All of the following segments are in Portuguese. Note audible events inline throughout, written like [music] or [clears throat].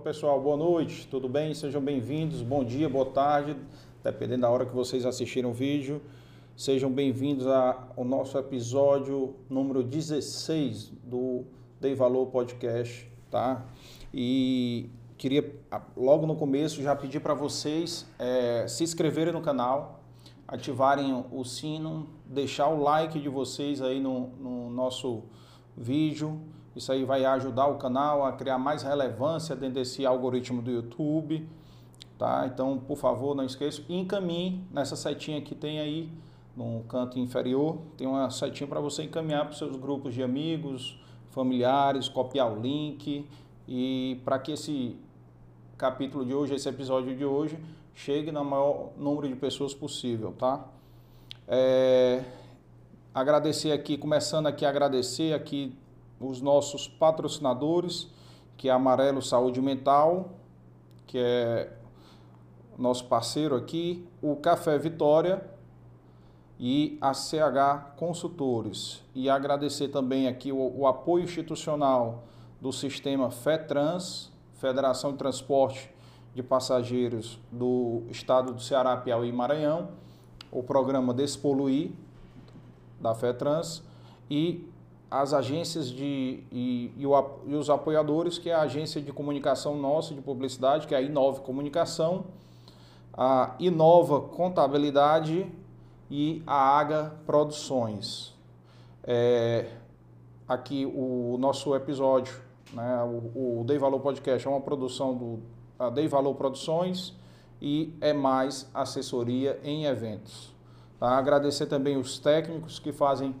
pessoal, boa noite, tudo bem? Sejam bem-vindos, bom dia, boa tarde, dependendo da hora que vocês assistiram o vídeo. Sejam bem-vindos ao nosso episódio número 16 do Dei Valor Podcast, tá? E queria logo no começo já pedir para vocês é, se inscreverem no canal, ativarem o sino, deixar o like de vocês aí no, no nosso vídeo isso aí vai ajudar o canal a criar mais relevância dentro desse algoritmo do YouTube. Tá? Então, por favor, não esqueça, encaminhe nessa setinha que tem aí no canto inferior, tem uma setinha para você encaminhar para os seus grupos de amigos, familiares, copiar o link e para que esse capítulo de hoje, esse episódio de hoje, chegue no maior número de pessoas possível, tá? É, agradecer aqui, começando aqui a agradecer aqui os nossos patrocinadores, que é Amarelo Saúde Mental, que é nosso parceiro aqui, o Café Vitória e a CH Consultores. E agradecer também aqui o, o apoio institucional do sistema FETRANS, Federação de Transporte de Passageiros do Estado do Ceará, Piauí e Maranhão, o programa Despoluir da FETRANS e as agências de, e, e, o, e, os apoiadores, que é a agência de comunicação nossa, de publicidade, que é a Inove Comunicação, a Inova Contabilidade e a AGA Produções. É, aqui o nosso episódio, né, o, o Dei Valor Podcast é uma produção do a Dei Valor Produções e é mais assessoria em eventos. Tá? Agradecer também os técnicos que fazem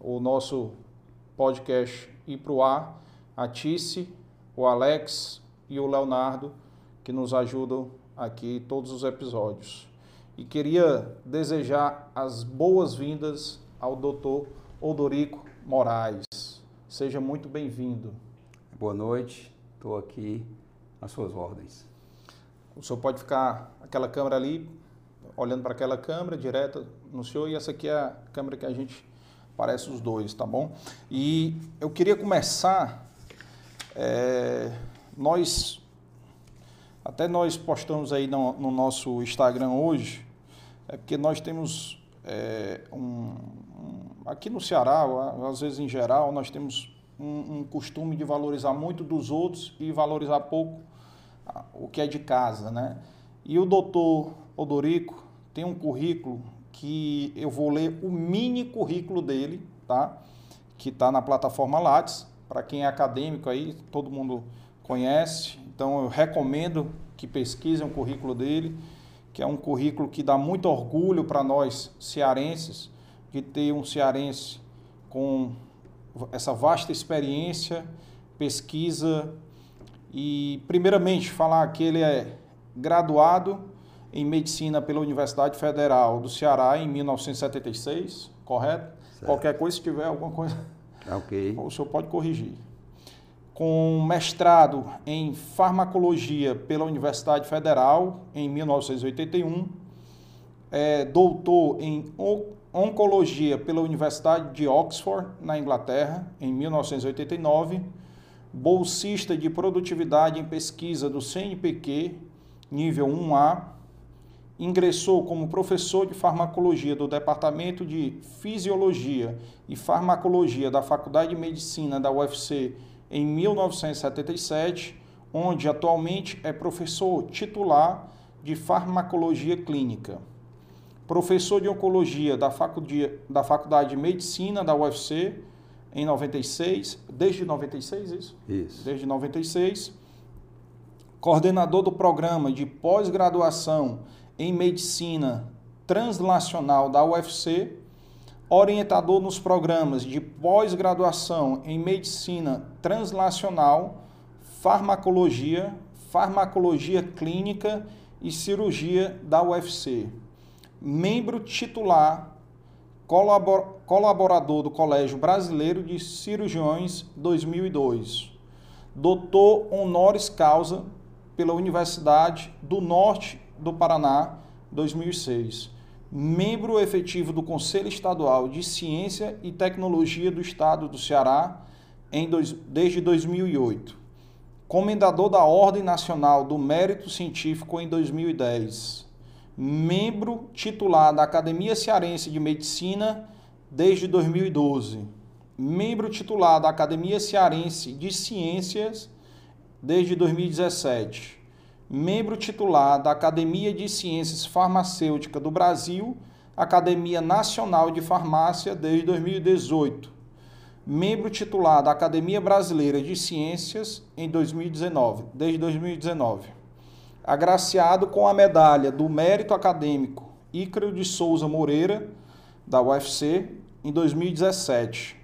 o nosso podcast ir para o ar, a Tice, o Alex e o Leonardo, que nos ajudam aqui todos os episódios. E queria desejar as boas-vindas ao Dr. Odorico Moraes. Seja muito bem-vindo. Boa noite, estou aqui às suas ordens. O senhor pode ficar aquela câmera ali, olhando para aquela câmera direta no senhor, e essa aqui é a câmera que a gente Parece os dois, tá bom? E eu queria começar. É, nós. Até nós postamos aí no, no, nosso Instagram hoje, é porque nós temos é, um, um, aqui no Ceará, às vezes em geral, nós temos um, um, costume de valorizar muito dos outros e valorizar pouco o que é de casa, né? E o doutor Odorico tem um currículo que eu vou ler o mini currículo dele, tá? Que está na plataforma Lattes. Para quem é acadêmico aí, todo mundo conhece. Então eu recomendo que pesquisem o currículo dele, que é um currículo que dá muito orgulho para nós cearenses de ter um cearense com essa vasta experiência, pesquisa e primeiramente falar que ele é graduado em medicina pela Universidade Federal do Ceará em 1976, correto? Certo. Qualquer coisa, se tiver alguma coisa, okay. [laughs] o senhor pode corrigir. Com mestrado em farmacologia pela Universidade Federal em 1981, é, doutor em oncologia pela Universidade de Oxford, na Inglaterra, em 1989, bolsista de produtividade em pesquisa do CNPq, nível 1A, ingressou como professor de farmacologia do Departamento de Fisiologia e Farmacologia da Faculdade de Medicina da UFC em 1977, onde atualmente é professor titular de Farmacologia Clínica. Professor de Oncologia da Faculdade, da Faculdade de Medicina da UFC em 96, desde 96 isso? Isso. Desde 96. Coordenador do programa de pós-graduação em Medicina Translacional da UFC, orientador nos programas de pós-graduação em Medicina Translacional, Farmacologia, Farmacologia Clínica e Cirurgia da UFC. Membro titular, colabor colaborador do Colégio Brasileiro de Cirurgiões 2002. Doutor honoris causa pela Universidade do Norte do Paraná, 2006. Membro efetivo do Conselho Estadual de Ciência e Tecnologia do Estado do Ceará em dois, desde 2008. Comendador da Ordem Nacional do Mérito Científico em 2010. Membro titular da Academia Cearense de Medicina desde 2012. Membro titular da Academia Cearense de Ciências desde 2017. Membro titular da Academia de Ciências Farmacêuticas do Brasil, Academia Nacional de Farmácia desde 2018 membro titular da Academia Brasileira de Ciências em 2019, desde 2019. Agraciado com a medalha do Mérito Acadêmico Ícaro de Souza Moreira, da UFC, em 2017.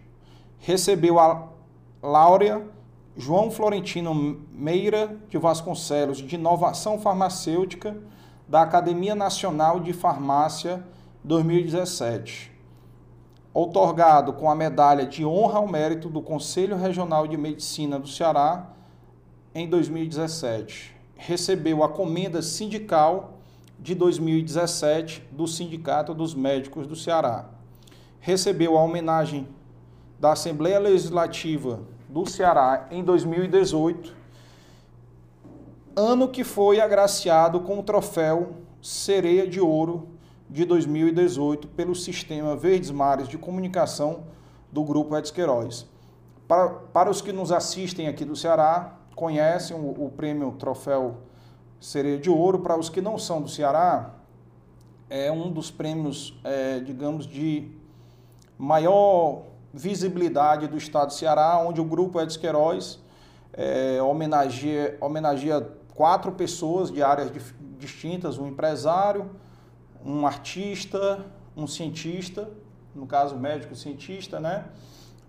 Recebeu a Láurea João Florentino Meira de Vasconcelos de Inovação Farmacêutica da Academia Nacional de Farmácia 2017 outorgado com a medalha de honra ao mérito do Conselho Regional de Medicina do Ceará em 2017. Recebeu a comenda sindical de 2017 do Sindicato dos Médicos do Ceará. Recebeu a homenagem da Assembleia Legislativa do Ceará em 2018, ano que foi agraciado com o troféu Sereia de Ouro de 2018 pelo Sistema Verdes Mares de Comunicação do Grupo Edson Queiroz. Para, para os que nos assistem aqui do Ceará, conhecem o, o prêmio Troféu Sereia de Ouro. Para os que não são do Ceará, é um dos prêmios, é, digamos, de maior visibilidade do estado do Ceará, onde o Grupo Edson Queiroz é, homenageia, homenageia quatro pessoas de áreas distintas, um empresário, um artista, um cientista, no caso médico cientista, né?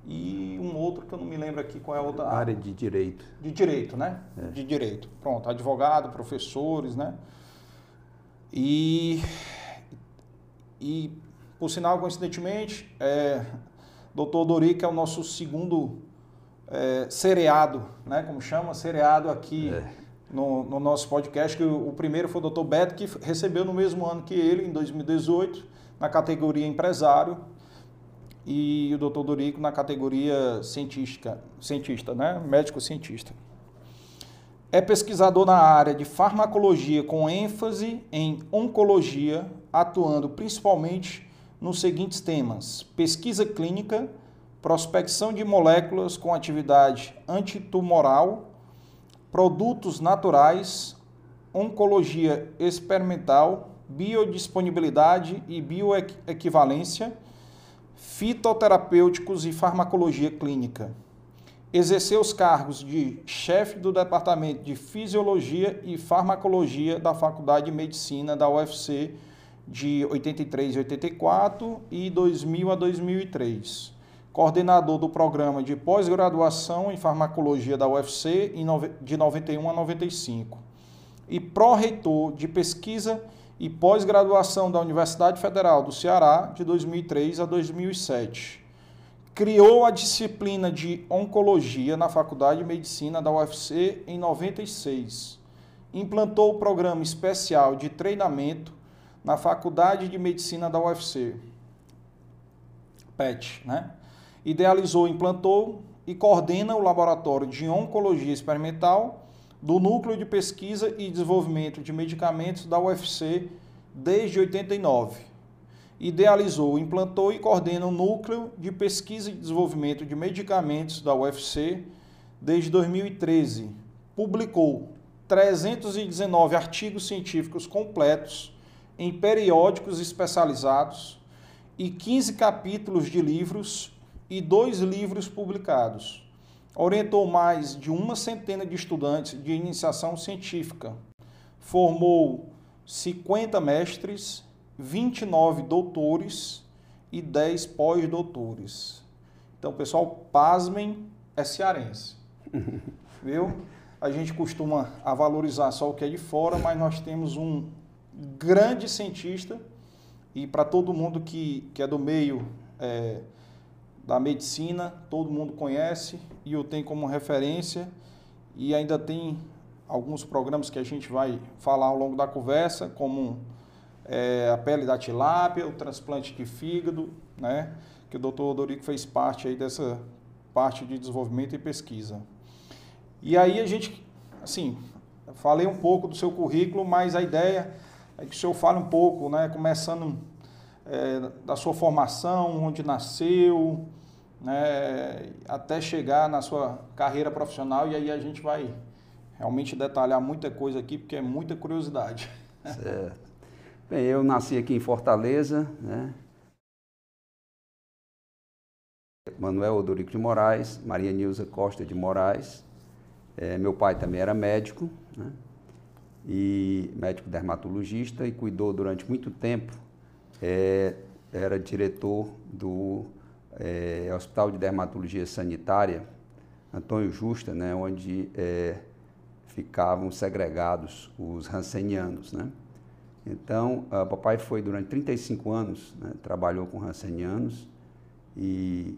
E um outro que eu não me lembro aqui qual é a outra área de direito. De direito, né? É. De direito. Pronto, advogado, professores, né? E e por sinal coincidentemente, é, Dr. Dorico é o nosso segundo é, seriado, né? Como chama? Seriado aqui é no, no nosso podcast, que o, o, primeiro foi o Dr. Beto, que recebeu no mesmo ano que ele, em 2018, na categoria empresário, e o Dr. Dorico na categoria científica, cientista, né? médico-cientista. É pesquisador na área de farmacologia com ênfase em oncologia, atuando principalmente nos seguintes temas: pesquisa clínica, prospecção de moléculas com atividade antitumoral, produtos naturais, oncologia experimental, biodisponibilidade e bioequivalência, fitoterapêuticos e farmacologia clínica. Exerceu os cargos de chefe do Departamento de Fisiologia e Farmacologia da Faculdade de Medicina da UFC de 83 e 84 e 2000 a 2003 coordenador do programa de pós-graduação em farmacologia da UFC de 91 a 95 e pró-reitor de pesquisa e pós-graduação da Universidade Federal do Ceará de 2003 a 2007. Criou a disciplina de oncologia na Faculdade de Medicina da UFC em 96. Implantou o programa especial de treinamento na Faculdade de Medicina da UFC. PET, né? idealizou, implantou e coordena o Laboratório de Oncologia Experimental do Núcleo de Pesquisa e Desenvolvimento de Medicamentos da UFC desde 89. Idealizou, implantou e coordena o Núcleo de Pesquisa e Desenvolvimento de Medicamentos da UFC desde 2013. Publicou 319 artigos científicos completos em periódicos especializados e 15 capítulos de livros e dois livros publicados. Orientou mais de uma centena de estudantes de iniciação científica. Formou 50 mestres, 29 doutores e 10 pós-doutores. Então, pessoal, pasmem, é cearense. [laughs] Viu? A gente costuma a valorizar só o que é de fora, mas nós temos um grande cientista e para todo mundo que, que é do meio é, da medicina, todo mundo conhece e eu tenho como referência e ainda tem alguns programas que a gente vai falar ao longo da conversa, como é, a pele da tilápia, o transplante de fígado, né, que o doutor Dorico fez parte aí dessa parte de desenvolvimento e pesquisa. E aí a gente assim, falei um pouco do seu currículo, mas a ideia que o senhor fale um pouco, né, começando é, da sua formação, onde nasceu, né, até chegar na sua carreira profissional, e aí a gente vai realmente detalhar muita coisa aqui, porque é muita curiosidade. Certo. Bem, eu nasci aqui em Fortaleza, né? Manuel Odorico de Moraes, Maria Nilza Costa de Moraes. É, meu pai também era médico, né? E médico dermatologista e cuidou durante muito tempo, é, era diretor do é, Hospital de Dermatologia Sanitária, Antônio Justa, né, onde é, ficavam segregados os rancenianos. Né? Então, papai foi durante 35 anos, né, trabalhou com rancenianos e,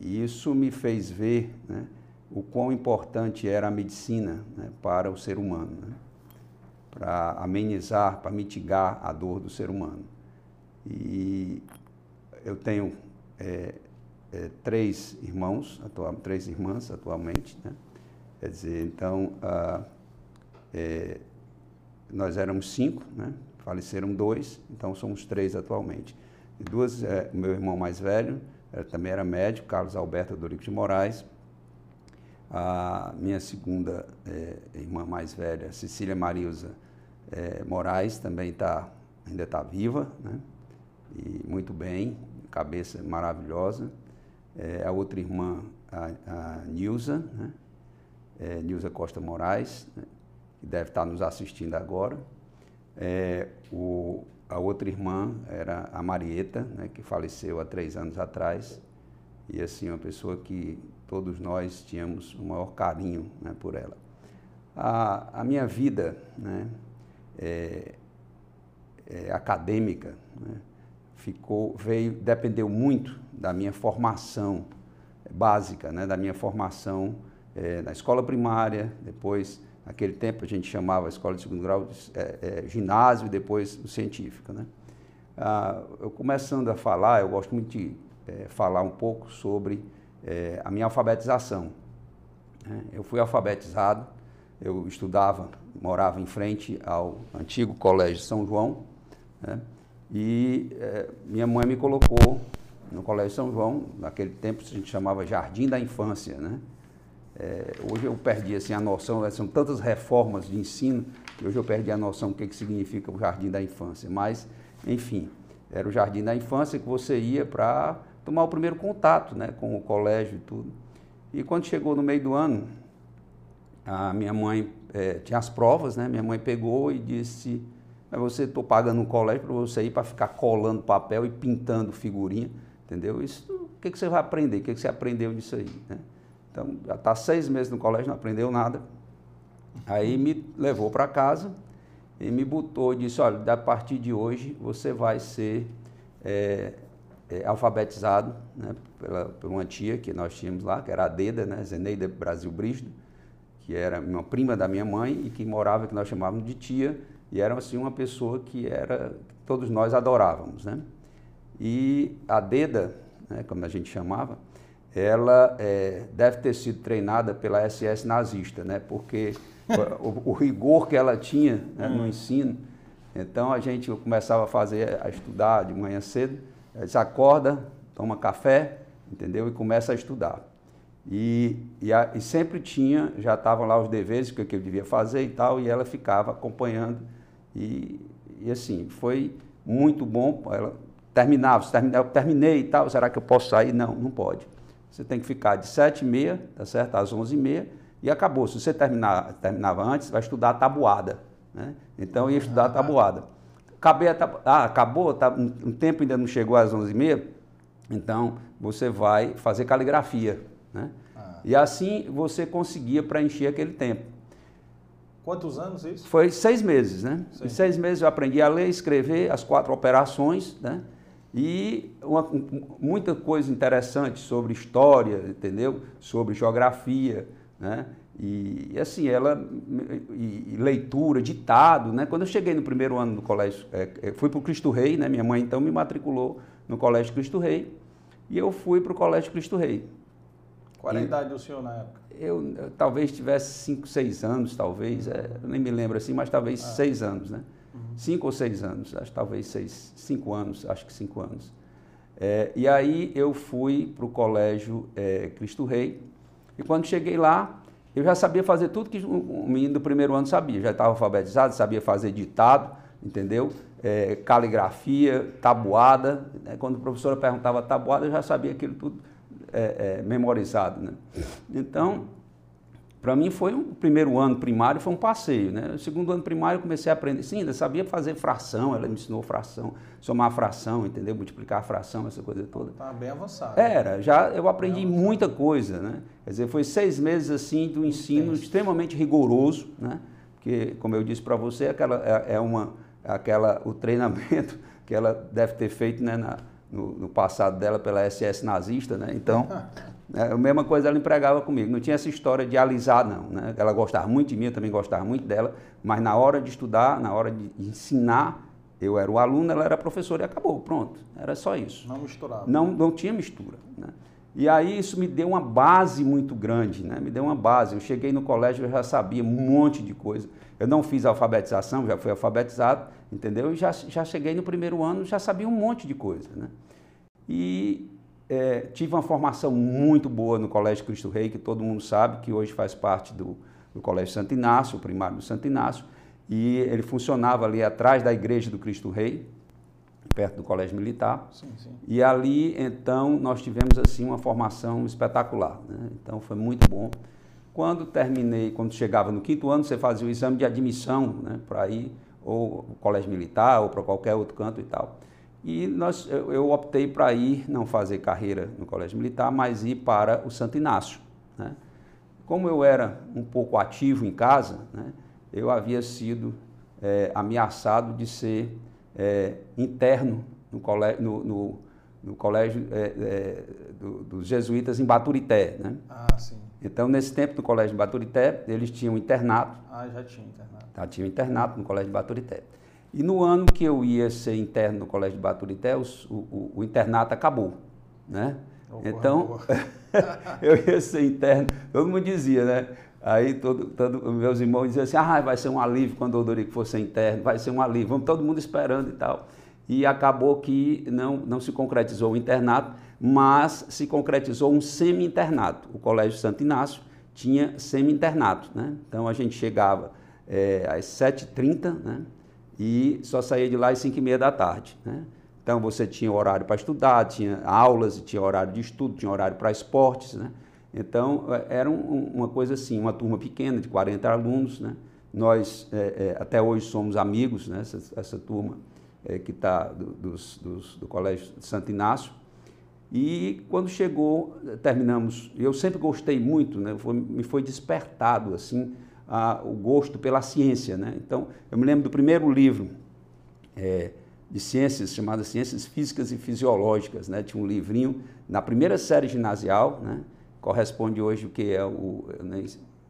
e, isso me fez ver né, o quão importante era a medicina né, para o ser humano. Né? Para amenizar, para mitigar a dor do ser humano. E eu tenho é, é, três irmãos, atual, três irmãs atualmente, né? Quer dizer, então, ah, é, nós éramos cinco, né? Faleceram dois, então somos três atualmente. E duas, é, meu irmão mais velho, também era médico, Carlos Alberto Dorico de Moraes, a minha segunda é, irmã mais velha, Cecília Marilza é, Moraes, também tá, ainda está viva, né? E muito bem, cabeça maravilhosa. É, a outra irmã, a, a Nilza, né? É, Nilza Costa Moraes, né? que deve estar tá nos assistindo agora. É, o, a outra irmã era a Marieta, né? que faleceu há três anos atrás. E assim, uma pessoa que todos nós tínhamos o maior carinho né, por ela. A, a minha vida né, é, é, acadêmica né, ficou, veio, dependeu muito da minha formação básica, né, da minha formação é, na escola primária, depois, naquele tempo a gente chamava a escola de segundo grau de é, é, ginásio depois o científico. Né. Ah, eu começando a falar, eu gosto muito de é, falar um pouco sobre a minha alfabetização. Né? Eu fui alfabetizado, eu estudava, morava em frente ao antigo Colégio São João, né? e é, minha mãe me colocou no Colégio São João, naquele tempo a gente chamava Jardim da Infância, né? É, hoje eu perdi assim, a noção, né? são tantas reformas de ensino, que hoje eu perdi a noção do que, que significa o Jardim da Infância. Mas, enfim, era o Jardim da Infância que você ia para tomar o primeiro contato né, com o colégio e tudo. E quando chegou no meio do ano, a minha mãe é, tinha as provas, né? Minha mãe pegou e disse: Mas você estou pagando um colégio para você ir para ficar colando papel e pintando figurinha, entendeu? Isso, o que, que você vai aprender? O que, que você aprendeu disso aí? Né? Então, já está seis meses no colégio, não aprendeu nada. Aí me levou para casa e me botou e disse: Olha, a partir de hoje você vai ser é, é, alfabetizado né, pela, por uma tia que nós tínhamos lá, que era a Deda, né, Zeneida Brasil Brígido, que era uma prima da minha mãe e que morava, que nós chamávamos de tia, e era assim uma pessoa que era todos nós adorávamos, né? E a Deda, né, como a gente chamava, ela é, deve ter sido treinada pela SS nazista, né? Porque o, o, rigor que ela tinha né, no ensino, então a gente começava a fazer, a estudar de manhã cedo, ela disse, acorda, toma café, entendeu? E começa a estudar. E, e, a, e sempre tinha, já estavam lá os deveres, o que eu devia fazer e tal, e ela ficava acompanhando. E, e assim, foi muito bom. Ela terminava, terminava, eu terminei e tal, será que eu posso sair? Não, não pode. Você tem que ficar de sete e meia, tá certo? Às onze e meia, e acabou. Se você terminar, terminava antes, vai estudar a tabuada. Né? Então, eu ia estudar a tabuada. Acabei a tabu... Ah, acabou, tá, um tempo ainda não chegou às onze e meia, então você vai fazer caligrafia. Né? Ah. E assim você conseguia preencher aquele tempo. Quantos anos isso? Foi seis meses, né? Em seis meses eu aprendi a ler, escrever as quatro operações, né? E uma, muita coisa interessante sobre história, entendeu? Sobre geografia, né? E, e assim, ela, e, e, leitura, ditado, né? Quando eu cheguei no primeiro ano do colégio, é, é fui para o Cristo Rei, né? Minha mãe então me matriculou no Colégio Cristo Rei e eu fui para o Colégio Cristo Rei. Qual era a idade do senhor na época? Eu, eu talvez tivesse 5, 6 anos, talvez, é, nem me lembro assim, mas talvez 6 ah. anos, né? 5 uhum. ou 6 anos, acho talvez 5 anos, acho que 5 anos. É, e aí eu fui para o colégio é, Cristo Rei, e quando cheguei lá, eu já sabia fazer tudo que o menino do primeiro ano sabia, já estava alfabetizado, sabia fazer ditado, entendeu? É, caligrafia, tabuada. Né? Quando a professora perguntava tabuada, eu já sabia aquilo tudo é, é, memorizado. Né? Então, para mim foi um primeiro ano primário, foi um passeio, né? O segundo ano primário eu comecei a aprender, sim, ainda sabia fazer fração, ela me ensinou fração, somar fração, entendeu? Multiplicar fração, essa coisa toda. Tá bem avançado. Era, já eu aprendi muita coisa, né? Quer dizer, foi seis meses assim do ensino Intenso. extremamente rigoroso, né? Porque, como eu disse para você, aquela é, é uma aquela o treinamento [laughs] que ela deve ter feito, né, na, no, no passado dela pela SS nazista, né? Então É, a mesma coisa ela empregava comigo. Não tinha essa história de alisar, não. Né? Ela gostava muito de mim, eu também gostava muito dela, mas na hora de estudar, na hora de ensinar, eu era o aluno, ela era a professora e acabou, pronto. Era só isso. Não misturava. Não, não tinha mistura. Né? E aí isso me deu uma base muito grande, né? me deu uma base. Eu cheguei no colégio, eu já sabia um monte de coisa. Eu não fiz alfabetização, já fui alfabetizado, entendeu? E já, já cheguei no primeiro ano, já sabia um monte de coisa. Né? E é, tive uma formação muito boa no Colégio Cristo Rei, que todo mundo sabe, que hoje faz parte do, do Colégio Santo Inácio, o primário do Santo Inácio, e ele funcionava ali atrás da Igreja do Cristo Rei, perto do Colégio Militar. Sim, sim. E ali, então, nós tivemos assim uma formação espetacular. Né? Então, foi muito bom. Quando terminei, quando chegava no quinto ano, você fazia o exame de admissão né, para ir ou Colégio Militar ou para qualquer outro canto e tal. E nós, eu, optei para ir, não fazer carreira no Colégio Militar, mas ir para o Santo Inácio. Né? Como eu era um pouco ativo em casa, né, eu havia sido é, ameaçado de ser é, interno no colégio, no, no, no colégio é, é do, dos jesuítas em Baturité. Né? Ah, sim. Então, nesse tempo do colégio de Baturité, eles tinham internato. Ah, já tinha internato. Já tinha internato no colégio de Baturité. E no ano que eu ia ser interno no Colégio de Baturité, o, o, o internato acabou, né? Oh, então, [laughs] eu ia ser interno, todo mundo dizia, né? Aí todo, todo, meus irmãos diziam assim, ah, vai ser um alívio quando o Odorico for ser interno, vai ser um alívio, vamos todo mundo esperando e tal. E acabou que não, não se concretizou o internato, mas se concretizou um semi-internato. O Colégio Santo Inácio tinha semi-internato, né? Então a gente chegava é, às 7h30, né? E só saía de lá às 5 e meia da tarde. Né? Então você tinha horário para estudar, tinha aulas, tinha horário de estudo, tinha horário para esportes. Né? Então é, era um, uma coisa assim, uma turma pequena de 40 alunos. Né? Nós é, é, até hoje somos amigos, né? essa, essa turma é, que está do, dos, dos, do Colégio Santo Inácio. E quando chegou, terminamos, eu sempre gostei muito, né? Foi, me foi despertado assim a, o gosto pela ciência. Né? Então, eu me lembro do primeiro livro é, de ciências, chamado Ciências Físicas e Fisiológicas. Né? Tinha um livrinho na primeira série ginasial, né? corresponde hoje o que é o... Né?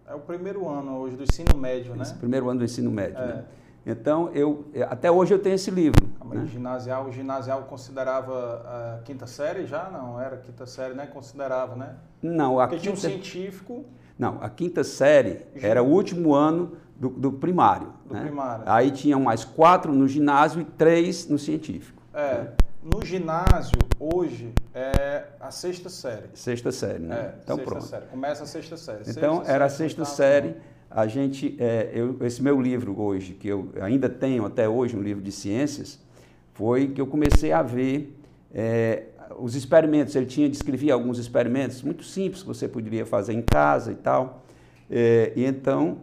É o primeiro ano hoje do ensino médio, né? Primeiro ano do ensino médio, é. né? Então, eu, até hoje eu tenho esse livro. Mas né? o ginasial, o ginasial considerava a quinta série já? Não, era quinta série, né? Considerava, né? Não, a Porque quinta... tinha um científico... Não, a quinta série era o último ano do, do primário. Do né? primário. Aí tinham mais quatro no ginásio e três no científico. É. Né? No ginásio, hoje, é a sexta série. Sexta série, né? É, então pronto. Série. Começa a sexta série. Então sexta, era a sexta série. A gente, é, eu, esse meu livro hoje, que eu ainda tenho até hoje, um livro de ciências, foi que eu comecei a ver é, os experimentos, ele tinha, descrevia alguns experimentos muito simples que você poderia fazer em casa e tal. É, e então,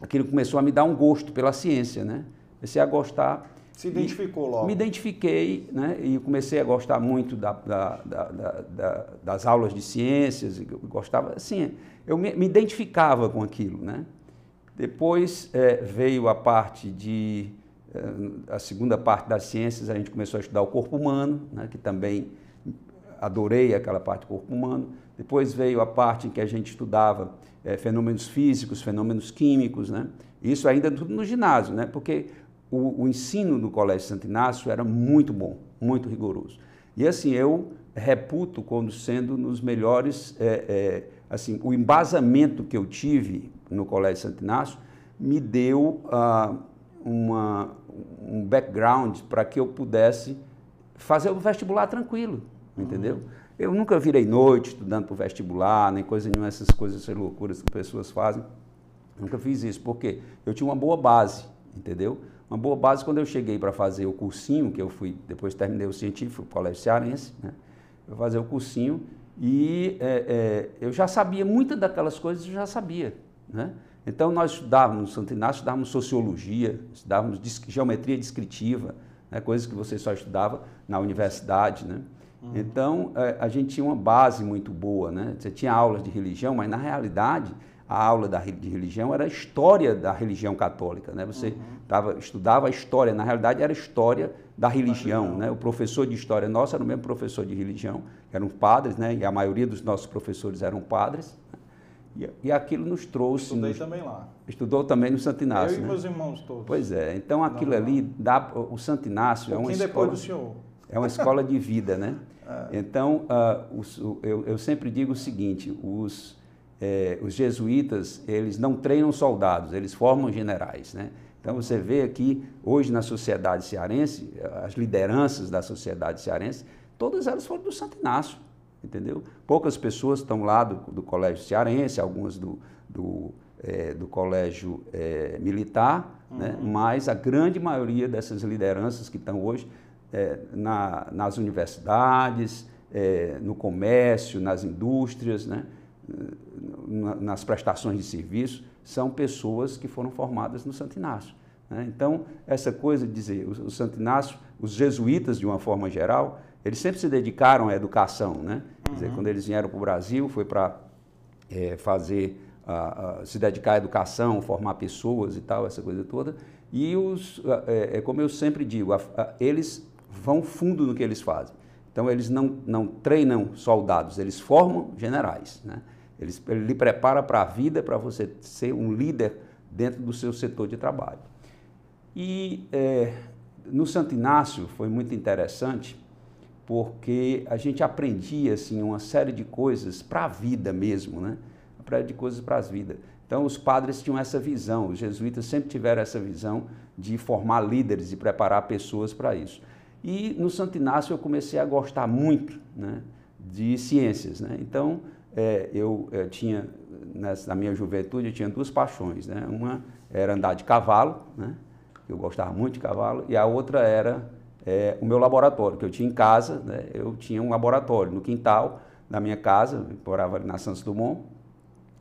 aquilo começou a me dar um gosto pela ciência, né? Comecei a gostar. Se identificou logo? Me identifiquei, né? E comecei a gostar muito da, da, da, das aulas de ciências, gostava, assim, eu me, me identificava com aquilo, né? Depois é, veio a parte de a segunda parte das ciências, a gente começou a estudar o corpo humano, né, que também adorei aquela parte do corpo humano. Depois veio a parte em que a gente estudava é, fenômenos físicos, fenômenos químicos, né? Isso ainda tudo no ginásio, né? Porque o, o ensino no Colégio Santo Inácio era muito bom, muito rigoroso. E assim, eu reputo como sendo nos melhores, é, é, assim, o embasamento que eu tive no Colégio Santo Inácio me deu ah, uma, um background para que eu pudesse fazer o vestibular tranquilo, entendeu? Uhum. Eu nunca virei noite estudando para o vestibular, nem coisa nenhuma, essas coisas, essas loucuras que pessoas fazem. Nunca fiz isso, porque eu tinha uma boa base, entendeu? Uma boa base quando eu cheguei para fazer o cursinho, que eu fui, depois terminei o científico, o colégio cearense, né? Eu fazer o cursinho e é, é, eu já sabia, muitas daquelas coisas eu já sabia, né? Então nós estudávamos no Santo Inácio, estudávamos sociologia, estudávamos geometria descritiva, né? coisas que você só estudava na universidade, né? Uhum. Então é, a gente tinha uma base muito boa, né? Você tinha aulas de religião, mas na realidade a aula da, de religião era a história da religião católica, né? Você uhum. tava, estudava a história, na realidade era a história da religião, né? O professor de história nosso era o mesmo professor de religião, eram padres, né? E a maioria dos nossos professores eram padres. Né? E, e aquilo nos trouxe. Estudei nos, também lá. Estudou também no Santo Inácio. Eu né? e meus irmãos todos. Pois é. Então aquilo não, ali dá o Santo Inácio um é uma escola. do senhor. É uma escola de vida, né? [laughs] É. Então uh, os, eu, eu sempre digo o seguinte: os é, os jesuítas, eles não treinam soldados, eles formam generais, né? Então você vê aqui, hoje na sociedade cearense, as lideranças da sociedade cearense, todas elas foram do Santo Inácio, entendeu? Poucas pessoas estão lá do, do colégio cearense, algumas do, do, é, do colégio é, militar, né? uhum. né? mas a grande maioria dessas lideranças que estão hoje é, na, nas universidades, no comércio, nas indústrias, né? nas prestações de serviço são pessoas que foram formadas no Santo Inácio. Né? Então, essa coisa de dizer, o, Santo Inácio, os jesuítas, de uma forma geral, eles sempre se dedicaram à educação. Né? Uhum. Dizer, quando eles vieram para o Brasil, foi para é, fazer, se dedicar à educação, formar pessoas e tal, essa coisa toda. E, os, é, é como eu sempre digo, a, eles vão fundo no que eles fazem. Então, eles não, não treinam soldados, eles formam generais. Né? Ele, ele lhe prepara para a vida, para você ser um líder dentro do seu setor de trabalho. E é, no Santo Inácio foi muito interessante, porque a gente aprendia assim, uma série de coisas para a vida mesmo, né? Aprende de coisas para as vidas. Então, os padres tinham essa visão, os jesuítas sempre tiveram essa visão de formar líderes e preparar pessoas para isso. E no Santo Inácio eu comecei a gostar muito né, de ciências. Né? Então, é, eu, é, tinha, nessa, na minha juventude, eu tinha duas paixões. Né? Uma era andar de cavalo, né? eu gostava muito de cavalo, e a outra era é, o meu laboratório, que eu tinha em casa, né? eu tinha um laboratório no quintal da minha casa, eu morava ali na Santos Dumont,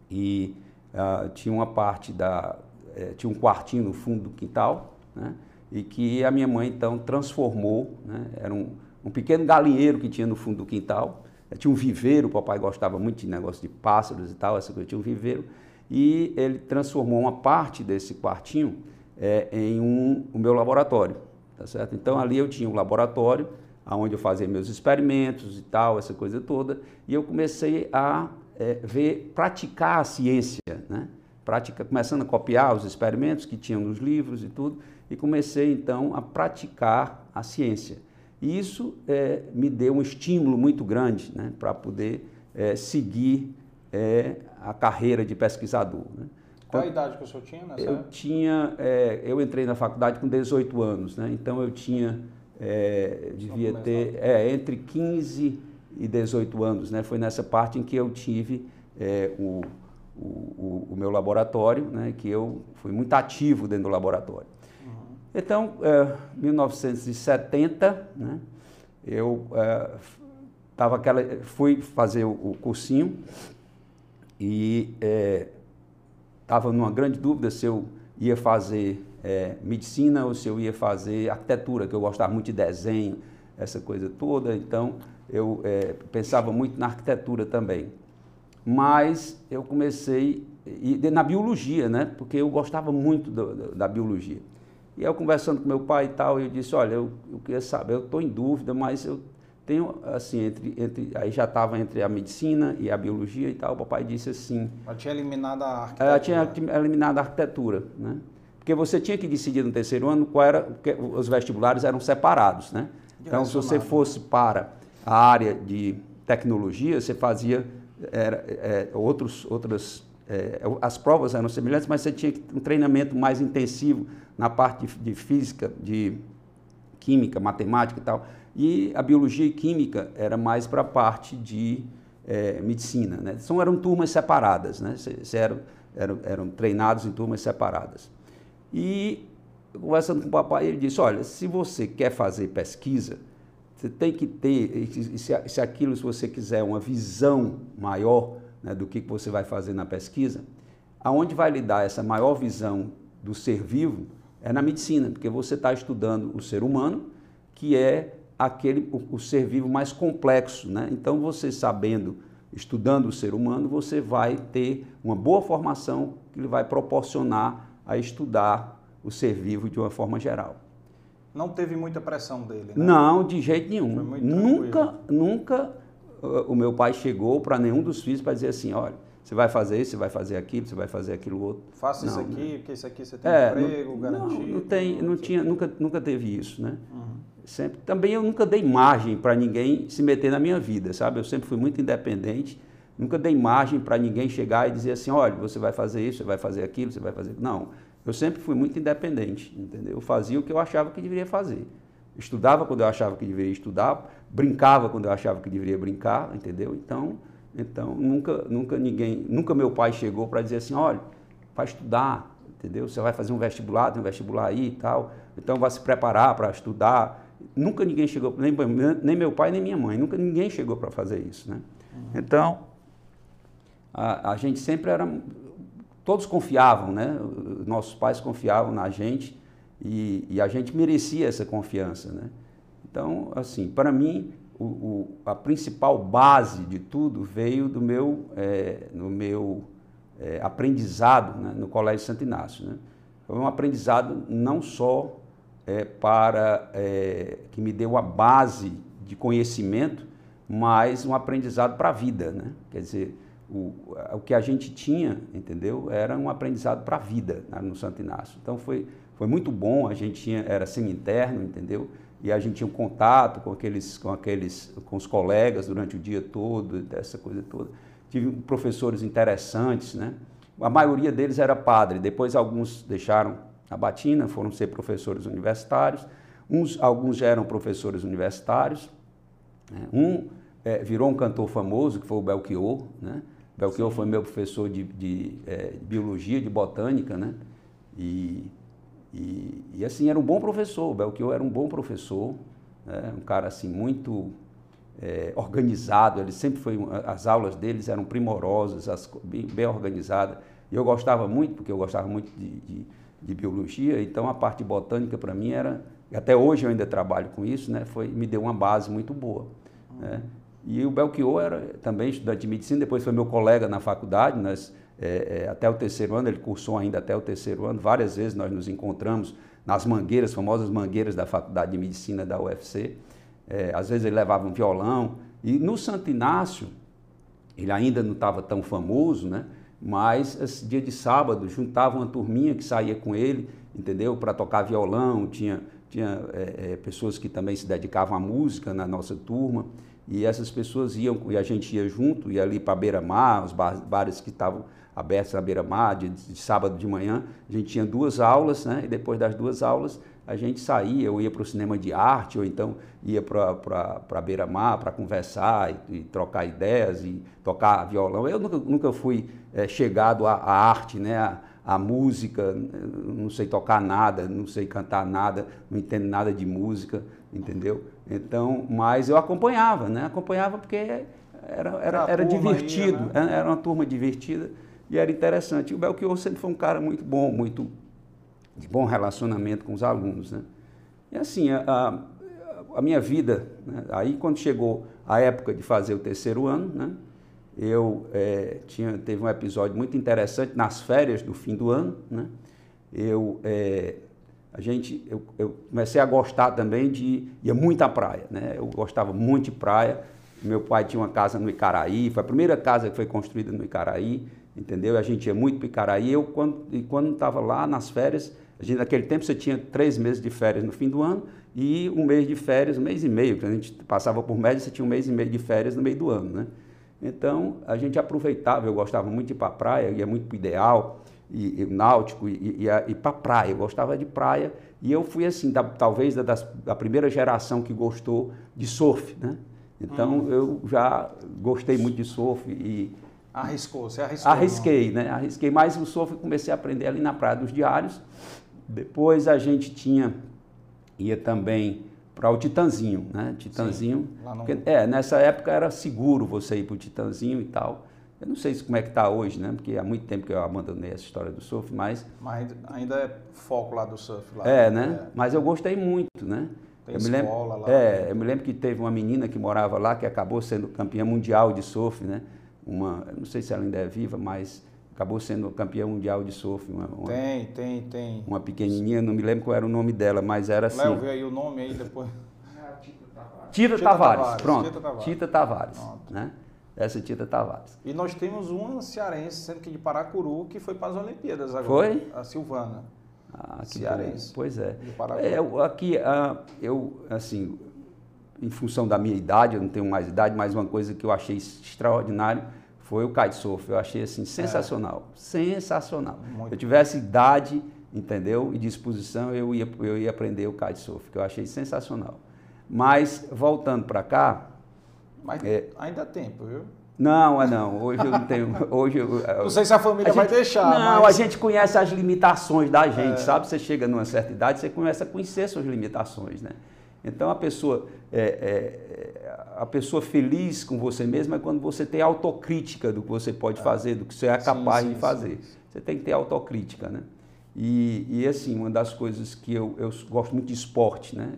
e uh, tinha uma parte da. É, tinha um quartinho no fundo do quintal, né? e que a minha mãe então transformou, né? era um, um pequeno galinheiro que tinha no fundo do quintal, tinha um viveiro, o papai gostava muito de negócio de pássaros e tal, essa coisa, tinha um viveiro. E ele transformou uma parte desse quartinho é, em um, o meu laboratório, tá certo? Então ali eu tinha um laboratório, onde eu fazia meus experimentos e tal, essa coisa toda, e eu comecei a é, ver, praticar a ciência, né? Pratica, começando a copiar os experimentos que tinham nos livros e tudo, e comecei então a praticar a ciência. E isso é, me deu um estímulo muito grande né, para poder é, seguir é, a carreira de pesquisador. Né. Qual a idade que o senhor tinha nessa Eu tinha, é, eu entrei na faculdade com 18 anos, né, então eu tinha, é, devia ter é, entre 15 e 18 anos, né, foi nessa parte em que eu tive o, o, o, meu laboratório, né, que eu fui muito ativo dentro do laboratório. Então, é, 1970, né, eu é, tava aquela, fui fazer o, o cursinho e estava numa grande dúvida se eu ia fazer é, medicina ou se eu ia fazer arquitetura, que eu gostava muito de desenho, essa coisa toda. Então, eu é, pensava muito na arquitetura também. Mas eu comecei e, na biologia, né? Porque eu gostava muito do, do, da biologia. E eu conversando com meu pai e tal, eu disse, olha, eu, eu queria saber, eu estou em dúvida, mas eu tenho, assim, entre, entre aí já estava entre a medicina e a biologia e tal, o papai disse assim... Ela tinha eliminado a arquitetura. Ela tinha eliminado a arquitetura, né? Porque você tinha que decidir no terceiro ano qual era, porque os vestibulares eram separados, né? Então, se você fosse para a área de tecnologia, você fazia era, é, outros, outras. É, as provas eram semelhantes, mas você tinha um treinamento mais intensivo na parte de, de física, de química, matemática e tal. E a biologia e química era mais para a parte de é, medicina. Né? Então eram turmas separadas, né? Eram, eram, eram treinados em turmas separadas. E conversando com o papai, ele disse: Olha, se você quer fazer pesquisa, você tem que ter, se, se aquilo, se você quiser uma visão maior né, do que você vai fazer na pesquisa, aonde vai lhe dar essa maior visão do ser vivo é na medicina, porque você está estudando o ser humano, que é aquele o, o, ser vivo mais complexo. Né? Então, você sabendo, estudando o ser humano, você vai ter uma boa formação que lhe vai proporcionar a estudar o ser vivo de uma forma geral. Não teve muita pressão dele, né? Não, de jeito nenhum. Nunca, nunca uh, o meu pai chegou para nenhum dos filhos para dizer assim, olha, você vai fazer isso, você vai fazer aquilo, você vai fazer aquilo outro. Faça não, isso aqui, né? porque isso aqui você tem é, emprego não, garantido. Não, não tem, não tinha, nunca, nunca teve isso, né? Uhum. Sempre, também eu nunca dei margem para ninguém se meter na minha vida, sabe? Eu sempre fui muito independente, nunca dei margem para ninguém chegar e dizer assim, olha, você vai fazer isso, você vai fazer aquilo, você vai fazer... Não, eu sempre fui muito independente, entendeu? Eu fazia o que eu achava que deveria fazer. Estudava quando eu achava que deveria estudar, brincava quando eu achava que deveria brincar, entendeu? Então, então nunca, nunca ninguém, nunca meu pai chegou para dizer assim, olha, vai estudar, entendeu? Você vai fazer um vestibular, tem um vestibular aí e tal, então vai se preparar para estudar. Nunca ninguém chegou, nem, nem meu pai nem minha mãe, nunca ninguém chegou para fazer isso, né? Uhum. Então, a, a gente sempre era todos confiavam, né? Nossos pais confiavam na gente e, e a gente merecia essa confiança, né? Então, assim, para mim, o, o, a principal base de tudo veio do meu, é, no meu é, aprendizado né, no Colégio Santo Inácio. Né? Foi um aprendizado não só é, para é, que me deu a base de conhecimento, mas um aprendizado para a vida. Né? Quer dizer, o, o que a gente tinha, entendeu? Era um aprendizado para a vida né, no Santo Inácio. Então foi, foi muito bom, a gente tinha, era semi-interno, entendeu? E a gente tinha um contato com aqueles, com aqueles, com os colegas durante o dia todo, dessa coisa toda. Tive professores interessantes, né? A maioria deles era padre, depois alguns deixaram a batina, foram ser professores universitários, uns, alguns já eram professores universitários, né? um é, virou um cantor famoso, que foi o Belchior, né? Belchior Sim. foi meu professor de, de, é, de, biologia, de botânica, né? E, e, e, assim, era um bom professor, o Belchior era um bom professor, né? um cara assim muito é, organizado, ele sempre foi, as aulas deles eram primorosas, as, bem, bem organizadas, e eu gostava muito, porque eu gostava muito de, de, de biologia, então a parte botânica para mim era, até hoje eu ainda trabalho com isso, né? Foi, me deu uma base muito boa. Né? E o Belchior era também estudante de medicina, depois foi meu colega na faculdade, nós, é, é, até o terceiro ano, ele cursou ainda até o terceiro ano, várias vezes nós nos encontramos nas mangueiras, famosas mangueiras da faculdade de medicina da UFC. É, às vezes ele levava um violão. E no Santo Inácio, ele ainda não estava tão famoso, né? Mas esse dia de sábado juntava uma turminha que saía com ele, entendeu? Para tocar violão, tinha, tinha é, pessoas que também se dedicavam à música na nossa turma. E essas pessoas iam, e a gente ia junto, ia ali para beira-mar, os bares que estavam abertos na beira-mar, de, de, sábado de manhã, a gente tinha duas aulas, né? E depois das duas aulas, a gente saía, eu ia para o cinema de arte, ou então ia para a beira-mar para conversar e, e, trocar ideias e tocar violão. Eu nunca, nunca fui é, chegado à, à, arte, né? À, à música, não sei tocar nada, não sei cantar nada, não entendo nada de música, entendeu? Então, mas eu acompanhava, né? Acompanhava porque era, era, era divertido, ia, né? era uma turma divertida e era interessante. E o Belchior sempre foi um cara muito bom, muito de bom relacionamento com os alunos, né? E assim, a, a, minha vida, né? aí quando chegou a época de fazer o terceiro ano, né? Eu é, tinha, teve um episódio muito interessante nas férias do fim do ano, né? Eu é, a gente, eu, eu, comecei a gostar também de ia muito à praia, né? Eu gostava muito de praia. Meu pai tinha uma casa no Icaraí, foi a primeira casa que foi construída no Icaraí, entendeu? A gente ia muito para Icaraí. Eu quando e quando estava lá nas férias, A gente, naquele tempo você tinha três meses de férias no fim do ano e um mês de férias, um mês e meio, que a gente passava por média, você tinha um mês e meio de férias no meio do ano, né? Então, a gente aproveitava, eu gostava muito de ir para a praia, ia muito para o Ideal, e, e náutico, e, e, e para a praia, eu gostava de praia, e eu fui assim, da, talvez da, das, da primeira geração que gostou de surf, né? Então, hum. eu já gostei muito de surf e... Arriscou, você arriscou? Arrisquei, não? né? Arrisquei, mas o surf eu comecei a aprender ali na Praia dos Diários, depois a gente tinha, ia também para o Titanzinho, né? Titanzinho. Sim, porque, é, nessa época era seguro você ir para o Titanzinho e tal. Eu não sei como é que está hoje, né? Porque há muito tempo que eu abandonei essa história do surf, mas... Mas ainda é foco lá do surf. Lá, é, né? É. Mas eu gostei muito, né? Tem eu escola me lembro, lá. É, né? eu me lembro que teve uma menina que morava lá que acabou sendo campeã mundial de surf, né? Uma, não sei se ela ainda é viva, mas acabou sendo campeã mundial de surf. Uma, uma, tem, tem, tem. Uma pequenininha, não me lembro qual era o nome dela, mas era assim. Léo, vê aí o nome aí depois. Tita Tavares. Tita, Tavares, pronto. Tita Tavares. Tita Tavares né? Essa Tita Tavares. E nós temos uma cearense, sendo que de Paracuru, que foi para as Olimpíadas agora. Foi? A Silvana. Ah, cearense. Bom. Pois é. é aqui, uh, eu, assim, em função da minha idade, eu não tenho mais idade, mas uma coisa que eu achei extraordinário foi o kitesurf. Eu achei assim sensacional, é. sensacional. Muito Se eu tivesse idade, entendeu, e disposição, eu ia, eu ia aprender o kitesurf, que eu achei sensacional. Mas voltando para cá, mas é, ainda há tempo, viu? Não, é não. Hoje eu não tenho. [laughs] Hoje eu, não sei se a família a vai gente, deixar. Não, mas... a gente conhece as limitações da gente, é. sabe? Você chega numa certa idade, você começa a conhecer suas limitações, né? Então a pessoa, é, é, a pessoa feliz com você mesma é quando você tem autocrítica do que você pode é. fazer, do que você é capaz sim, sim, de fazer. Sim. Você tem que ter autocrítica, né? E, e assim, uma das coisas que eu, eu gosto muito de esporte, né?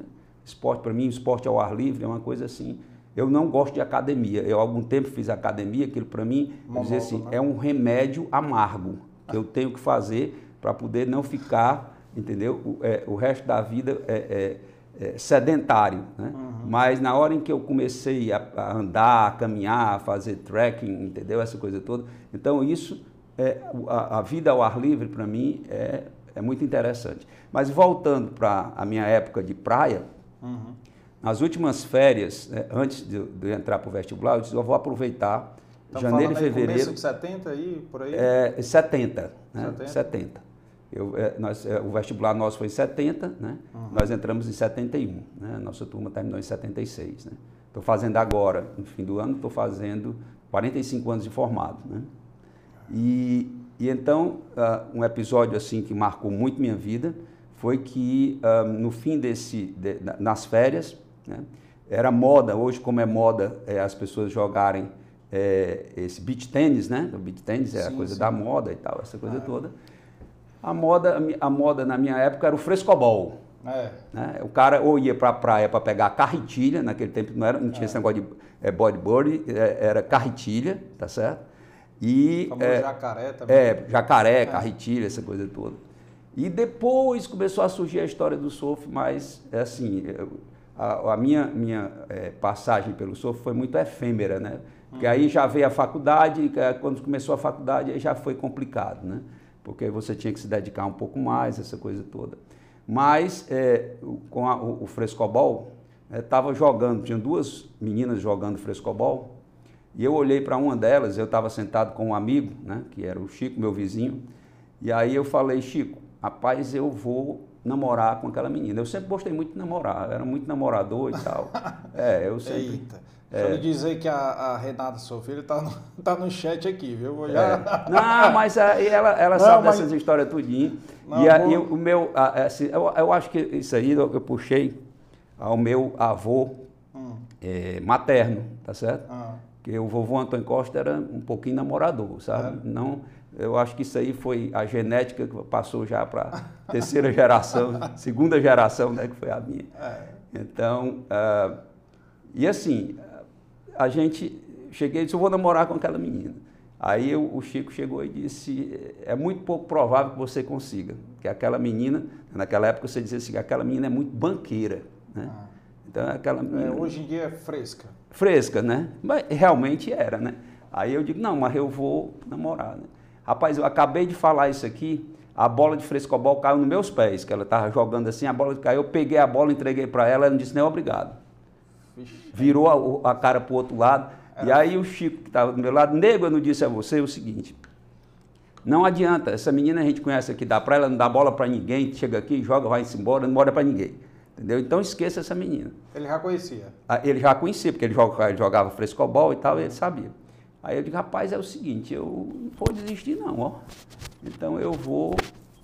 Esporte para mim, esporte ao ar livre é uma coisa assim. Eu não gosto de academia. Eu há algum tempo fiz academia, aquilo para mim, dizer assim, né? é um remédio amargo que eu [laughs] tenho que fazer para poder não ficar, entendeu? O, é, o resto da vida é, é é, sedentário. Né? Uhum. Mas na hora em que eu comecei a, a, andar, a caminhar, a fazer trekking, entendeu? Essa coisa toda. Então, isso, é, a, a vida ao ar livre, para mim, é, é muito interessante. Mas voltando para a minha época de praia, uhum. nas últimas férias, né, antes de, de entrar para o vestibular, eu disse, eu vou aproveitar janeiro e fevereiro. Começo de 70 aí, por aí? É, 70, né? 70. 70. Eu, é, nós, é, o vestibular nosso foi em 70, né? Uhum. Nós entramos em 71, né? Nossa turma terminou em 76, né? Estou fazendo agora, no fim do ano, estou fazendo 45 anos de formado, né? E, e então, uh, um episódio assim que marcou muito minha vida foi que uh, no fim desse, de, nas férias, né? Era moda, hoje como é moda é, as pessoas jogarem é, esse beach tênis, né? O beach tênis é sim, a coisa sim. da moda e tal, essa coisa ah, toda. A moda, a moda na minha época era o frescobol. É. Né? O cara ou ia para a praia para pegar carretilha, naquele tempo não, era, não tinha é. esse negócio de é, bodyboard, é, era carretilha, tá certo? E, o é, jacaré também. É, jacaré, é. carretilha, essa coisa toda. E depois começou a surgir a história do surf, mas é assim, a, a minha, minha passagem pelo surf foi muito efêmera, né? Porque uhum. aí já veio a faculdade, quando começou a faculdade aí já foi complicado, né? Porque você tinha que se dedicar um pouco mais, essa coisa toda. Mas é, com a, o, o, frescobol, estava é, jogando, tinha duas meninas jogando frescobol, e eu olhei para uma delas, eu estava sentado com um amigo, né, que era o Chico, meu vizinho, e aí eu falei, Chico, rapaz, eu vou namorar com aquela menina. Eu sempre gostei muito de namorar, era muito namorador e tal. [laughs] É, eu sempre... Eita. Deixa eu dizer que a, a Renata Sofia está no, [laughs] tá no chat aqui, viu? Já... É. Não, mas aí ela, ela não, sabe mas... dessas histórias tudinho. Não, e aí o meu, assim, eu, eu acho que isso aí eu, eu puxei ao meu avô hum. é, materno, tá certo? Ah. Que o vovô Antônio Costa era um pouquinho namorador, sabe? É. Não, eu acho que isso aí foi a genética que passou já para terceira geração, [laughs] segunda geração, né, que foi a minha. É. Então, uh, e assim, a gente, cheguei e disse, eu vou namorar com aquela menina. Aí o Chico chegou e disse, é muito pouco provável que você consiga, que aquela menina, naquela época você dizia assim, aquela menina é muito banqueira, né? Ah. Então aquela é, menina... É, hoje em dia é fresca. Fresca, né? Mas realmente era, né? Aí eu digo, não, mas eu vou namorar, né? Rapaz, eu acabei de falar isso aqui, a bola de frescobol caiu nos meus pés, que ela estava jogando assim, a bola caiu, eu peguei a bola, entreguei para ela, ela não disse nem obrigado. Virou a, a cara para o outro lado. E aí o Chico, que estava do meu lado, nego, eu não disse a você o seguinte, não adianta, essa menina a gente conhece aqui, dá para ela, não dá bola para ninguém, chega aqui, joga, vai-se embora, não mora para ninguém. Entendeu? Então esqueça essa menina. Ele já conhecia? Ah, ele já conhecia, porque ele jogava, ele jogava frescobol e tal, e ele sabia. Aí eu digo, rapaz, é o seguinte, eu não vou desistir não, ó. Então eu vou,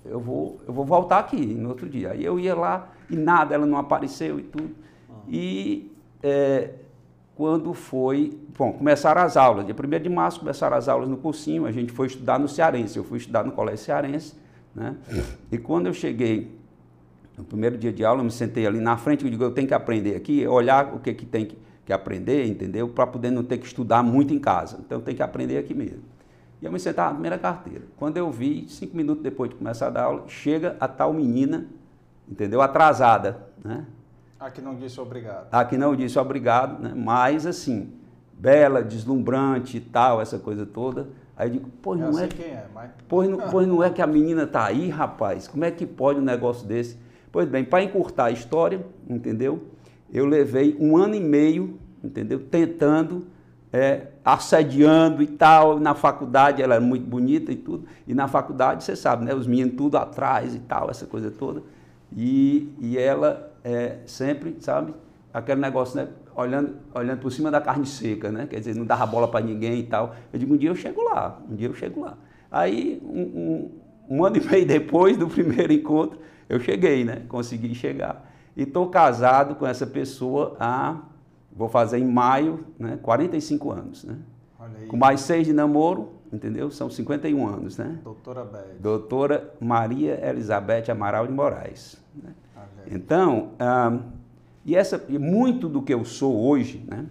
eu vou, eu vou voltar aqui no outro dia. Aí eu ia lá e nada, ela não apareceu e tudo. E é, quando foi, bom, começaram as aulas, dia 1 de março começaram as aulas no cursinho, a gente foi estudar no Cearense, eu fui estudar no Colégio Cearense, né? E quando eu cheguei no primeiro dia de aula, eu me sentei ali na frente, eu digo, eu tenho que aprender aqui, olhar o que, que tem que, que aprender, entendeu? Para poder não ter que estudar muito em casa. Então, eu tenho que aprender aqui mesmo. E eu me sentava na primeira carteira. Quando eu vi, cinco minutos depois de começar a dar aula, chega a tal menina, entendeu? Atrasada, né? A que não disse obrigado. A que não disse obrigado, né? Mas, assim, bela, deslumbrante e tal, essa coisa toda. Aí eu digo, pois não é... quem é, mas... [laughs] Pois não, pois não é que a [laughs] menina tá aí, rapaz? Como é que pode um negócio desse? Pois bem, para encurtar a história, entendeu? Eu levei um ano e meio, entendeu? Tentando, é, assediando e tal. Na faculdade ela era muito bonita e tudo. E na faculdade, você sabe, né? Os meninos tudo atrás e tal, essa coisa toda. E, e ela é, sempre, sabe? Aquele negócio, né? Olhando, olhando por cima da carne seca, né? Quer dizer, não dava bola para ninguém e tal. Eu digo, um dia eu chego lá, um dia eu chego lá. Aí, um, um, um ano [laughs] e meio depois do primeiro encontro, eu cheguei, né? Consegui chegar. E estou casado com essa pessoa há, vou fazer em maio, né? 45 anos, né? Com mais seis de namoro, entendeu? São 51 anos, né? Doutora Beth. Doutora Maria Elizabeth Amaral de Moraes. Né? Então, ah, e essa, e muito do que eu sou hoje, né?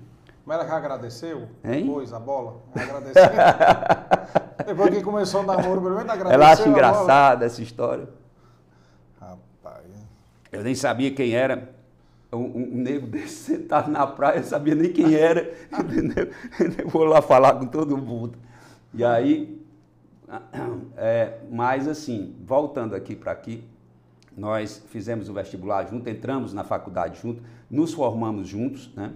Mas ela já agradeceu hein? depois a bola? Agradeceu. [laughs] depois que começou o namoro, pelo menos agradeceu. Ela acha engraçada essa história. Eu nem sabia quem era. Um, um, um negro desse sentado na praia, eu sabia nem quem era, entendeu? Eu vou lá falar com todo mundo. E aí, é, mas assim, voltando aqui para aqui, nós fizemos o vestibular junto, entramos na faculdade junto, nos formamos juntos, né?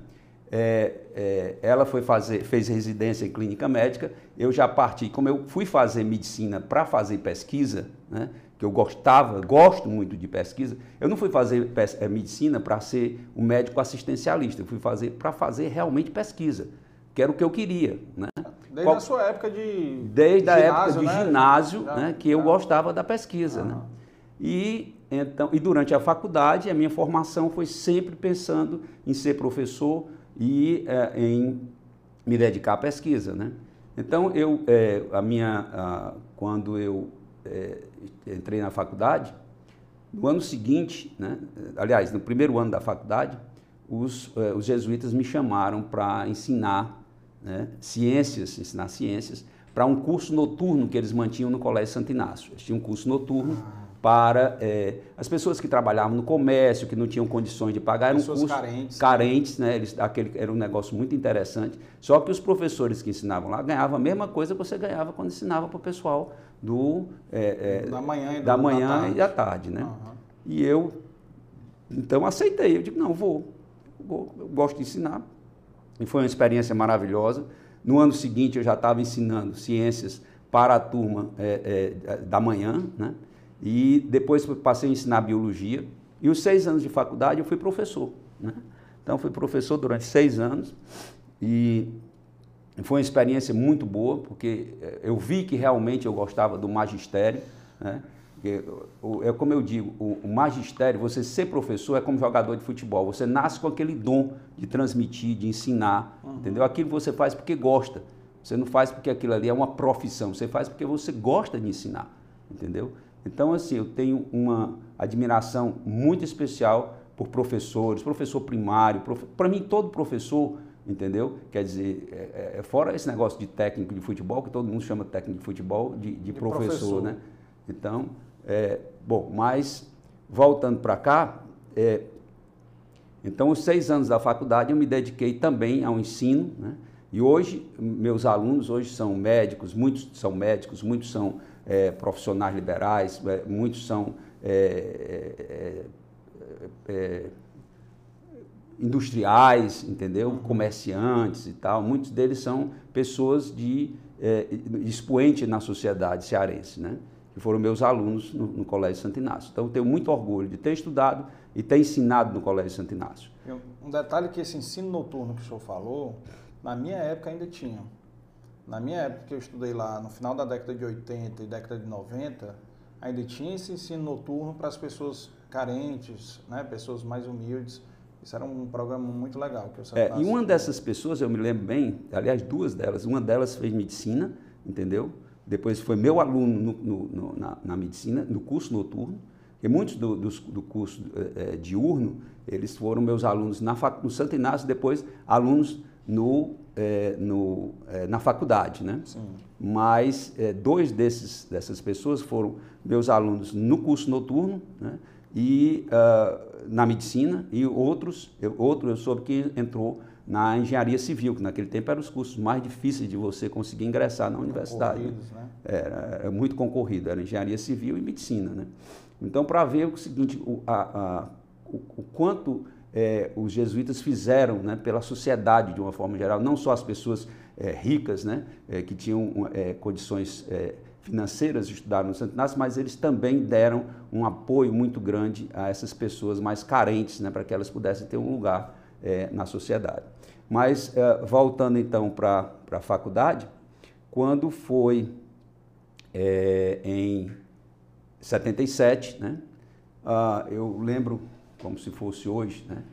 É, é, ela foi fazer, fez residência em clínica médica, eu já parti, como eu fui fazer medicina para fazer pesquisa, né? que eu gostava, gosto muito de pesquisa, eu não fui fazer é, medicina para ser um médico assistencialista, eu fui fazer para fazer realmente pesquisa, que era o que eu queria. Né? Desde Qual, a sua época de Desde a época de né? ginásio, já, né, que eu gostava da pesquisa. Né? E, então, e durante a faculdade, a minha formação foi sempre pensando em ser professor e é, em me dedicar à pesquisa. Né? Então, eu, é, a minha, a, quando eu é, entrei na faculdade, no ano seguinte, né, aliás, no primeiro ano da faculdade, os, os jesuítas me chamaram para ensinar né, ciências, ensinar ciências, para um curso noturno que eles mantinham no Colégio Santo Inácio. Eles tinham um curso noturno ah. Para é, as pessoas que trabalhavam no comércio, que não tinham condições de pagar. Era um curso carentes. Carentes, né? Eles, aquele, era um negócio muito interessante. Só que os professores que ensinavam lá ganhavam a mesma coisa que você ganhava quando ensinava para o pessoal do é, é, da manhã, e, da manhã da e da tarde, né? Uhum. E eu então aceitei, eu digo não vou, vou, eu gosto de ensinar e foi uma experiência maravilhosa. No ano seguinte eu já estava ensinando ciências para a turma é, é, da manhã, né? E depois passei a ensinar biologia e os seis anos de faculdade eu fui professor, né? Então fui professor durante seis anos e foi uma experiência muito boa, porque eh, eu vi que realmente eu gostava do magistério. Né? É como eu digo, o magistério, você ser professor é como jogador de futebol. Você nasce com aquele dom de transmitir, de ensinar, uhum. entendeu? Aquilo você faz porque gosta. Você não faz porque aquilo ali é uma profissão. Você faz porque você gosta de ensinar, entendeu? Então, assim, eu tenho uma admiração muito especial por professores, professor primário. Prof... Para mim, todo professor entendeu? Quer dizer, é, é, é, fora esse negócio de técnico de futebol, que todo mundo chama técnico de futebol, de, de, de professor, professor, né? Então, é, bom, mas voltando para cá, é, então os seis anos da faculdade eu me dediquei também ao ensino, né? E hoje, meus alunos hoje são médicos, muitos são médicos, muitos são é, profissionais liberais, é, muitos são é, industriais, entendeu? Uhum. Comerciantes e tal. Muitos deles são pessoas de expoente na sociedade cearense, né? que foram meus alunos no, no Colégio Santo Inácio. Então, tenho muito orgulho de ter estudado e ter ensinado no Colégio Santo Inácio. Um detalhe que esse ensino noturno que o senhor falou, na minha época ainda tinha. Na minha época que eu estudei lá, no final da década de 80 e década de 90, ainda tinha esse ensino noturno para as pessoas carentes, né, pessoas mais humildes. Isso era um programa muito legal. Que eu é, e uma dessas pessoas, eu me lembro bem, aliás, duas delas, uma delas fez medicina, entendeu? depois foi meu aluno no, no, no, na, na, medicina, no curso noturno, e muitos do, do, do curso é, diurno, eles foram meus alunos na, no Santo Inácio, depois alunos no, é, no, é, na faculdade, né? Sim. Mas é, dois desses, dessas pessoas foram meus alunos no curso noturno, né? E uh, na medicina, e outros, eu, outro eu soube que entrou na engenharia civil, que naquele tempo eram os cursos mais difíceis de você conseguir ingressar na universidade. Né? Era, era, muito concorrido, era engenharia civil e medicina. Né? Então, para ver o seguinte, o, a, a, o, o quanto é, os jesuítas fizeram né, pela sociedade de uma forma geral, não só as pessoas é, ricas, né, é, que tinham é, condições é, financeiras de estudar no Santo Inácio, mas eles também deram um apoio muito grande a essas pessoas mais carentes, né, para que elas pudessem ter um lugar é, na sociedade. Mas, voltando então para a faculdade, quando foi em 77, né, uh, eu lembro como se fosse hoje, né,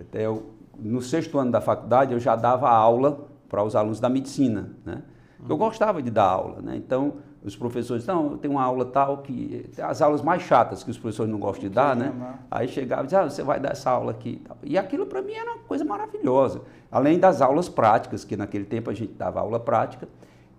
até eu, no sexto ano da faculdade eu já dava aula para os alunos da medicina. Né, eu uhum. gostava de dar aula, né, então os professores, não, eu tenho uma aula tal que. As aulas mais chatas que os professores não gostam de dar, né? Aí chegava e dizia, ah, você vai dar essa aula aqui. E aquilo para mim era uma coisa maravilhosa. Além das aulas práticas, que naquele tempo a gente dava aula prática,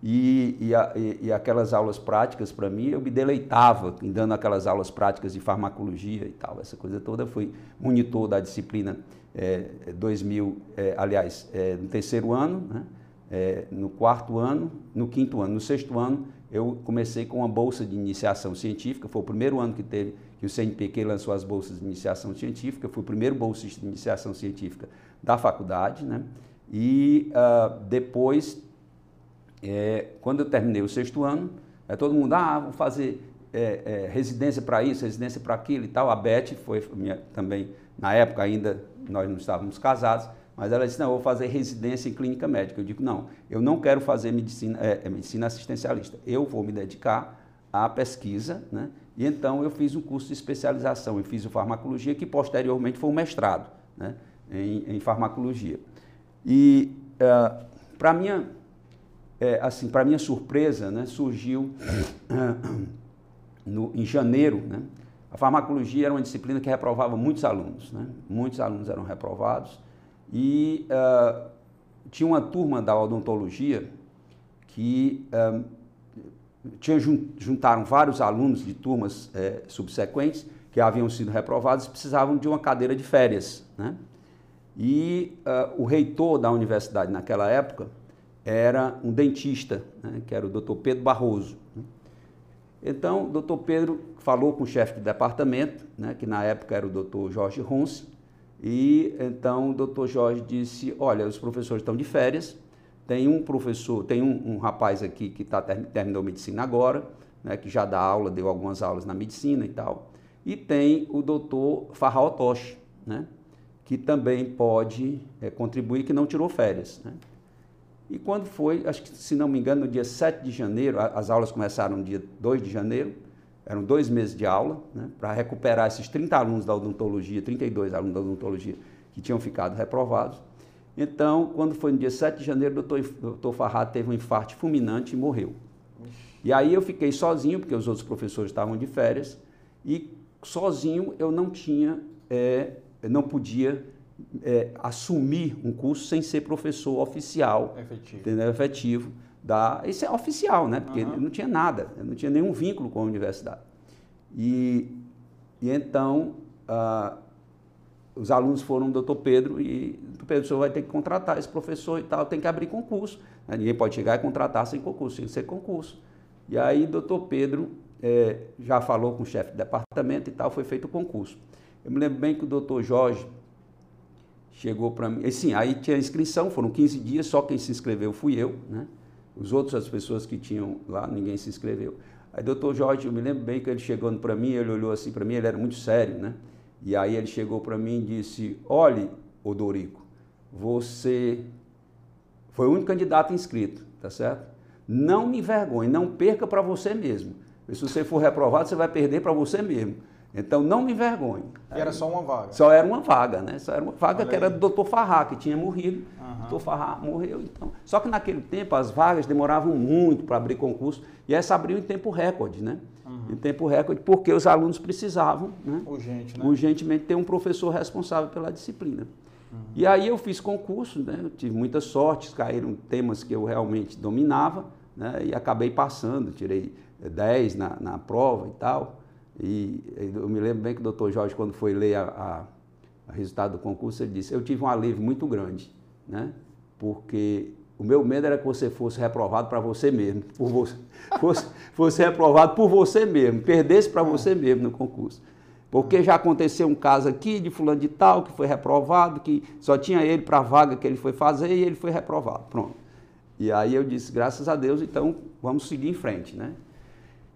e, e, a, e, aquelas aulas práticas, para mim, eu me deleitava em dando aquelas aulas práticas de farmacologia e tal, essa coisa toda. Fui monitor da disciplina é, 2000, é, aliás, é, no terceiro ano, né? É, no quarto ano, no quinto ano, no sexto ano, eu comecei com uma bolsa de iniciação científica, foi o primeiro ano que teve que o CNPq lançou as bolsas de iniciação científica, fui o primeiro bolsista de iniciação científica da faculdade, né? E uh, depois, é, quando eu terminei o sexto ano, é, todo mundo, ah, vou fazer é, é, residência para isso, residência para aquilo e tal. A Beth foi minha, também, na época ainda, nós não estávamos casados, mas ela disse, não, eu vou fazer residência em clínica médica. Eu digo, não, eu não quero fazer medicina, é, é medicina assistencialista. Eu vou me dedicar à pesquisa, né? E então eu fiz um curso de especialização, eu fiz o farmacologia, que posteriormente foi um mestrado né? em, em farmacologia. E uh, é, para minha, é, assim, para minha surpresa, né, surgiu [clears throat] no, em janeiro, né? A farmacologia era uma disciplina que reprovava muitos alunos, né? Muitos alunos eram reprovados e uh, tinha uma turma da odontologia que uh, tinha, juntaram vários alunos de turmas uh, subsequentes que haviam sido reprovados e precisavam de uma cadeira de férias. Né? E uh, o reitor da universidade naquela época era um dentista, né, que era o Dr. Pedro Barroso. Né? Então, o Dr. Pedro falou com o chefe de departamento, né, que na época era o Dr. Jorge Ronce, e então o doutor Jorge disse: Olha, os professores estão de férias, tem um professor, tem um, um rapaz aqui que tá, terminou medicina agora, né, que já dá aula, deu algumas aulas na medicina e tal, e tem o doutor Farral Toshi, né, que também pode é, contribuir, que não tirou férias. Né. E quando foi, acho que se não me engano, no dia 7 de janeiro, as aulas começaram no dia 2 de janeiro, eram dois meses de aula, né, para recuperar esses 30 alunos da odontologia, 32 alunos da odontologia que tinham ficado reprovados. Então, quando foi no dia 7 de janeiro, o doutor, doutor Farrad teve um infarto fulminante e morreu. E aí eu fiquei sozinho, porque os outros professores estavam de férias, e sozinho eu não tinha, é, não podia é, assumir um curso sem ser professor oficial, efetivo. Entendeu? efetivo da. Isso é oficial, né? Porque uhum. não tinha nada, não tinha nenhum vínculo com a universidade. E, e então uh, os alunos foram doutor Pedro e o Pedro, o senhor vai ter que contratar esse professor e tal, tem que abrir concurso. Né? Ninguém pode chegar e contratar sem concurso, sem ser concurso. E aí, doutor Pedro é, já falou com o chefe de departamento e tal, foi feito o concurso. Eu me lembro bem que o doutor Jorge chegou para mim, e sim, aí tinha inscrição, foram 15 dias, só quem se inscreveu fui eu, né? Os outros, as pessoas que tinham lá, ninguém se inscreveu. Aí, doutor Jorge, eu me lembro bem que ele chegando para mim, ele olhou assim para mim, ele era muito sério, né? E aí ele chegou para mim e disse: Olhe, Odorico, você foi o único candidato inscrito, tá certo? Não me envergonhe, não perca para você mesmo. Se você for reprovado, você vai perder para você mesmo. Então não me envergonhe. E era só uma vaga? Só era uma vaga, né? Só era uma vaga Olha que aí. era do doutor Farrá, que tinha morrido. Uhum. O doutor Farrá morreu, então. Só que naquele tempo as vagas demoravam muito para abrir concurso e essa abriu em tempo recorde, né? Uhum. Em tempo recorde, porque os alunos precisavam, né? Urgente, né? Urgentemente ter um professor responsável pela disciplina. Uhum. E aí eu fiz concurso, né? Eu tive muita sorte, caíram temas que eu realmente dominava, né? E acabei passando, tirei 10 na, na prova e tal. E eu me lembro bem que o doutor Jorge, quando foi ler a, a, a, resultado do concurso, ele disse: Eu tive um alívio muito grande, né? porque o meu medo era que você fosse reprovado para você mesmo, por você, [laughs] fosse, fosse reprovado por você mesmo, perdesse para você mesmo no concurso. Porque já aconteceu um caso aqui de fulano de tal que foi reprovado, que só tinha ele para a vaga que ele foi fazer e ele foi reprovado. Pronto. E aí eu disse, graças a Deus, então vamos seguir em frente, né?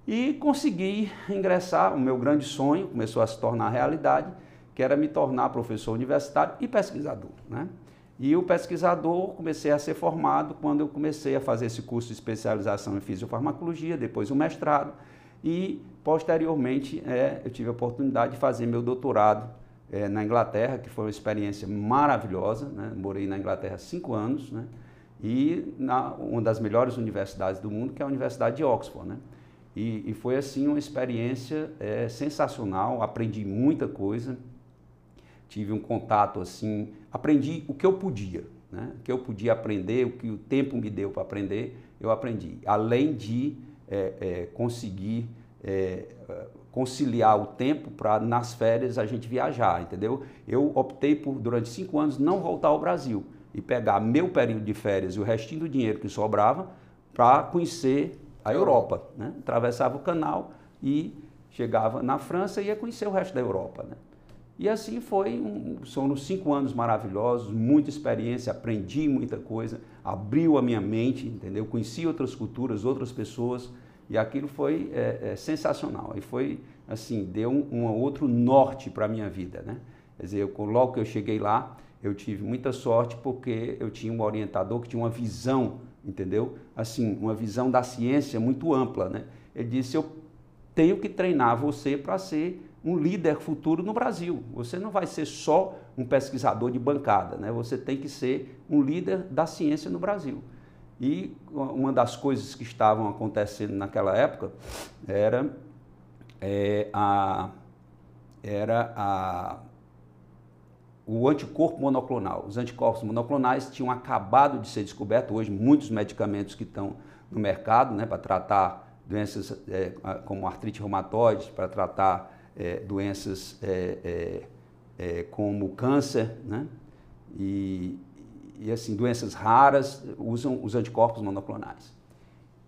E consegui ingressar, o meu grande sonho começou a se tornar realidade, que era me tornar professor universitário e pesquisador. Né? E o pesquisador comecei a ser formado quando eu comecei a fazer esse curso de especialização em fisiofarmacologia, depois o mestrado, e posteriormente é, eu tive a oportunidade de fazer meu doutorado é, na Inglaterra, que foi uma experiência maravilhosa. Né? Morei na Inglaterra cinco anos, né? e na uma das melhores universidades do mundo, que é a Universidade de Oxford. Né? E, e foi assim uma experiência é, sensacional, aprendi muita coisa, tive um contato assim, aprendi o que eu podia, né? o que eu podia aprender, o que o tempo me deu para aprender, eu aprendi. Além de é, é, conseguir conciliar o tempo para nas férias a gente viajar, entendeu? Eu optei por durante cinco anos não voltar ao Brasil e pegar meu período de férias e o restinho do dinheiro que sobrava para conhecer a Europa. Né? Atravessava o canal e chegava na França e ia conhecer o resto da Europa. Né? E assim foi, um, foram cinco anos maravilhosos, muita experiência, aprendi muita coisa, abriu a minha mente, entendeu? Conheci outras culturas, outras pessoas, e aquilo foi é, é, sensacional. E foi, assim, deu um, um outro norte para a minha vida, né? Quer dizer, eu, logo que eu cheguei lá, eu tive muita sorte porque eu tinha um orientador que tinha uma visão entendeu? Assim, uma visão da ciência muito ampla, né? Ele disse: eu tenho que treinar você para ser um líder futuro no Brasil. Você não vai ser só um pesquisador de bancada, né? Você tem que ser um líder da ciência no Brasil. E uma das coisas que estavam acontecendo naquela época era é, a era a o anticorpo monoclonal. Os anticorpos monoclonais tinham acabado de ser descobertos, hoje muitos medicamentos que estão no mercado né, para tratar doenças é, como artrite reumatoide, para tratar é, doenças é, é, é como câncer, né, e, e, assim, doenças raras usam os anticorpos monoclonais.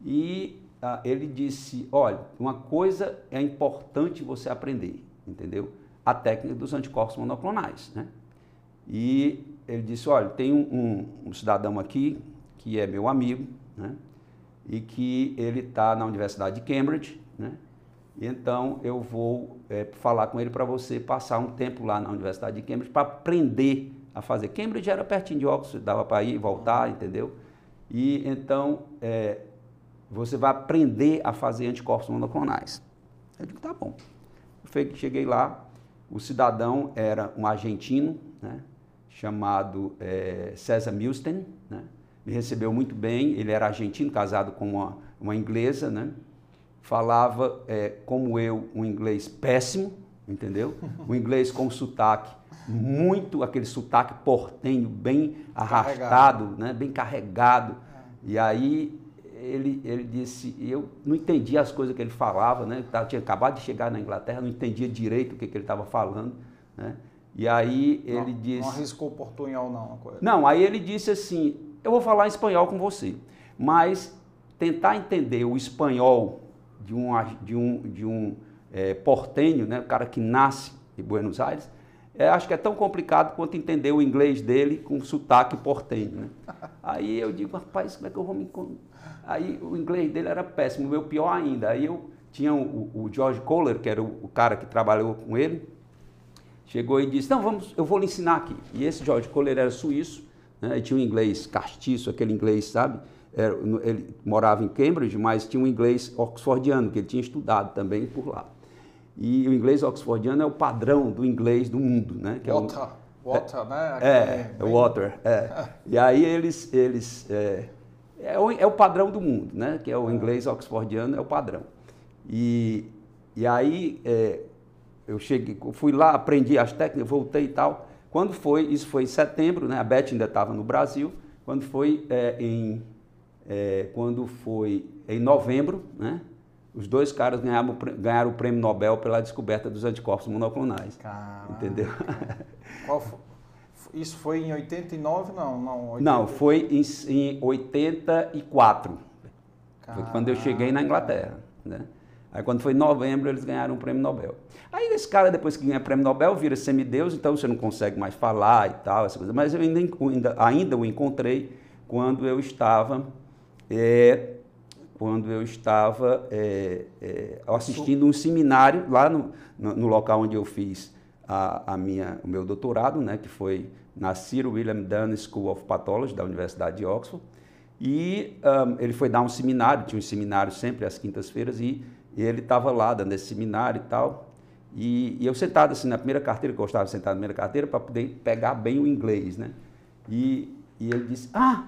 E ah, ele disse, olha, uma coisa é importante você aprender, entendeu? A técnica dos anticorpos monoclonais, né? E ele disse, olha, tem um, um, cidadão aqui que é meu amigo, né? E que ele está na Universidade de Cambridge, né? Então eu vou é, falar com ele para você passar um tempo lá na Universidade de Cambridge para aprender a fazer. Cambridge era pertinho de Oxford, dava para ir e voltar, entendeu? E então é, você vai aprender a fazer anticorpos monoclonais. Eu digo, tá bom. Eu cheguei lá, o cidadão era um argentino, né? Chamado é, César Milsten, né? me recebeu muito bem, ele era argentino, casado com uma, uma inglesa, né? falava é, como eu um inglês péssimo, entendeu? [laughs] Um inglês com sotaque muito, aquele sotaque portenho, bem arrastado, carregado. Né? bem carregado. É. E aí ele, ele disse, eu não entendia as coisas que ele falava, né? Eu tinha acabado de chegar na Inglaterra, não entendia direito o que, que ele estava falando, né? E aí ele não, disse. Não arriscou portunhol, não. Não, aí ele disse assim: eu vou falar espanhol com você, mas tentar entender o espanhol de um, de um, de um é, portenho, né, o cara que nasce em Buenos Aires, é, acho que é tão complicado quanto entender o inglês dele com sotaque portenho. Né? [laughs] Aí eu digo, rapaz, como é que eu vou me Aí o inglês dele era péssimo, o meu pior ainda. Aí eu tinha o, o George Kohler, que era o, o, cara que trabalhou com ele, chegou e disse, não, vamos, eu vou lhe ensinar aqui. E esse George Kohler era suíço, né? tinha um inglês castiço, aquele inglês, sabe? Era, ele morava em Cambridge, mas tinha um inglês oxfordiano, que ele tinha estudado também por lá. E o inglês oxfordiano é o padrão do inglês do mundo, né? Que water, é o, water, é, né? É, é, water, é. [laughs] e aí eles, eles é, é, o, é o padrão do mundo, né? Que é o inglês oxfordiano, é o padrão. E, e aí é, eu cheguei, fui lá, aprendi as técnicas, voltei e tal. Quando foi, isso foi em setembro, né? A Beth ainda estava no Brasil. Quando foi é, em, é, quando foi em novembro, né? Os dois caras ganharam, ganharam o prêmio Nobel pela descoberta dos anticorpos monoclonais. Caramba. Entendeu? [laughs] Foi? Isso foi em 89? Não, não. 80... Não, foi em, em 84. Caramba. Foi quando eu cheguei na Inglaterra. Né? Aí quando foi em novembro, eles ganharam o prêmio Nobel. Aí esse cara, depois que ganha o prêmio Nobel, vira semideus, então você não consegue mais falar e tal, essa coisa. Mas eu ainda, ainda, ainda o encontrei quando eu estava é, quando eu estava é, é, assistindo um seminário lá no, no, no, local onde eu fiz a, a, minha, o meu doutorado, né, que foi na Sir William Dunn School of Pathology da Universidade de Oxford. E um, ele foi dar um seminário, tinha um seminário sempre às quintas-feiras, e, e, ele estava lá dando esse seminário e tal. E, e, eu sentado assim na primeira carteira, que eu estava sentado na primeira carteira, para poder pegar bem o inglês, né? E, e ele disse: Ah,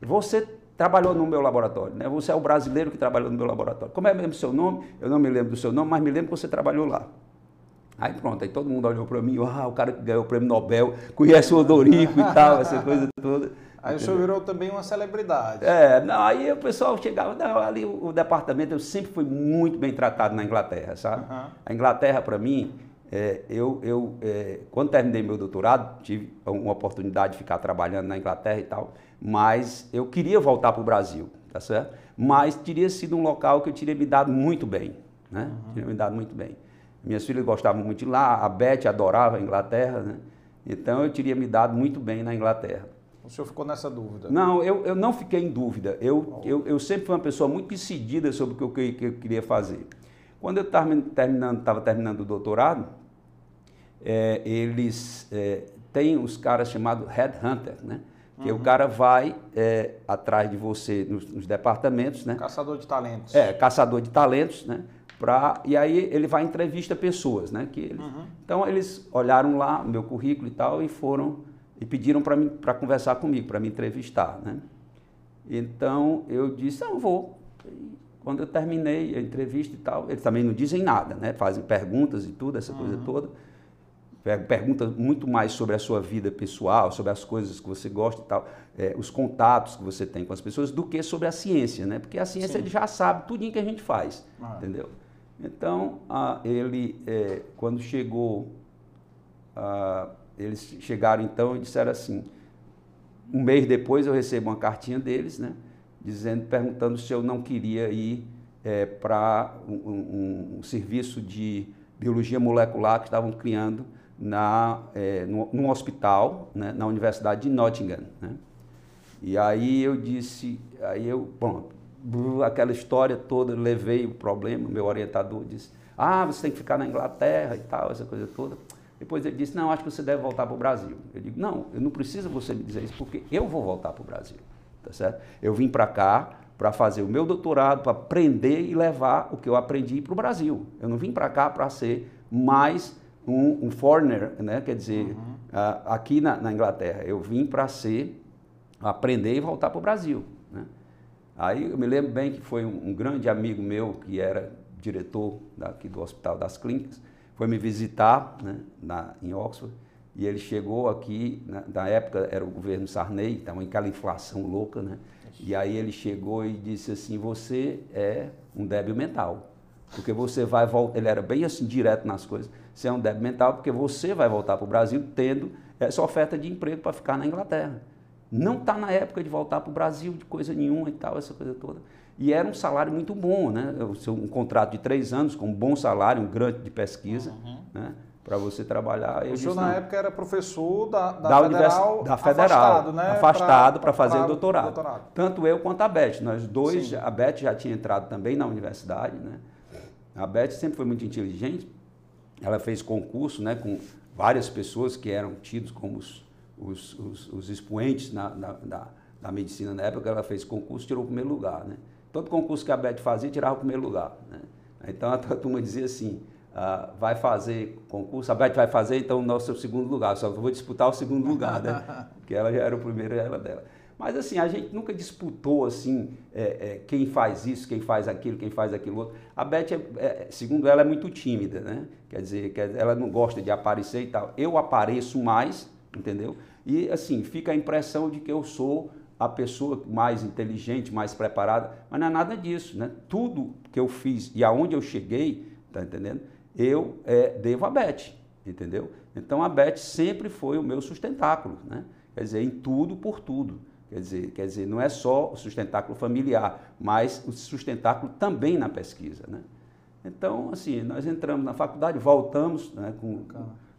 você trabalhou no meu laboratório, né? Você é o brasileiro que trabalhou no meu laboratório. Como é mesmo o seu nome? Eu não me lembro do seu nome, mas me lembro que você trabalhou lá. Aí pronto, aí todo mundo olhou para mim, ah, o cara que ganhou o prêmio Nobel, conhece o Odorico e tal, essa coisa toda. Aí o senhor virou também uma celebridade. É, não, aí o pessoal chegava, não, ali o, o, departamento, eu sempre fui muito bem tratado na Inglaterra, sabe? Uhum. A Inglaterra, para mim, é, eu, eu é, quando terminei meu doutorado, tive uma oportunidade de ficar trabalhando na Inglaterra e tal, mas eu queria voltar para o Brasil, tá certo? Mas teria sido um local que eu teria me dado muito bem, né? Uhum. Teria me dado muito bem. Minhas filhas gostavam muito de lá, a Beth adorava a Inglaterra, né? Então eu teria me dado muito bem na Inglaterra. O senhor ficou nessa dúvida? Não, eu, eu não fiquei em dúvida. Eu, eu, eu sempre fui uma pessoa muito decidida sobre o que eu, que eu queria fazer. Quando eu estava terminando, terminando o doutorado, é, eles é, têm os caras chamados headhunter, né? Que uhum. o cara vai é, atrás de você nos, nos, departamentos, né? Caçador de talentos. É, caçador de talentos, né? Pra, e aí ele vai entrevista pessoas, né? Que eles, uhum. Então eles olharam lá o meu currículo e tal e foram e pediram para para conversar comigo, para me entrevistar, né? Então eu disse, não vou. E quando eu terminei a entrevista e tal, eles também não dizem nada, né? Fazem perguntas e tudo, essa uhum. coisa toda pergunta muito mais sobre a sua vida pessoal, sobre as coisas que você gosta e tal, é, os contatos que você tem com as pessoas, do que sobre a ciência, né? Porque a ciência ele já sabe tudo que a gente faz, ah. entendeu? Então, a, ele, é, quando chegou, a, eles chegaram então e disseram assim, um mês depois eu recebo uma cartinha deles, né? Dizendo, perguntando se eu não queria ir é, para um, um, um serviço de biologia molecular que estavam criando na, é, no, num hospital né, na Universidade de Nottingham. Né? E aí eu disse, aí eu, bom, aquela história toda, levei o problema, meu orientador disse, ah, você tem que ficar na Inglaterra e tal, essa coisa toda. Depois ele disse, não, acho que você deve voltar para o Brasil. Eu digo, não, eu não preciso você me dizer isso, porque eu vou voltar para o Brasil, tá certo? Eu vim para cá para fazer o meu doutorado, para aprender e levar o que eu aprendi para o Brasil. Eu não vim para cá para ser mais um, um foreigner, né? quer dizer, uhum. uh, aqui na, na, Inglaterra. Eu vim para ser, aprender e voltar para o Brasil. Né? Aí eu me lembro bem que foi um, um, grande amigo meu, que era diretor daqui do Hospital das Clínicas, foi me visitar né, na, em Oxford, e ele chegou aqui, na, na época era o governo Sarney, estava aquela inflação louca, né? E aí ele chegou e disse assim, você é um débil mental, porque você vai voltar, ele era bem assim, direto nas coisas, você é um débil mental porque você vai voltar para o Brasil tendo essa oferta de emprego para ficar na Inglaterra. Não está na época de voltar para o Brasil de coisa nenhuma e tal, essa coisa toda. E era um salário muito bom, né? Um contrato de três anos, com um bom salário, um grande de pesquisa, uhum. né? para você trabalhar. o senhor, na época, era professor da, da, da Federal, da Federal, afastado, né? afastado para fazer doutorado. doutorado. Tanto eu quanto a Beth. Nós dois, Sim. a Beth já tinha entrado também na universidade. Né? A Beth sempre foi muito inteligente. Ela fez concurso né, com várias pessoas que eram tidos como os, os, os, os expoentes na, na, na, na, medicina na época. Ela fez concurso tirou o primeiro lugar. Né? Todo concurso que a Beth fazia, tirava o primeiro lugar. Né? Então a turma dizia assim Uh, vai fazer concurso, a Beth vai fazer, então, o nosso segundo lugar, só vou disputar o segundo lugar, né? [laughs] Porque ela já era o primeiro, ela dela. Mas assim, a gente nunca disputou assim, é, é, quem faz isso, quem faz aquilo, quem faz aquilo outro. A Beth, é, é segundo ela, é muito tímida, né? Quer dizer, ela não gosta de aparecer e tal. Eu apareço mais, entendeu? E assim, fica a impressão de que eu sou a pessoa mais inteligente, mais preparada, mas não é nada disso, né? Tudo que eu fiz e aonde eu cheguei, tá entendendo? eu é, devo a Beth, entendeu? Então a Beth sempre foi o meu sustentáculo, né? Quer dizer, em tudo por tudo. Quer dizer, quer dizer, não é só o sustentáculo familiar, mas o sustentáculo também na pesquisa, né? Então, assim, nós entramos na faculdade, voltamos né, com,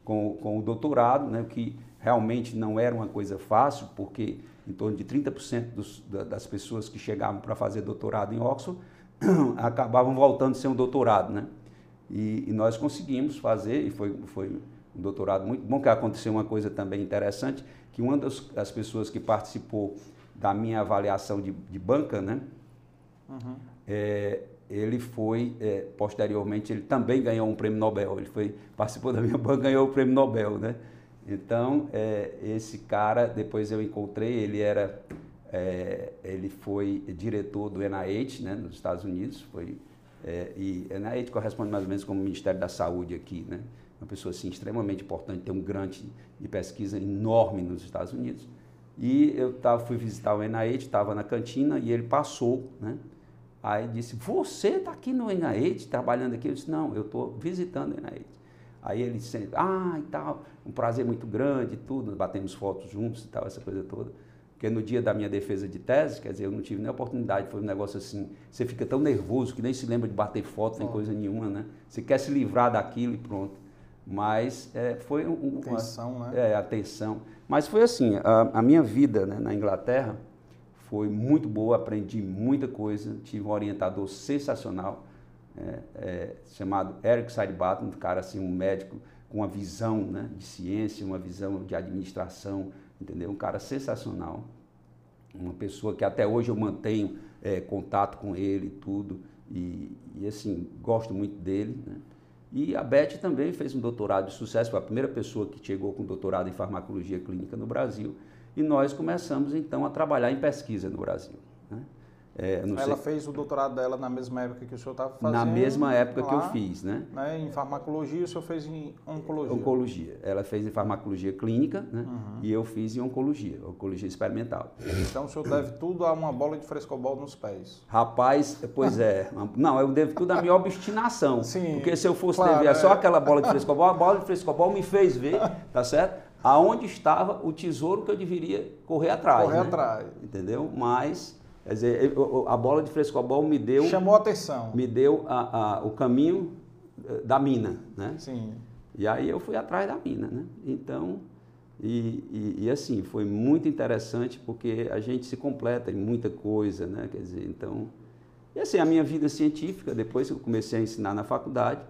com, com o doutorado, né, que realmente não era uma coisa fácil, porque em torno de 30% dos, das pessoas que chegavam para fazer doutorado em Oxford [clears throat] acabavam voltando sem um doutorado, né? E, e, nós conseguimos fazer, e foi, foi um doutorado muito bom, que aconteceu uma coisa também interessante, que uma das, das pessoas que participou da minha avaliação de, de banca, né? Uhum. É, ele foi, é, posteriormente, ele também ganhou um prêmio Nobel. Ele foi, participou da minha [laughs] banca ganhou o prêmio Nobel, né? Então, é, esse cara, depois eu encontrei, ele era, é, ele foi diretor do NIH, né, nos Estados Unidos, foi é, e NIH corresponde mais ou menos como o Ministério da Saúde aqui, né? Uma pessoa assim, extremamente importante, tem um grande de pesquisa enorme nos Estados Unidos. E eu tava, fui visitar o NIH, estava na cantina e ele passou, né? Aí disse, você está aqui no NIH, trabalhando aqui? Eu disse, não, eu estou visitando o NIH. Aí ele disse, ah, e tal, um prazer muito grande tudo, batemos fotos juntos e tal, essa coisa toda. Porque no dia da minha defesa de tese, quer dizer, eu não tive nem oportunidade, foi um negócio assim, você fica tão nervoso que nem se lembra de bater foto, nem coisa nenhuma, né? Você quer se livrar daquilo e pronto. Mas é, foi um, tensão, uma, né? É, a tensão. Mas foi assim, a, a minha vida né, na Inglaterra foi muito boa, aprendi muita coisa, tive um orientador sensacional, é, é, chamado Eric Sidebatten, um cara assim, um médico com uma visão né, de ciência, uma visão de administração, entendeu? Um cara sensacional, uma pessoa que até hoje eu mantenho é, contato com ele e tudo, e, e, assim, gosto muito dele, né? E a Beth também fez um doutorado de sucesso, foi a primeira pessoa que chegou com doutorado em farmacologia clínica no Brasil, e nós começamos então a trabalhar em pesquisa no Brasil. É, ela sei. fez o doutorado dela na mesma época que o senhor estava fazendo? Na mesma época lá, que eu fiz, né? né? Em farmacologia, o senhor fez em oncologia? Oncologia. Ela fez em farmacologia clínica, né? Uhum. E eu fiz em oncologia, oncologia experimental. Então o senhor deve tudo a uma bola de frescobol nos pés? Rapaz, pois é. [laughs] Não, eu devo tudo à minha obstinação. Sim. Porque se eu fosse claro, dever é. só aquela bola de [laughs] frescobol, a bola de frescobol me fez ver, tá certo? Aonde estava o tesouro que eu deveria correr atrás. Correr né? atrás. Entendeu? Mas Quer dizer, a bola de frescobol me deu. Chamou atenção. Me deu a, a, o caminho eh, da mina, né? Sim. E aí eu fui atrás da mina, né? Então, e, e, e, assim, foi muito interessante porque a gente se completa em muita coisa, né? Quer dizer, então. E assim, a minha vida científica, depois que eu comecei a ensinar na faculdade,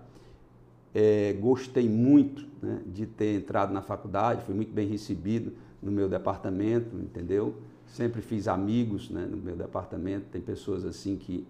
é, gostei muito né, de ter entrado na faculdade, fui muito bem recebido no meu departamento, entendeu? Sempre fiz amigos né, no meu departamento, tem pessoas assim que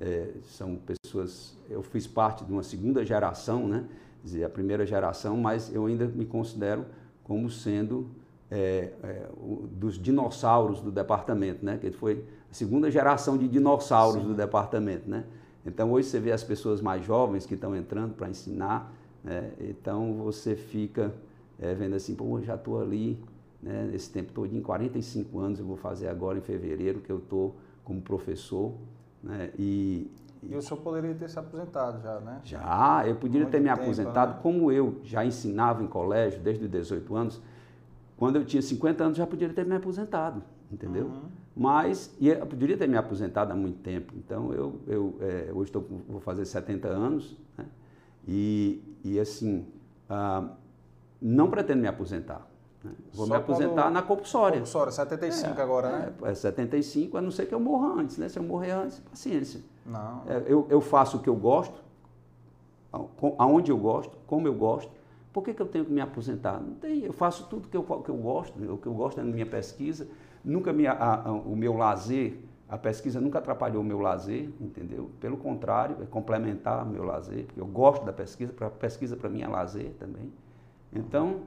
é, são pessoas. Eu fiz parte de uma segunda geração, né? Dizer, a primeira geração, mas eu ainda me considero como sendo é, é, o, dos dinossauros do departamento, né? Que foi a segunda geração de dinossauros Sim. do departamento, né? Então hoje você vê as pessoas mais jovens que estão entrando para ensinar, né? então você fica é, vendo assim, pô, já estou ali né, esse tempo todo, em 45 anos, eu vou fazer agora em fevereiro, que eu estou como professor. Né, e, e o senhor poderia ter se aposentado já, né? Já, eu poderia Muito ter me tempo, aposentado, né? como eu já ensinava em colégio desde os 18 anos. quando eu tinha 50 anos já poderia ter me aposentado, entendeu? Uhum. Mas e eu poderia ter me aposentado há muito tempo. Então eu, eu é, hoje estou, vou fazer 70 anos né? e, e assim ah, não pretendo me aposentar. Vou Só me aposentar na compulsória. Compulsória, 75 é, agora, né? É, é 75, a não ser que eu morra antes, né? Se eu morrer antes, paciência. Não. É, eu, eu faço o que eu gosto, aonde eu gosto, como eu gosto. Por que, que eu tenho que me aposentar? Não tem, eu faço tudo que eu, que eu gosto, o que eu gosto é na minha pesquisa. Nunca me, a, a, o meu lazer, a pesquisa nunca atrapalhou o meu lazer, entendeu? Pelo contrário, é complementar o meu lazer, porque eu gosto da pesquisa, a pesquisa para mim é lazer também. Então,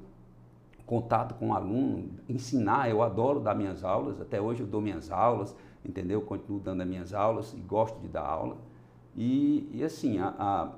contato com o aluno, ensinar, eu adoro dar minhas aulas, até hoje eu dou minhas aulas, entendeu? Continuo dando as minhas aulas e gosto de dar aula. E, e assim, a, a,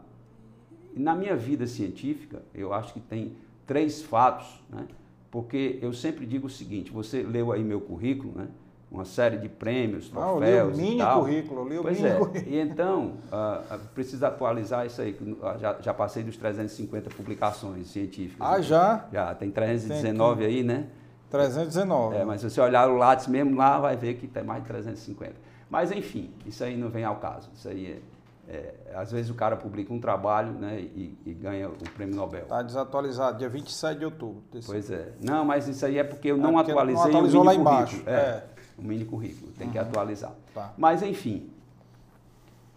na minha vida científica, eu acho que tem três fatos, né? porque eu sempre digo o seguinte, você leu aí meu currículo, né? Uma série de prêmios, troféus ah, eu li o mini tal. currículo, li o pois mini é. currículo. E então, uh, precisa atualizar isso aí, já, já passei dos 350 publicações científicas. Ah, né? já? Já, tem 319 tem aí, né? 319. É, mas se você olhar o Lattes mesmo lá, vai ver que tem mais de 350. Mas enfim, isso aí não vem ao caso. Isso aí é, é às vezes o cara publica um trabalho né, e, e ganha o prêmio Nobel. Está desatualizado, dia 27 de outubro. Pois é. Não, mas isso aí é porque eu não é atualizei não atualizou o lá embaixo. É, é. O mini currículo, tem uhum. que atualizar. Tá. Mas enfim,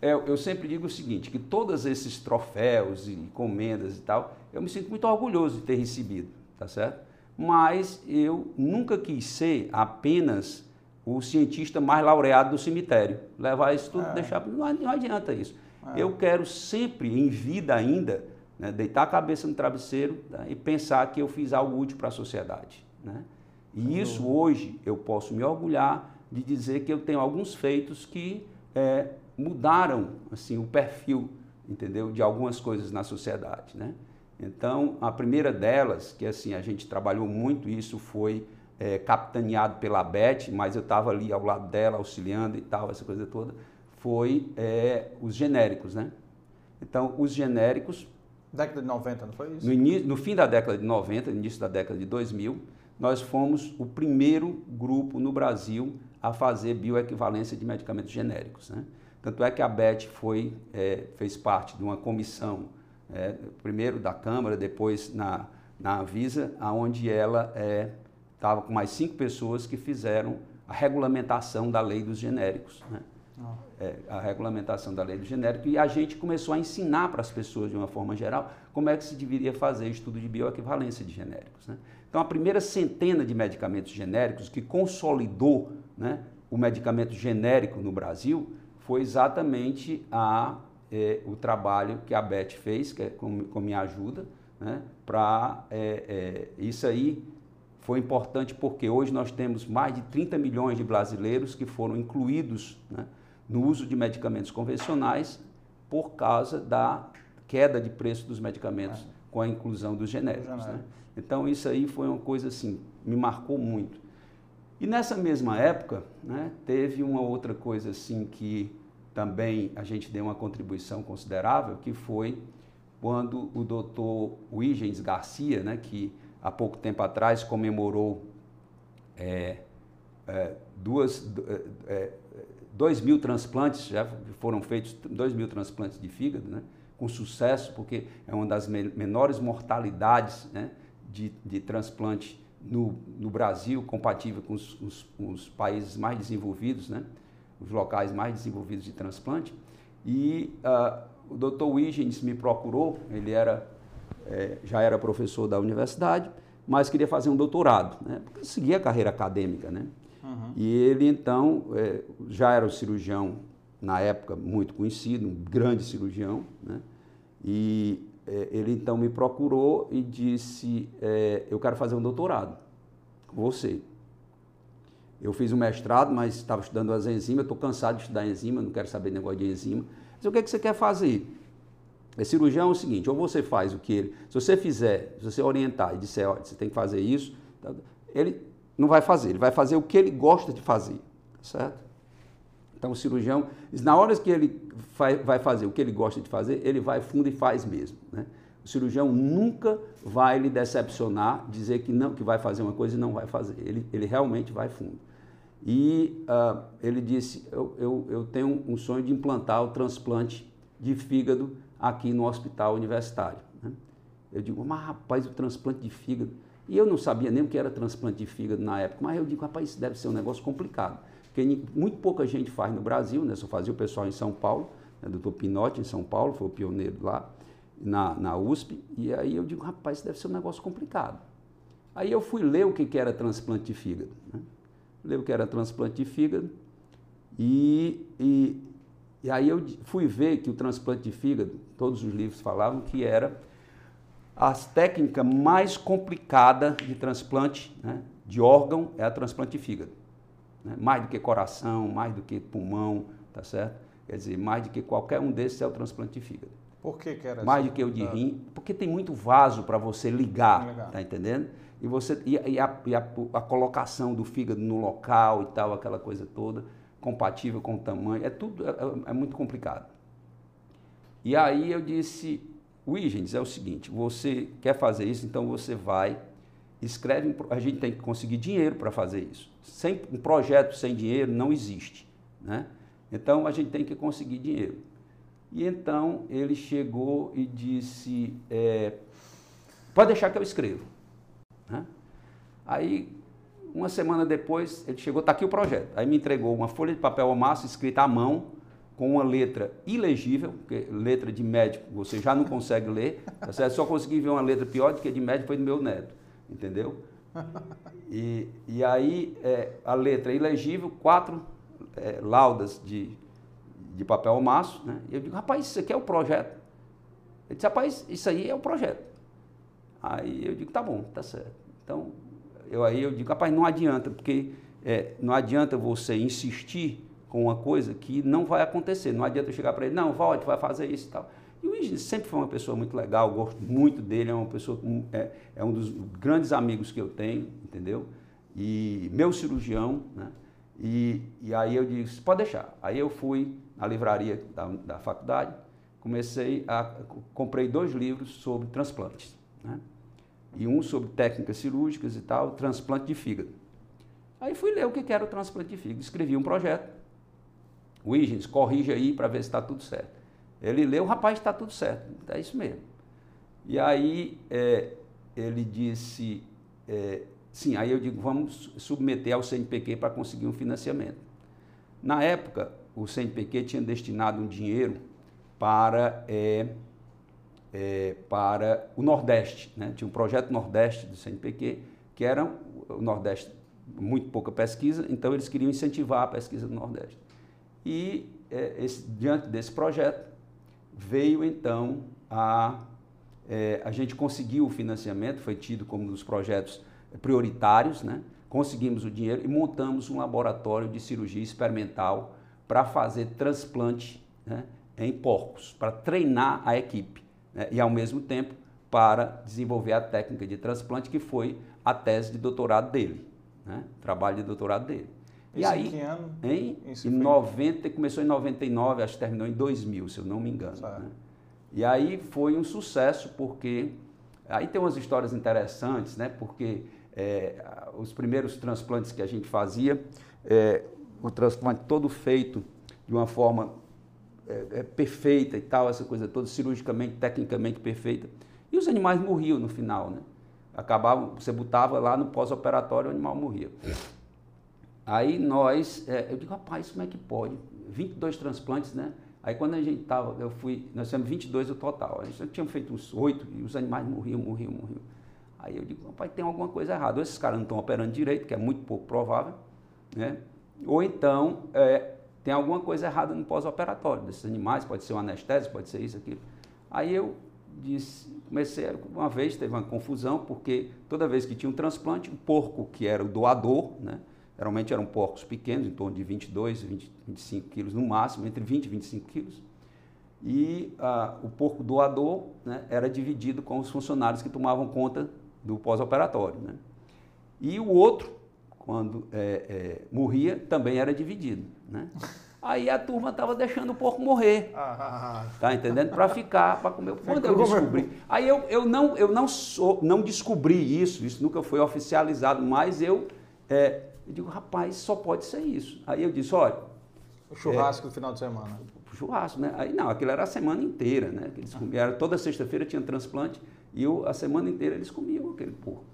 eu, eu, sempre digo o seguinte, que todos esses troféus e encomendas e tal, eu me sinto muito orgulhoso de ter recebido, tá certo? mas eu nunca quis ser apenas o cientista mais laureado do cemitério. Levar isso tudo, é. deixar. Não, não, adianta isso. É. Eu quero sempre, em vida ainda, né, deitar a cabeça no travesseiro né, e pensar que eu fiz algo útil para a sociedade. Né? E isso hoje eu posso me orgulhar de dizer que eu tenho alguns feitos que é, mudaram assim o perfil, entendeu, de algumas coisas na sociedade, né? Então, a primeira delas, que assim, a gente trabalhou muito isso, foi é, capitaneado pela Beth, mas eu estava ali ao lado dela, auxiliando e tal, essa coisa toda, foi é, os genéricos, né? Então, os genéricos... Década de 90, não foi isso? No, início, no fim da década de 90, início da década de 2000, nós fomos o primeiro grupo no Brasil a fazer bioequivalência de medicamentos genéricos, né? Tanto é que a Beth foi, é, fez parte de uma comissão é, primeiro da Câmara, depois na, na Avisa, onde ela estava é, com mais cinco pessoas que fizeram a regulamentação da lei dos genéricos. Né? É, a regulamentação da lei do genérico e a gente começou a ensinar para as pessoas de uma forma geral como é que se deveria fazer estudo de bioequivalência de genéricos. Né? Então a primeira centena de medicamentos genéricos que consolidou né, o medicamento genérico no Brasil foi exatamente a é, o trabalho que a Beth fez, que é com, com minha ajuda, né, para é, é, isso aí foi importante porque hoje nós temos mais de 30 milhões de brasileiros que foram incluídos né, no uso de medicamentos convencionais por causa da queda de preço dos medicamentos é. com a inclusão dos genéricos. Né? Então isso aí foi uma coisa assim, me marcou muito. E nessa mesma época, né, teve uma outra coisa assim que também a gente deu uma contribuição considerável, que foi quando o doutor Huygens Garcia, né, que há pouco tempo atrás comemorou é, é, duas, é, é, dois mil transplantes, já foram feitos dois mil transplantes de fígado, né, com sucesso, porque é uma das menores mortalidades né, de, de transplante no, no Brasil, compatível com os, os, os países mais desenvolvidos, né? os locais mais desenvolvidos de transplante. E uh, o Dr. Huygens me procurou, ele era, é, já era professor da universidade, mas queria fazer um doutorado, né? porque seguia a carreira acadêmica. Né? Uhum. E ele, então, é, já era um cirurgião, na época, muito conhecido, um grande cirurgião, né? e ele, então, me procurou e disse, é, eu quero fazer um doutorado com você. Eu fiz um mestrado, mas estava estudando as enzimas, estou cansado de estudar enzima, não quero saber negócio de enzima. Mas o que, é que você quer fazer? É cirurgião é o seguinte, ou você faz o que ele... Se você fizer, se você orientar e disser, olha, você tem que fazer isso, tá, ele não vai fazer, ele vai fazer o que ele gosta de fazer, certo? Então o cirurgião, na hora que ele vai fazer o que ele gosta de fazer, ele vai fundo e faz mesmo. Né? O cirurgião nunca vai lhe decepcionar, dizer que não, que vai fazer uma coisa e não vai fazer. Ele, ele realmente vai fundo. E uh, ele disse: eu, eu, eu tenho um sonho de implantar o transplante de fígado aqui no hospital universitário. Né? Eu digo, mas rapaz, o transplante de fígado. E eu não sabia nem o que era transplante de fígado na época, mas eu digo, rapaz, isso deve ser um negócio complicado. Porque muito pouca gente faz no Brasil, né? Só fazia o pessoal em São Paulo, né? doutor Pinotti em São Paulo, foi o pioneiro lá, na, na USP. E aí eu digo, rapaz, isso deve ser um negócio complicado. Aí eu fui ler o que, que era transplante de fígado. Né? Ler o que era transplante de fígado. E, e, e aí eu fui ver que o transplante de fígado, todos os livros falavam que era a técnica mais complicada de transplante né, de órgão é a transplante de fígado. Né? Mais do que coração, mais do que pulmão, tá certo? Quer dizer, mais do que qualquer um desses é o transplante de fígado. Por que, que era Mais assim? do que o de rim, porque tem muito vaso para você ligar, Legal. tá entendendo? E, você, e, e, a, e a, a, colocação do fígado no local e tal, aquela coisa toda, compatível com o tamanho, é tudo, é, é, é muito complicado. E aí eu disse, Wiggins, é o seguinte, você quer fazer isso, então você vai, escreve, a gente tem que conseguir dinheiro para fazer isso. Sem, um projeto sem dinheiro não existe, né? Então a gente tem que conseguir dinheiro. E então ele chegou e disse, é, pode deixar que eu escrevo. Né? Aí, uma semana depois, ele chegou, está aqui o projeto. Aí me entregou uma folha de papel ao massa escrita à mão, com uma letra ilegível, porque letra de médico você já não consegue ler, tá certo? só consegui ver uma letra pior do que de médico foi do meu neto, entendeu? E, e aí é, a letra ilegível, quatro é, laudas de, de papel maço, né? E eu digo, rapaz, isso aqui é o projeto. Ele disse, rapaz, isso aí é o projeto. Aí eu digo, tá bom, tá certo. Então, eu aí eu digo, rapaz, não adianta, porque é, não adianta você insistir com uma coisa que não vai acontecer. Não adianta eu chegar para ele, não, volte, vai fazer isso e tal. E o Luiz sempre foi uma pessoa muito legal, gosto muito dele, é uma pessoa, é, é um dos grandes amigos que eu tenho, entendeu? E meu cirurgião, né? E, e aí eu disse, pode deixar. Aí eu fui na livraria da, da faculdade, comecei a, comprei dois livros sobre transplantes, né? E um sobre técnicas cirúrgicas e tal, transplante de fígado. Aí fui ler o que era o transplante de fígado, escrevi um projeto, Wiggins, corrige aí para ver se está tudo certo. Ele leu, rapaz, está tudo certo. É isso mesmo. E aí é, ele disse, é, sim, aí eu digo, vamos submeter ao CNPq para conseguir um financiamento. Na época, o CNPq tinha destinado um dinheiro para, é, é, para o Nordeste. Né? Tinha um projeto Nordeste do CNPq, que era o Nordeste, muito pouca pesquisa, então eles queriam incentivar a pesquisa do Nordeste. E é, esse, diante desse projeto, veio então a. É, a gente conseguiu o financiamento, foi tido como um dos projetos prioritários, né? conseguimos o dinheiro e montamos um laboratório de cirurgia experimental para fazer transplante né, em porcos, para treinar a equipe né, e, ao mesmo tempo, para desenvolver a técnica de transplante, que foi a tese de doutorado dele, né, trabalho de doutorado dele. E aí, que ano? Em, em 90, começou em 99, acho que terminou em 2000, se eu não me engano. Né? E aí foi um sucesso, porque aí tem umas histórias interessantes, né? Porque é, os primeiros transplantes que a gente fazia, é, o transplante todo feito de uma forma é, é perfeita e tal, essa coisa toda, cirurgicamente, tecnicamente perfeita. E os animais morriam no final, né? Acabava, você botava lá no pós-operatório, o animal morria. Aí nós, é, eu digo, rapaz, como é que pode? 22 transplantes, né? Aí quando a gente estava, eu fui, nós tínhamos 22 no total. A gente tinha feito uns 8 e os animais morriam, morriam, morriam. Aí eu digo, rapaz, tem alguma coisa errada. Ou esses caras não estão operando direito, que é muito pouco provável, né? Ou então é, tem alguma coisa errada no pós-operatório desses animais, pode ser um anestésico, pode ser isso, aquilo. Aí eu disse, comecei, uma vez teve uma confusão, porque toda vez que tinha um transplante, o porco, que era o doador, né? Geralmente eram porcos pequenos, em torno de 22, 20, 25 quilos no máximo, entre 20 e 25 quilos. E ah, o porco doador né, era dividido com os funcionários que tomavam conta do pós-operatório. Né? E o outro, quando é, é, morria, também era dividido. Né? Aí a turma estava deixando o porco morrer. Ah, Tá entendendo? Para ficar, para comer. Quando eu descobri. Aí eu, eu, não, eu não, sou, não descobri isso, isso nunca foi oficializado, mas eu, é, eu digo, rapaz, só pode ser isso. Aí eu disse, olha. o churrasco do final de semana. Churrasco, né? Aí não, aquilo era a semana inteira, né? Eles comiam, era, toda sexta-feira tinha transplante e eu, a semana inteira eles comiam aquele porco.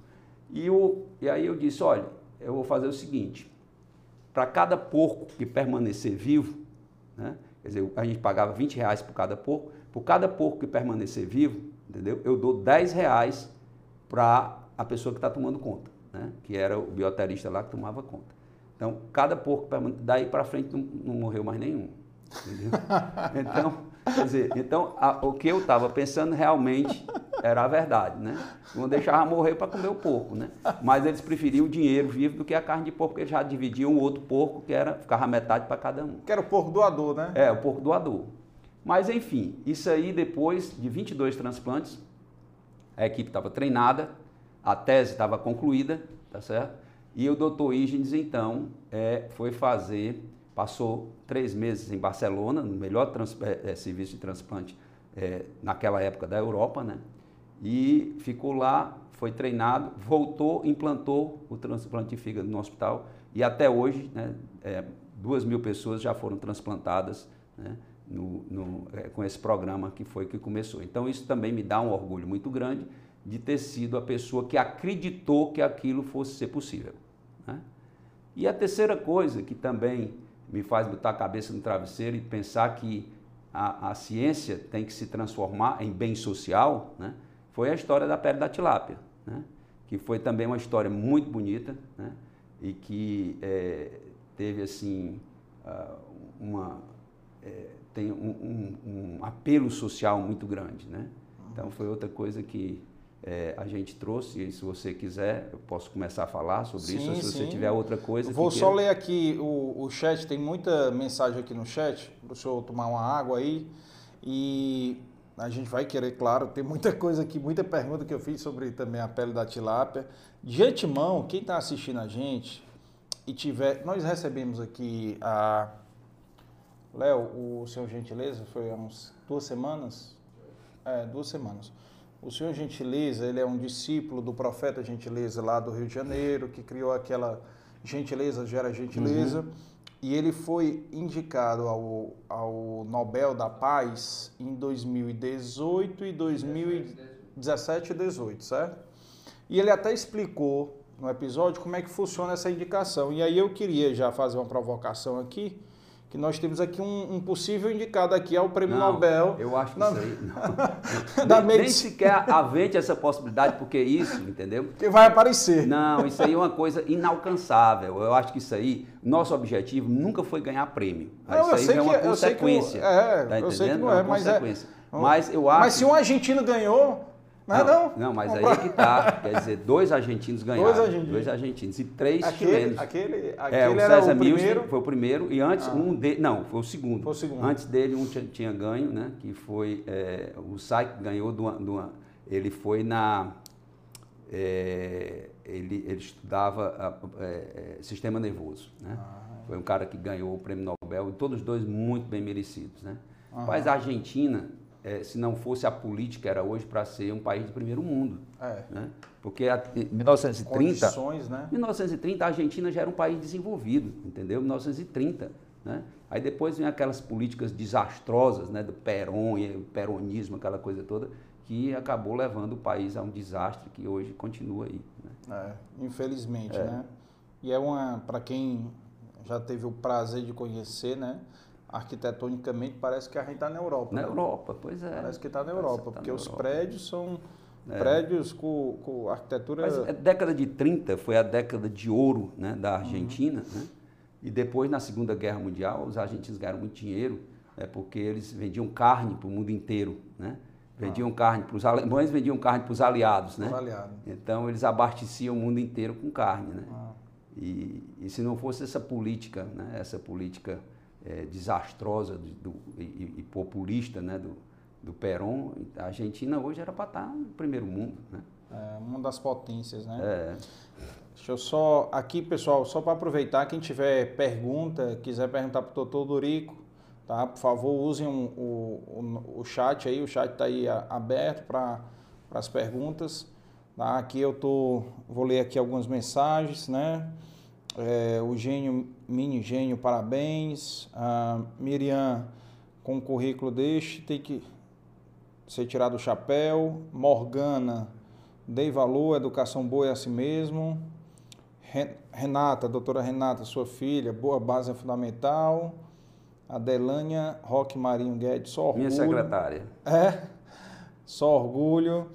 E, eu, e aí eu disse, olha, eu vou fazer o seguinte, para cada porco que permanecer vivo, né? quer dizer, a gente pagava 20 reais por cada porco, por cada porco que permanecer vivo, entendeu? Eu dou 10 reais para a pessoa que está tomando conta, né? que era o bioterista lá que tomava conta. Então, cada porco, daí para frente não, não morreu mais nenhum. Entendeu? [laughs] Então, quer dizer, então a, o que eu estava pensando realmente era a verdade, né? Não deixava morrer para comer o porco, né? Mas eles preferiam o dinheiro vivo do que a carne de porco, porque eles já dividiam o outro porco, que era, ficava metade para cada um. Que era o porco doador, né? É, o porco doador. Mas enfim, isso aí depois de 22 transplantes, a equipe estava treinada, a tese estava concluída, tá certo? E o doutor Higgins, então, é, foi fazer Passou três meses em Barcelona, no melhor é, é, serviço de transplante é, naquela época da Europa, né? E ficou lá, foi treinado, voltou, implantou o transplante de fígado no hospital e até hoje, né, é, duas mil pessoas já foram transplantadas né, no, no, é, com esse programa que foi que começou. Então isso também me dá um orgulho muito grande de ter sido a pessoa que acreditou que aquilo fosse ser possível. Né? E a terceira coisa que também me faz botar a cabeça no travesseiro e pensar que a, a ciência tem que se transformar em bem social, né? foi a história da pele da tilápia, né? que foi também uma história muito bonita né? e que é, teve assim uh, uma é, tem um, um, um, apelo social muito grande, né? Então foi outra coisa que é, a gente trouxe, e se você quiser, eu posso começar a falar sobre sim, isso, se sim. você tiver outra coisa. Vou só queira. ler aqui o, o chat, tem muita mensagem aqui no chat, para o senhor tomar uma água aí, e a gente vai querer, claro, tem muita coisa aqui, muita pergunta que eu fiz sobre também a pele da tilápia. De antemão, quem está assistindo a gente e tiver, nós recebemos aqui a... Léo, o senhor Gentileza, foi há uns duas semanas? É, duas semanas o senhor Gentileza, ele é um discípulo do profeta Gentileza lá do Rio de Janeiro, que criou aquela gentileza gera gentileza. Uhum. E ele foi indicado ao, ao Nobel da Paz em 2018 e 2017 e 2018, certo? E ele até explicou no episódio como é que funciona essa indicação. E aí eu queria já fazer uma provocação aqui que nós temos aqui um, um, possível indicado aqui ao Prêmio não, Nobel. Eu acho que isso aí [laughs] não. [laughs] da nem, nem sequer avente essa possibilidade, porque isso, entendeu? Que vai aparecer. Não, isso aí é uma coisa inalcançável. Eu acho que isso aí, nosso objetivo nunca foi ganhar prêmio. Não, isso aí é uma consequência. Eu, é, tá eu sei que não é, é mas é. Mas eu acho. Mas se um argentino ganhou, não, não, não, mas aí é que tá. Quer dizer, dois argentinos ganharam. Dois argentinos. Dois argentinos e três aquele, chilenos. Aquele, aquele é, o César Mills foi o primeiro e antes ah. um dele. Não, foi o segundo. Foi o segundo. Antes dele um tinha, tinha ganho, né? Que foi. É, o Sai ganhou do, do, Ele foi na. É, ele, ele estudava é, é, sistema nervoso. Né? Ah. Foi um cara que ganhou o prêmio Nobel, e todos dois muito bem merecidos. Né? Mas a Argentina é, se não fosse a política, era hoje para ser um país de primeiro mundo. É. Né? Porque em 1930, né? 1930 a Argentina já era um país desenvolvido, entendeu? 1930. Né? Aí depois vem aquelas políticas desastrosas né, do Perón o peronismo, aquela coisa toda, que acabou levando o país a um desastre que hoje continua aí. Né? É, infelizmente, é. né? E é uma, para quem já teve o prazer de conhecer, né? Arquitetonicamente parece que a gente está na Europa. Na né? Europa, pois é. Parece que está na Europa, tá porque na os Europa. prédios são é. prédios com, com arquitetura... Mas a década de 30 foi a década de ouro né, da Argentina, uhum. né? e depois, na Segunda Guerra Mundial, os argentinos ganharam muito dinheiro, né, porque eles vendiam carne para o mundo inteiro, né? Vendiam ah. carne para os alemães, vendiam carne para os aliados, né? Então eles abasteciam o mundo inteiro com carne, né? Ah. E, e, se não fosse essa política, né? Essa política é, desastrosa do, do, e, e, populista né, do, do Perón, a Argentina hoje era para estar no primeiro mundo. Né? É, uma das potências, né? É. Deixa eu só, aqui pessoal, só para aproveitar, quem tiver pergunta, quiser perguntar para o doutor Dorico, tá? Por favor, usem um, o, o, o chat aí, o chat está aí aberto para as perguntas. Tá? Aqui eu tô, vou ler aqui algumas mensagens, né? É, o Gênio, Mini Gênio, parabéns. A Miriam, com o currículo deste, tem que ser tirado o chapéu. Morgana, dei valor, educação boa é assim mesmo. Renata, doutora Renata, sua filha, boa base é fundamental. Adelânia Roque Marinho Guedes, só orgulho. Minha secretária. É, só orgulho.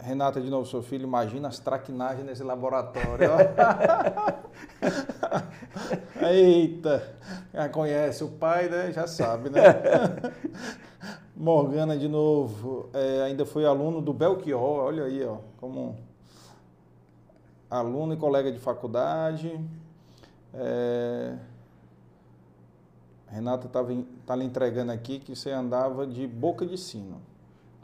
Renata, de novo, seu filho, imagina as traquinagens nesse laboratório. [laughs] Eita, já conhece o pai, né? Já sabe, né? [laughs] Morgana, de novo, é, ainda foi aluno do Belchior, olha aí, ó, como aluno e colega de faculdade. É, Renata estava tá lhe entregando aqui que você andava de boca de sino.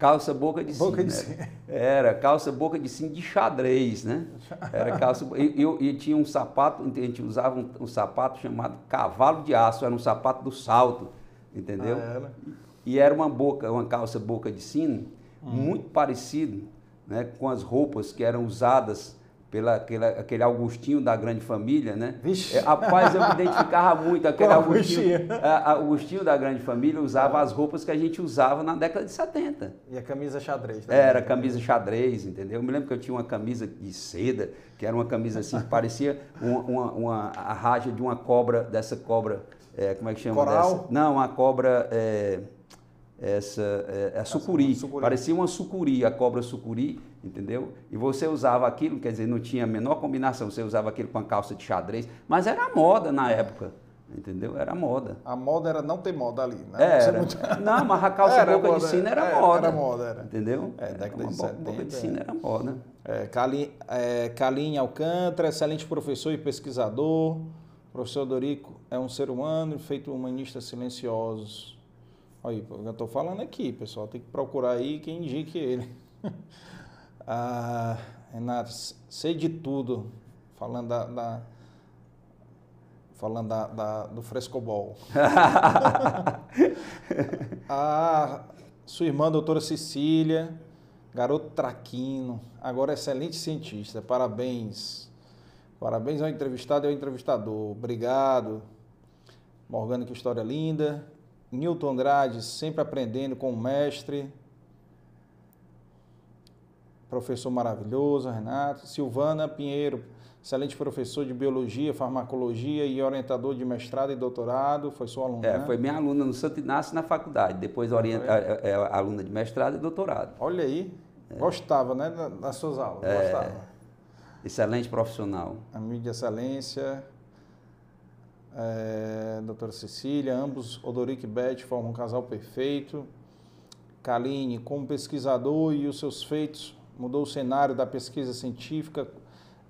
Calça boca de boca sino. De sino. Era calça boca de sino de xadrez, né? Era [laughs] calça. E, eu, e tinha um sapato, a gente usava um, um, sapato chamado cavalo de aço, era um sapato do salto, entendeu? Ah, era. E era uma boca, uma calça boca de sino, hum. muito parecido né, com as roupas que eram usadas pela aquele, aquele Augustinho da grande família, né? Vixe. É, rapaz, eu me identificava muito. Aquele [laughs] Augustinho, a, Augustinho da grande família usava as roupas que a gente usava na década de 70. E a camisa xadrez. Também. Era camisa xadrez, entendeu? Eu me lembro que eu tinha uma camisa de seda, que era uma camisa assim, que parecia uma, uma, uma, a raja de uma cobra, dessa cobra, é, como é que chama? Coral? Dessa? Não, uma cobra... É, essa é, a sucuri. sucuri. Parecia uma sucuri, a cobra sucuri, entendeu? E você usava aquilo, quer dizer, não tinha a menor combinação, você usava aquilo com a calça de xadrez, mas era moda na época. Entendeu? Era moda. A moda era não ter moda ali, né? Era. Muito... [laughs] Não, mas a calça era boca moda, de sino era, era, moda. Era moda, era. Entendeu? É, década de 70. Boca de sino era moda. É, Calim, é, Alcântara, excelente professor e pesquisador. O professor Dorico é um ser humano feito humanista silencioso Aí, eu estou falando aqui, pessoal, tem que procurar aí quem indique ele. [laughs] ah, Renato, sei de tudo, falando da, da falando da, da, do frescobol. [laughs] ah, sua irmã, doutora Cecília, garoto traquino, agora excelente cientista, parabéns. Parabéns ao entrevistado e ao entrevistador, obrigado. Morgana, que história linda. Newton Andrade, sempre aprendendo com o mestre. Professor maravilhoso, Renato. Silvana Pinheiro, excelente professor de biologia, farmacologia e orientador de mestrado e doutorado. Foi sua aluna? É, né? foi minha aluna no Santo Inácio na faculdade. Depois orienta, é, é, aluna de mestrado e doutorado. Olha aí. É. Gostava, né, das suas aulas? É, Gostava. Excelente profissional. Amigo de excelência é, doutora Cecília, ambos, Odoric e Beth, formam um casal perfeito. Kaline, como pesquisador e os seus feitos, mudou o cenário da pesquisa científica,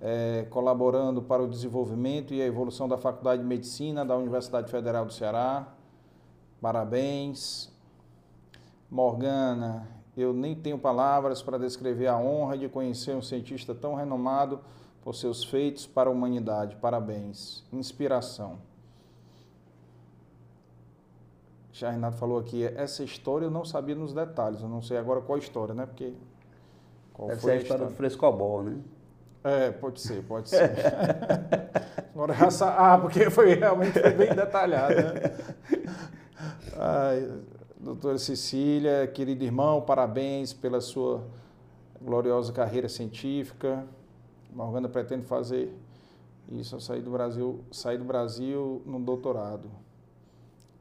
é, colaborando para o desenvolvimento e a evolução da Faculdade de Medicina da Universidade Federal do Ceará. Parabéns. Morgana, eu nem tenho palavras para descrever a honra de conhecer um cientista tão renomado por seus feitos para a humanidade. Parabéns. Inspiração. Já Renato falou aqui, essa história eu não sabia nos detalhes, eu não sei agora qual história, né? Porque. Qual Deve foi ser a história, do frescobol, né? É, pode ser, pode ser. [laughs] agora já Ah, porque foi realmente foi bem detalhado, né? Ai, doutora Cecília, querido irmão, parabéns pela sua gloriosa carreira científica. Morgana pretende fazer isso, sair do Brasil, sair do Brasil no doutorado.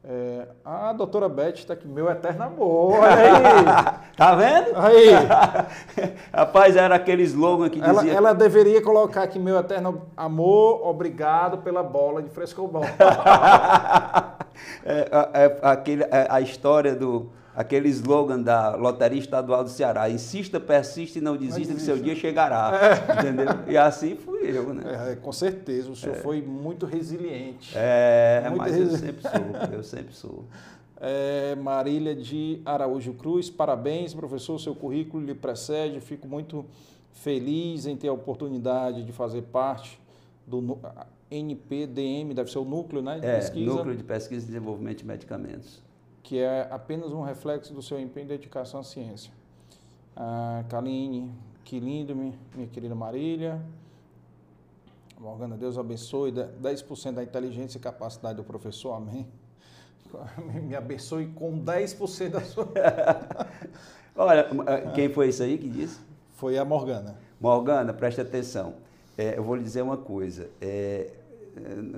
É, a doutora Beth está aqui, meu eterno amor, olha aí. [laughs] tá vendo? Aí. [laughs] Rapaz, era aquele slogan que ela, dizia... Ela deveria colocar aqui, meu eterno amor, obrigado pela bola de frescobol. [laughs] é, é, aquele, é, a história do aquele slogan da Loteria Estadual do Ceará, insista, persiste e não desista que seu dia chegará, é. entendeu? E assim fui eu, né? É, com certeza, o senhor é. foi muito resiliente. É, muito mas resili... eu sempre sou, eu sempre sou. [laughs] É, Marília de Araújo Cruz, parabéns, professor, seu currículo lhe precede, fico muito feliz em ter a oportunidade de fazer parte do NPDM, deve ser o núcleo né, de é, pesquisa. Núcleo de Pesquisa e Desenvolvimento de Medicamentos. Que é apenas um reflexo do seu empenho e dedicação à ciência. Ah, Kaline, que lindo, minha querida Marília. Morgana, Deus abençoe. 10% da inteligência e capacidade do professor, amém. [laughs] Me abençoe com 10% da sua. [laughs] Olha, quem foi isso aí que disse? Foi a Morgana. Morgana, preste atenção. É, eu vou lhe dizer uma coisa. É,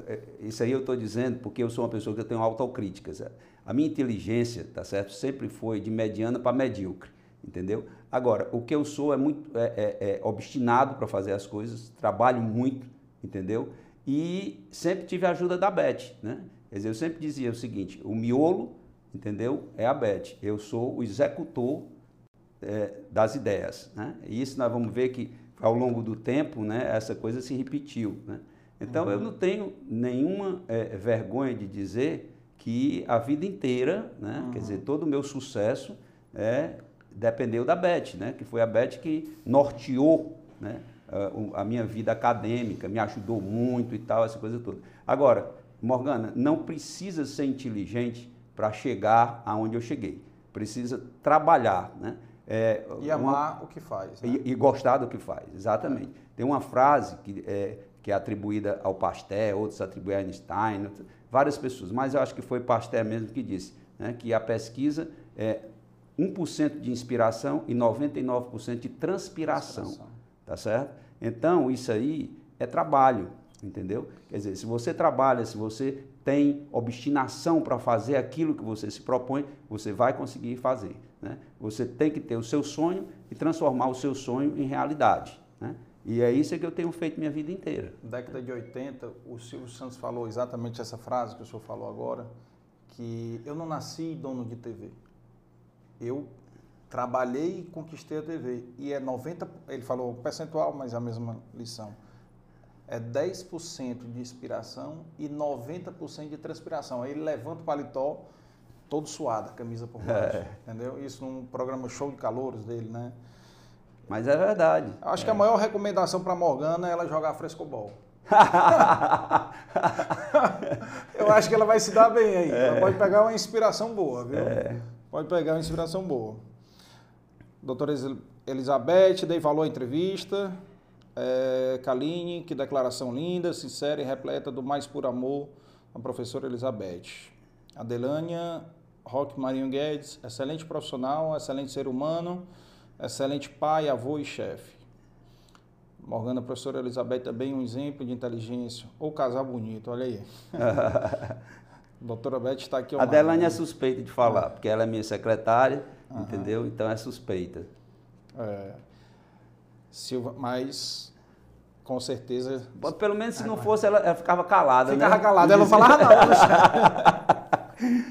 é, isso aí eu estou dizendo porque eu sou uma pessoa que eu tenho autocríticas. A minha inteligência, tá certo, sempre foi de mediana para medíocre, entendeu? Agora, o que eu sou é muito é, é, é obstinado para fazer as coisas, trabalho muito, entendeu? E sempre tive a ajuda da Beth, né? Quer dizer, eu sempre dizia o seguinte: o miolo, entendeu? É a Beth. Eu sou o executor é, das ideias, né? E isso nós vamos ver que ao longo do tempo, né? Essa coisa se repetiu, né? Então uhum. eu não tenho nenhuma é, vergonha de dizer que a vida inteira, né? Uhum. Quer dizer, todo o meu sucesso é dependeu da Beth, né? Que foi a Beth que norteou, né? a minha vida acadêmica, me ajudou muito e tal, essa coisa toda. Agora, Morgana, não precisa ser inteligente para chegar aonde eu cheguei. Precisa trabalhar, né? É, e amar uma, o que faz. Né? E, e, gostar do que faz, exatamente. É. Tem uma frase que é, que é atribuída ao Pasteur, outros atribuem a Einstein, várias pessoas, mas eu acho que foi Pasteur mesmo que disse né, que a pesquisa é 1% de inspiração e 99% de transpiração. transpiração tá certo? Então, isso aí é trabalho, entendeu? Quer dizer, se você trabalha, se você tem obstinação para fazer aquilo que você se propõe, você vai conseguir fazer. Né? Você tem que ter o seu sonho e transformar o seu sonho em realidade. Né? E é isso que eu tenho feito minha vida inteira. Na década de 80, o Silvio Santos falou exatamente essa frase que o senhor falou agora, que eu não nasci dono de TV. Eu trabalhei e conquistei a TV. E é 90%, ele falou percentual, mas é a mesma lição. É 10% de inspiração e 90% de transpiração. Aí ele levanta o paletó todo suado, a camisa por baixo. É. Entendeu? Isso num programa show de calouros dele, né? Mas é verdade. Acho é. que a maior recomendação para Morgana é ela jogar frescobol. [laughs] Eu acho que ela vai se dar bem aí. É. Ela pode pegar uma inspiração boa, viu? É. Pode pegar uma inspiração boa. Doutora Elizabeth, dei valor à entrevista. É, Kaline, que declaração linda, sincera e repleta do mais puro amor, a professora Elizabeth. Adelânia Roque Marinho Guedes, excelente profissional, excelente ser humano, excelente pai, avô e chefe. Morgana, professora Elizabeth, também um exemplo de inteligência. Ou casal bonito, olha aí. [laughs] Doutora Beth está aqui. A Adelane é suspeita de falar, é. porque ela é minha secretária Uhum. Entendeu? Então é suspeita. É. Silva, mas com certeza. Pelo menos se não fosse, ela, ela ficava calada. Ficava né? calada, ela não falava nada.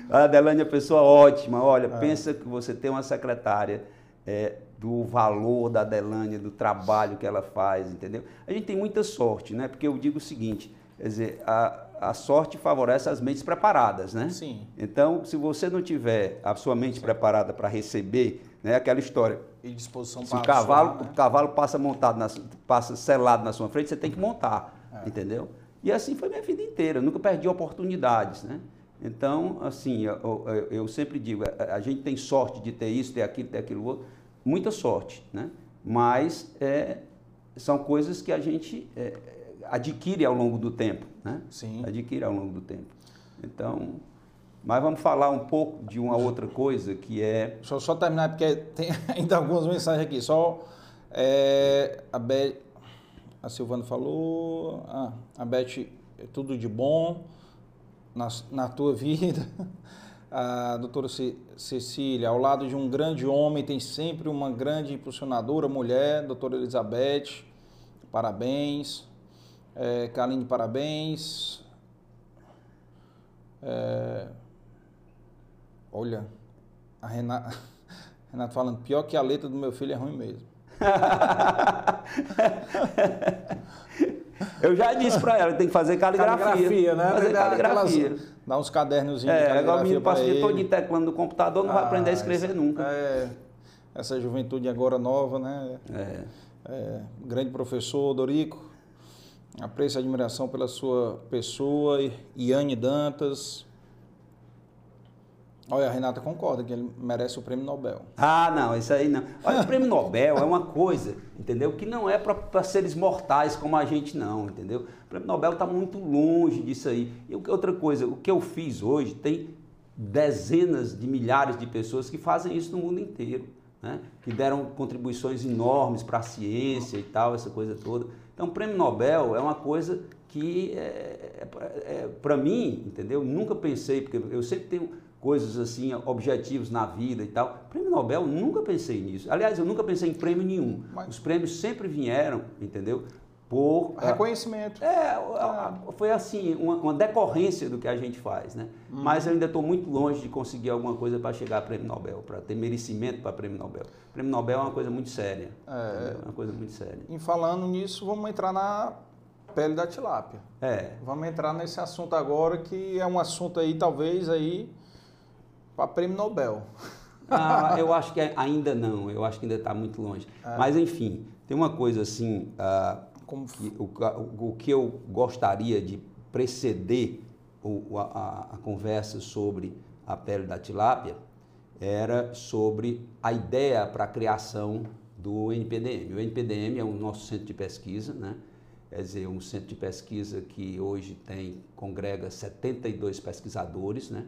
a Adelane é pessoa ótima. Olha, é. pensa que você tem uma secretária é, do valor da Adelane, do trabalho que ela faz, entendeu? A gente tem muita sorte, né? Porque eu digo o seguinte, quer dizer, a, a sorte favorece as mentes preparadas, né? Sim. Então, se você não tiver a sua mente Sim. preparada para receber, né, aquela história. E disposição para o cavalo, né? o cavalo passa montado, na, passa selado na sua frente, você tem que montar, é. entendeu? E assim foi minha vida inteira, eu nunca perdi oportunidades, né? Então, assim, eu, eu, eu sempre digo, a, a, gente tem sorte de ter isso, ter aquilo, ter aquilo outro, muita sorte, né? Mas é, são coisas que a gente é, adquire ao longo do tempo, né? Sim. Adquire ao longo do tempo. Então, mas vamos falar um pouco de uma outra coisa que é. Só terminar, porque tem [laughs] ainda algumas mensagens aqui. Só é, a Beth, a Silvana falou, ah, a Beth, é tudo de bom na, na tua [laughs] vida. A doutora Cecília, ao lado de um grande homem, tem sempre uma grande impulsionadora mulher, doutora Elizabeth, parabéns. É, Kaline, parabéns. É, olha, a Renata, [laughs] Renata falando, pior que a letra do meu filho é ruim mesmo. [laughs] Eu já disse para ela, tem que fazer caligrafia. Caligrafia, né? Fazer caligrafia. Aquelas, dá uns cadernos de é, agora o menino passa o dia todo de teclando no computador, não ah, vai aprender a escrever essa, nunca. É, essa juventude agora nova, né? É. é, grande professor Dorico. Apreço e admiração pela sua pessoa, Iane Dantas. Olha, a Renata concorda que ele merece o prêmio Nobel. Ah, não, isso aí não. Olha, o prêmio Nobel é uma coisa, entendeu? Que não é para seres mortais como a gente, não, entendeu? O prêmio Nobel está muito longe disso aí. E outra coisa, o que eu fiz hoje tem dezenas de milhares de pessoas que fazem isso no mundo inteiro, né? que deram contribuições enormes para a ciência e tal, essa coisa toda. Então, o prêmio Nobel é uma coisa que, é, é, é para mim, entendeu? Nunca pensei, porque eu sempre tenho coisas assim, objetivos na vida e tal. Prêmio Nobel, nunca pensei nisso. Aliás, eu nunca pensei em prêmio nenhum. Mas... Os prêmios sempre vieram, entendeu? Por reconhecimento. É, foi assim, uma, uma, decorrência do que a gente faz, né? Hum. Mas eu ainda estou muito longe de conseguir alguma coisa para chegar a prêmio Nobel, para ter merecimento para prêmio Nobel. Prêmio Nobel é uma coisa muito séria. É, é uma coisa muito séria. E falando nisso, vamos entrar na pele da tilápia. É. Vamos entrar nesse assunto agora, que é um assunto aí, talvez, aí, para prêmio Nobel. Ah, eu acho que ainda não, eu acho que ainda está muito longe. É. Mas, enfim, tem uma coisa assim. Uh, como que, o, o, que eu gostaria de preceder o, a, a, conversa sobre a pele da tilápia era sobre a ideia para a criação do NPDM. O NPDM é o nosso centro de pesquisa, né? quer dizer, um centro de pesquisa que hoje tem, congrega 72 pesquisadores, né?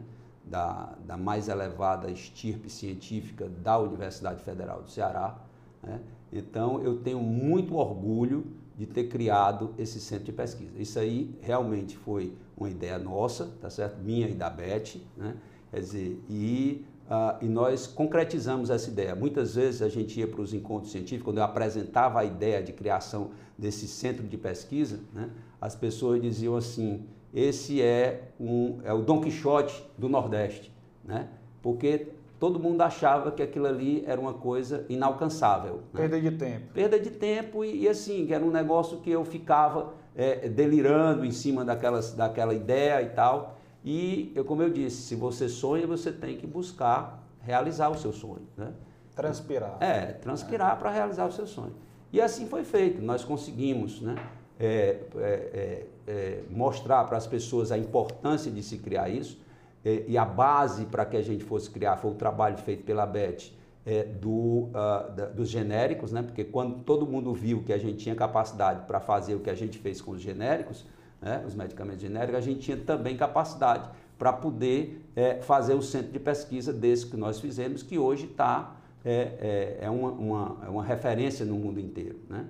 Da, da mais elevada estirpe científica da Universidade Federal do Ceará. Né? Então, eu tenho muito orgulho de ter criado esse centro de pesquisa. Isso aí realmente foi uma ideia nossa, tá certo? Minha e da Beth, né? Quer dizer, e, uh, e nós concretizamos essa ideia. Muitas vezes a gente ia para os encontros científicos, quando eu apresentava a ideia de criação desse centro de pesquisa, né? as pessoas diziam assim, esse é, um, é o Dom Quixote do Nordeste, né? porque todo mundo achava que aquilo ali era uma coisa inalcançável. Né? Perda de tempo. Perda de tempo e, e, assim, que era um negócio que eu ficava é, delirando em cima daquelas, daquela ideia e tal. E, eu, como eu disse, se você sonha, você tem que buscar realizar o seu sonho. Né? Transpirar. É, transpirar é. para realizar o seu sonho. E assim foi feito. Nós conseguimos né, é, é, é, é mostrar para as pessoas a importância de se criar isso e a base para que a gente fosse criar foi o trabalho feito pela Beth é, do, uh, da, dos genéricos, né? porque quando todo mundo viu que a gente tinha capacidade para fazer o que a gente fez com os genéricos, né? os medicamentos genéricos, a gente tinha também capacidade para poder é, fazer o centro de pesquisa desse que nós fizemos, que hoje está é, é, é uma, uma, é uma referência no mundo inteiro. Né?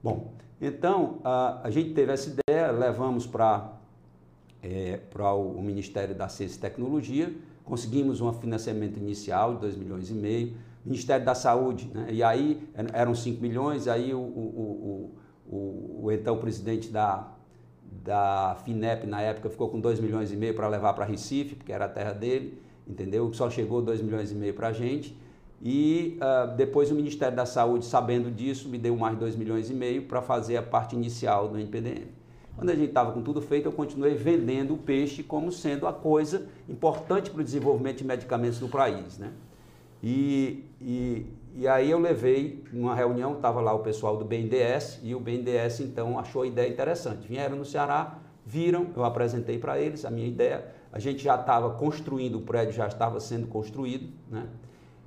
Bom, então a, a gente teve essa ideia, levamos para é, o Ministério da Ciência e Tecnologia, conseguimos um financiamento inicial de 2 milhões e meio, Ministério da Saúde, né? e aí eram 5 milhões, aí o, o, o, o, então presidente da, da FINEP na época ficou com 2 milhões e meio para levar para Recife, porque era a terra dele, entendeu? Só chegou 2 milhões e meio para a gente. E uh, depois o Ministério da Saúde, sabendo disso, me deu mais 2 milhões e meio para fazer a parte inicial do NPDM. Quando a gente estava com tudo feito, eu continuei vendendo o peixe como sendo a coisa importante para o desenvolvimento de medicamentos no país. Né? E, e, e aí eu levei, numa reunião, estava lá o pessoal do BNDES, e o BNDES então achou a ideia interessante. Vieram no Ceará, viram, eu apresentei para eles a minha ideia. A gente já estava construindo, o prédio já estava sendo construído, né?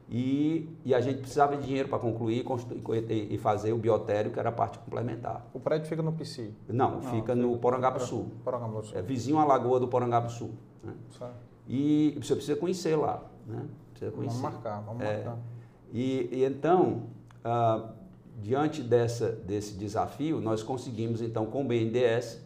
E, e, a gente precisava de dinheiro para concluir e, e, fazer o biotério, que era a parte complementar. O prédio fica no PC? Não, Não fica no Porangaba Sul. Porangaba Sul. É vizinho à lagoa do Porangaba Sul. Né? E você precisa conhecer lá. Né? Precisa conhecer. Vamos marcar, vamos é, marcar. E, e então, ah, diante dessa, desse desafio, nós conseguimos então com o BNDES,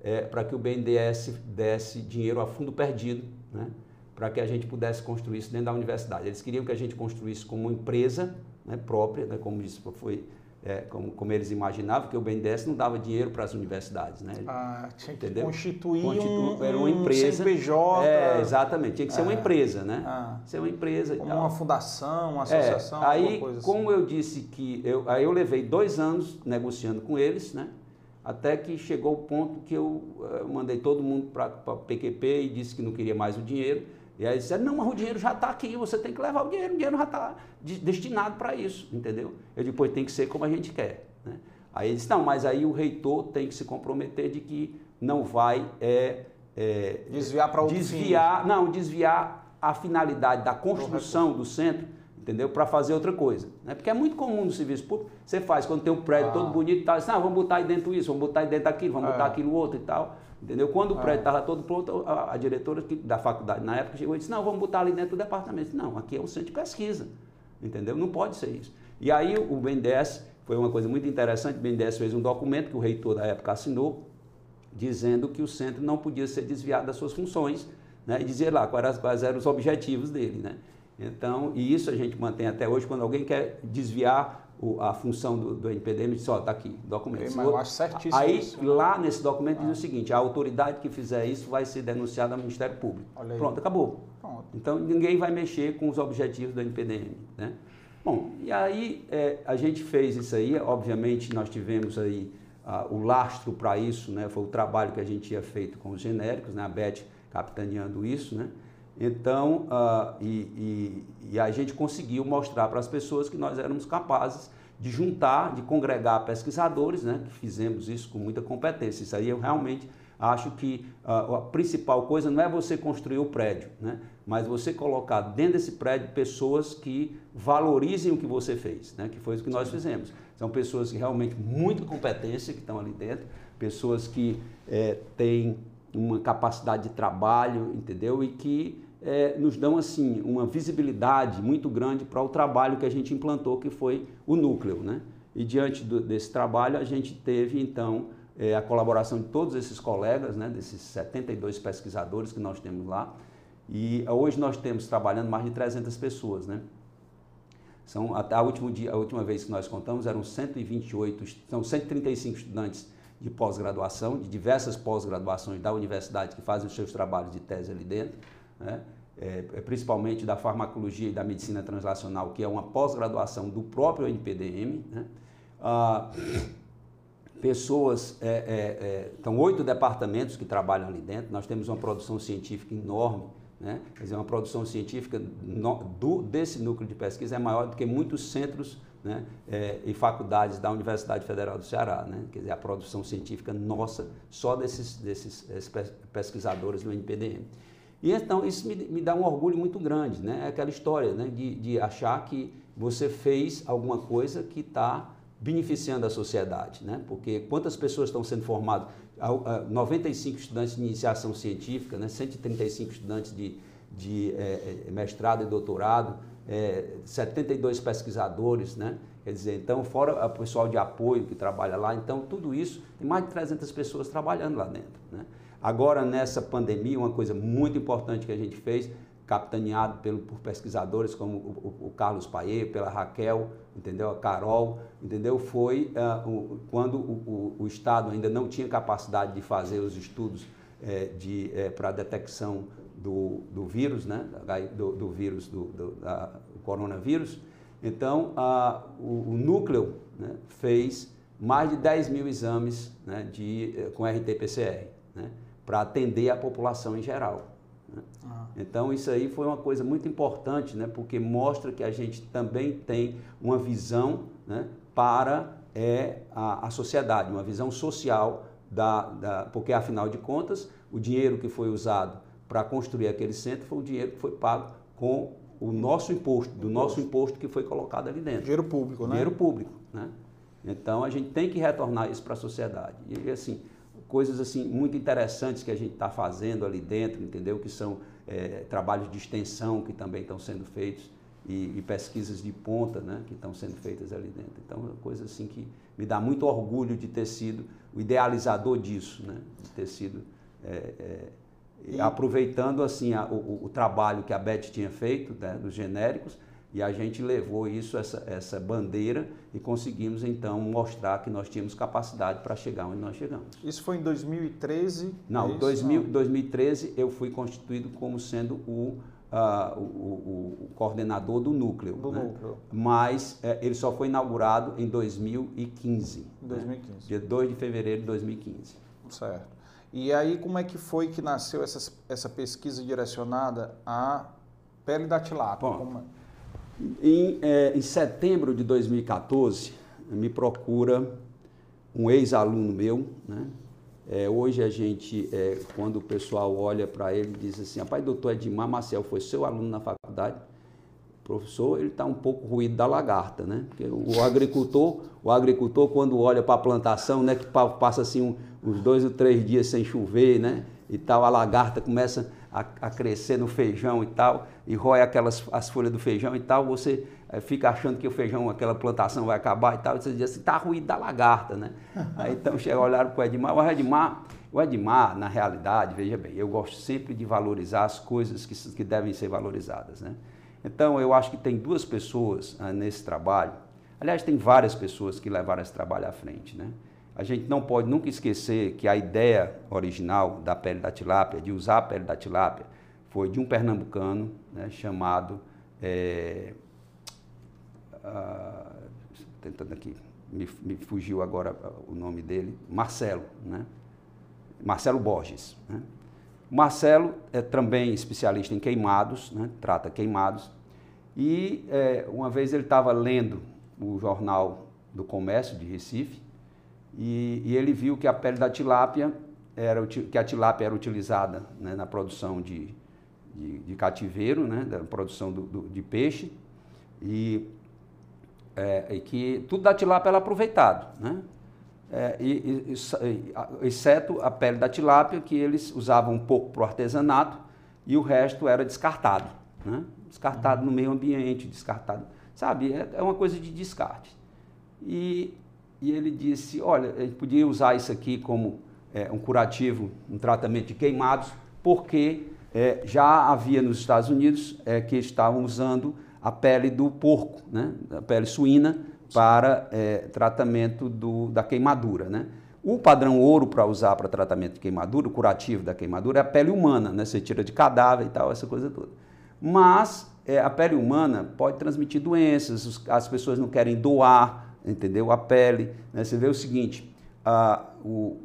é, para que o BNDES desse dinheiro a fundo perdido, né? Para que a gente pudesse construir isso dentro da universidade. Eles queriam que a gente construísse como uma empresa né, própria, né, como isso foi é, como, como, eles imaginavam, que o BNDES não dava dinheiro para as universidades. Né? Ah, tinha que Entendeu? constituir Constitu um, era uma empresa. Um CNPJ. É, exatamente, tinha que ser uma é. empresa, né? Ah, ser uma empresa Como uma fundação, uma associação, é, aí, coisa assim. como eu disse que... Eu, aí eu levei dois anos negociando com eles, né? Até que chegou o ponto que eu uh, mandei todo mundo para PQP e disse que não queria mais o dinheiro. E aí disseram, não, mas o dinheiro já está aqui, você tem que levar o dinheiro, o dinheiro já está destinado para isso, entendeu? Eu depois tem que ser como a gente quer. Né? Aí ele disse, não, mas aí o reitor tem que se comprometer de que não vai é, é, desviar para outro desviar, fim. não, desviar a finalidade da construção do centro, entendeu? Para fazer outra coisa, né? Porque é muito comum no serviço público, você faz quando tem um prédio ah. todo bonito e tal, assim, ah, vamos botar aí dentro isso, vamos botar aí dentro aquilo, vamos é. botar aquilo outro e tal, entendeu? Quando o prédio estava é. todo pronto, a, a diretora da faculdade na época chegou e disse, não, vamos botar ali dentro do departamento. Não, aqui é um centro de pesquisa, entendeu? Não pode ser isso. E aí o BNDES, foi uma coisa muito interessante, o BNDES fez um documento que o reitor da época assinou, dizendo que o centro não podia ser desviado das suas funções, né, e dizer lá quais, quais eram os objetivos dele. Né? Então, e isso a gente mantém até hoje, quando alguém quer desviar o, a função do, do NPDM, diz, ó, está aqui, documento. Mas eu acho certíssimo Aí, isso. Né? lá nesse documento ah. diz o seguinte, a autoridade que fizer isso vai ser denunciada ao Ministério Público. Pronto, acabou. Pronto. Então, ninguém vai mexer com os objetivos do NPDM. Né? Bom, e aí é, a gente fez isso aí, obviamente nós tivemos aí ah, o lastro para isso, né? Foi o trabalho que a gente tinha feito com os genéricos, né? A Beth capitaneando isso, né? Então, ah, e, e, e, a gente conseguiu mostrar para as pessoas que nós éramos capazes de juntar, de congregar pesquisadores, né? Que fizemos isso com muita competência. Isso aí eu realmente acho que ah, a principal coisa não é você construir o prédio, né? mas você colocar dentro desse prédio pessoas que valorizem o que você fez, né? que foi o que nós fizemos. São pessoas que realmente muita competência que estão ali dentro, pessoas que é, têm uma capacidade de trabalho, entendeu? E que é, nos dão assim uma visibilidade muito grande para o trabalho que a gente implantou, que foi o núcleo, né? E diante do, desse trabalho a gente teve então é, a colaboração de todos esses colegas, né? Desses 72 pesquisadores que nós temos lá. E hoje nós temos trabalhando mais de 300 pessoas, né? São, até a, último dia, a última vez que nós contamos eram 128, são 135 estudantes de pós-graduação, de diversas pós-graduações da universidade que fazem os seus trabalhos de tese ali dentro, né? é, é principalmente da farmacologia e da medicina translacional, que é uma pós-graduação do próprio NPDM. Né? Ah, pessoas, é, é, é, então oito departamentos que trabalham ali dentro, nós temos uma produção científica enorme, né? Quer dizer, uma produção científica no, do, desse núcleo de pesquisa é maior do que muitos centros né, é, faculdades da Universidade Federal do Ceará. Né? Quer dizer, a produção científica nossa, só desses, desses pesquisadores do NPDM. E então isso me, me, dá um orgulho muito grande, né? É aquela história né? de, de achar que você fez alguma coisa que está beneficiando a sociedade, né? Porque quantas pessoas estão sendo formadas? 95 estudantes de iniciação científica, né? 135 estudantes de, de é, mestrado e doutorado, é, 72 pesquisadores, né? Quer dizer, então, fora o pessoal de apoio que trabalha lá, então, tudo isso, tem mais de 300 pessoas trabalhando lá dentro, né? Agora, nessa pandemia, uma coisa muito importante que a gente fez, capitaneado pelo, por pesquisadores como o, o, o Carlos Paê, pela Raquel, entendeu? A Carol, entendeu? Foi uh, o, quando o, o, Estado ainda não tinha capacidade de fazer os estudos é, de é, para detecção do, do vírus, né? Do, do vírus do, do, da, coronavírus. Então, uh, o, núcleo né, fez mais de 10 mil exames né, de, eh, com RT-PCR, né, para atender a população em geral. Né? Ah. Então isso aí foi uma coisa muito importante, né? porque mostra que a gente também tem uma visão né? para é, a, a sociedade, uma visão social, da, da, porque afinal de contas o dinheiro que foi usado para construir aquele centro foi o dinheiro que foi pago com o nosso imposto, do nosso imposto que foi colocado ali dentro. Dinheiro público, né? Dinheiro público, né? Então a gente tem que retornar isso para a sociedade. E assim, coisas assim muito interessantes que a gente está fazendo ali dentro, entendeu? Que são é, trabalhos de extensão que também estão sendo feitos e, e, pesquisas de ponta, né? Que estão sendo feitas ali dentro. Então, é uma coisa assim que me dá muito orgulho de ter sido o idealizador disso, né? De ter sido é, é, e... aproveitando assim a, o, o, trabalho que a Beth tinha feito, né? Dos genéricos e a gente levou isso, essa, essa bandeira, e conseguimos então mostrar que nós tínhamos capacidade para chegar onde nós chegamos. Isso foi em 2013? Não, é 2000, 2013 eu fui constituído como sendo o, uh, o, o, o, coordenador do núcleo. Do né? núcleo. Mas é, ele só foi inaugurado em 2015. 2015. Né? Dia 2 de fevereiro de 2015. Certo. E aí como é que foi que nasceu essa, essa pesquisa direcionada à pele da tilápia? Bom. É? Em, é, em setembro de 2014, me procura um ex-aluno meu, né? É, hoje a gente, é, quando o pessoal olha para ele, diz assim, rapaz, doutor Edmar Marcel foi seu aluno na faculdade, professor, ele está um pouco ruído da lagarta, né? Porque o agricultor, o agricultor quando olha para a plantação, né, que passa assim um, uns dois ou três dias sem chover, né? E tal, a lagarta começa a, a crescer no feijão e tal, e rói aquelas as folhas do feijão e tal, você é, fica achando que o feijão, aquela plantação vai acabar e tal, e você diz assim, está ruído da lagarta, né? Aí então chega, olharam para o Edmar, o Edmar, o Edmar, na realidade, veja bem, eu gosto sempre de valorizar as coisas que, que devem ser valorizadas, né? Então, eu acho que tem duas pessoas ah, nesse trabalho, aliás, tem várias pessoas que levaram esse trabalho à frente, né? A gente não pode nunca esquecer que a ideia original da pele da tilápia, de usar a pele da tilápia, foi de um pernambucano né, chamado é, ah, tentando aqui, me, me, fugiu agora o nome dele, Marcelo, né? Marcelo Borges. Né? Marcelo é também especialista em queimados, né? trata queimados, e é, uma vez ele estava lendo o jornal do comércio de Recife, e, e, ele viu que a pele da tilápia, era, que a tilápia era utilizada né, na produção de, de, de, cativeiro, né, da produção do, do, de peixe, e é, e que tudo da tilápia era aproveitado, né? É, e, e, exceto a pele da tilápia, que eles usavam um pouco para o artesanato e o resto era descartado. Né? Descartado no meio ambiente, descartado. Sabe, é, é uma coisa de descarte. E, e, ele disse: olha, a gente podia usar isso aqui como é, um curativo, um tratamento de queimados, porque é, já havia nos Estados Unidos é, que estavam usando a pele do porco, né? a pele suína, para é, tratamento do, da queimadura. Né? O padrão ouro para usar para tratamento de queimadura, o curativo da queimadura, é a pele humana, né? você tira de cadáver e tal, essa coisa toda. Mas é, a pele humana pode transmitir doenças, as pessoas não querem doar, entendeu? A pele. Né? Você vê o seguinte, a, o,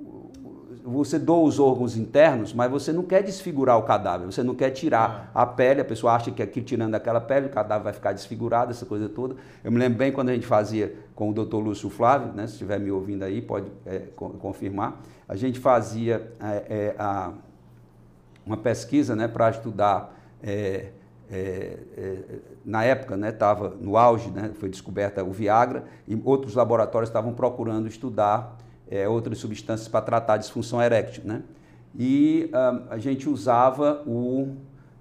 você doa os órgãos internos, mas você não quer desfigurar o cadáver, você não quer tirar é. a pele, a pessoa acha que aqui tirando aquela pele o cadáver vai ficar desfigurado, essa coisa toda. Eu me lembro bem quando a gente fazia com o doutor Lúcio Flávio, né, se estiver me ouvindo aí, pode é, confirmar, a gente fazia é, é a, uma pesquisa né, para estudar. É, é, na época estava no auge, né, foi descoberta o Viagra, e outros laboratórios estavam procurando estudar é, outras substâncias para tratar a disfunção eréctil. Né? E ah, a gente usava o,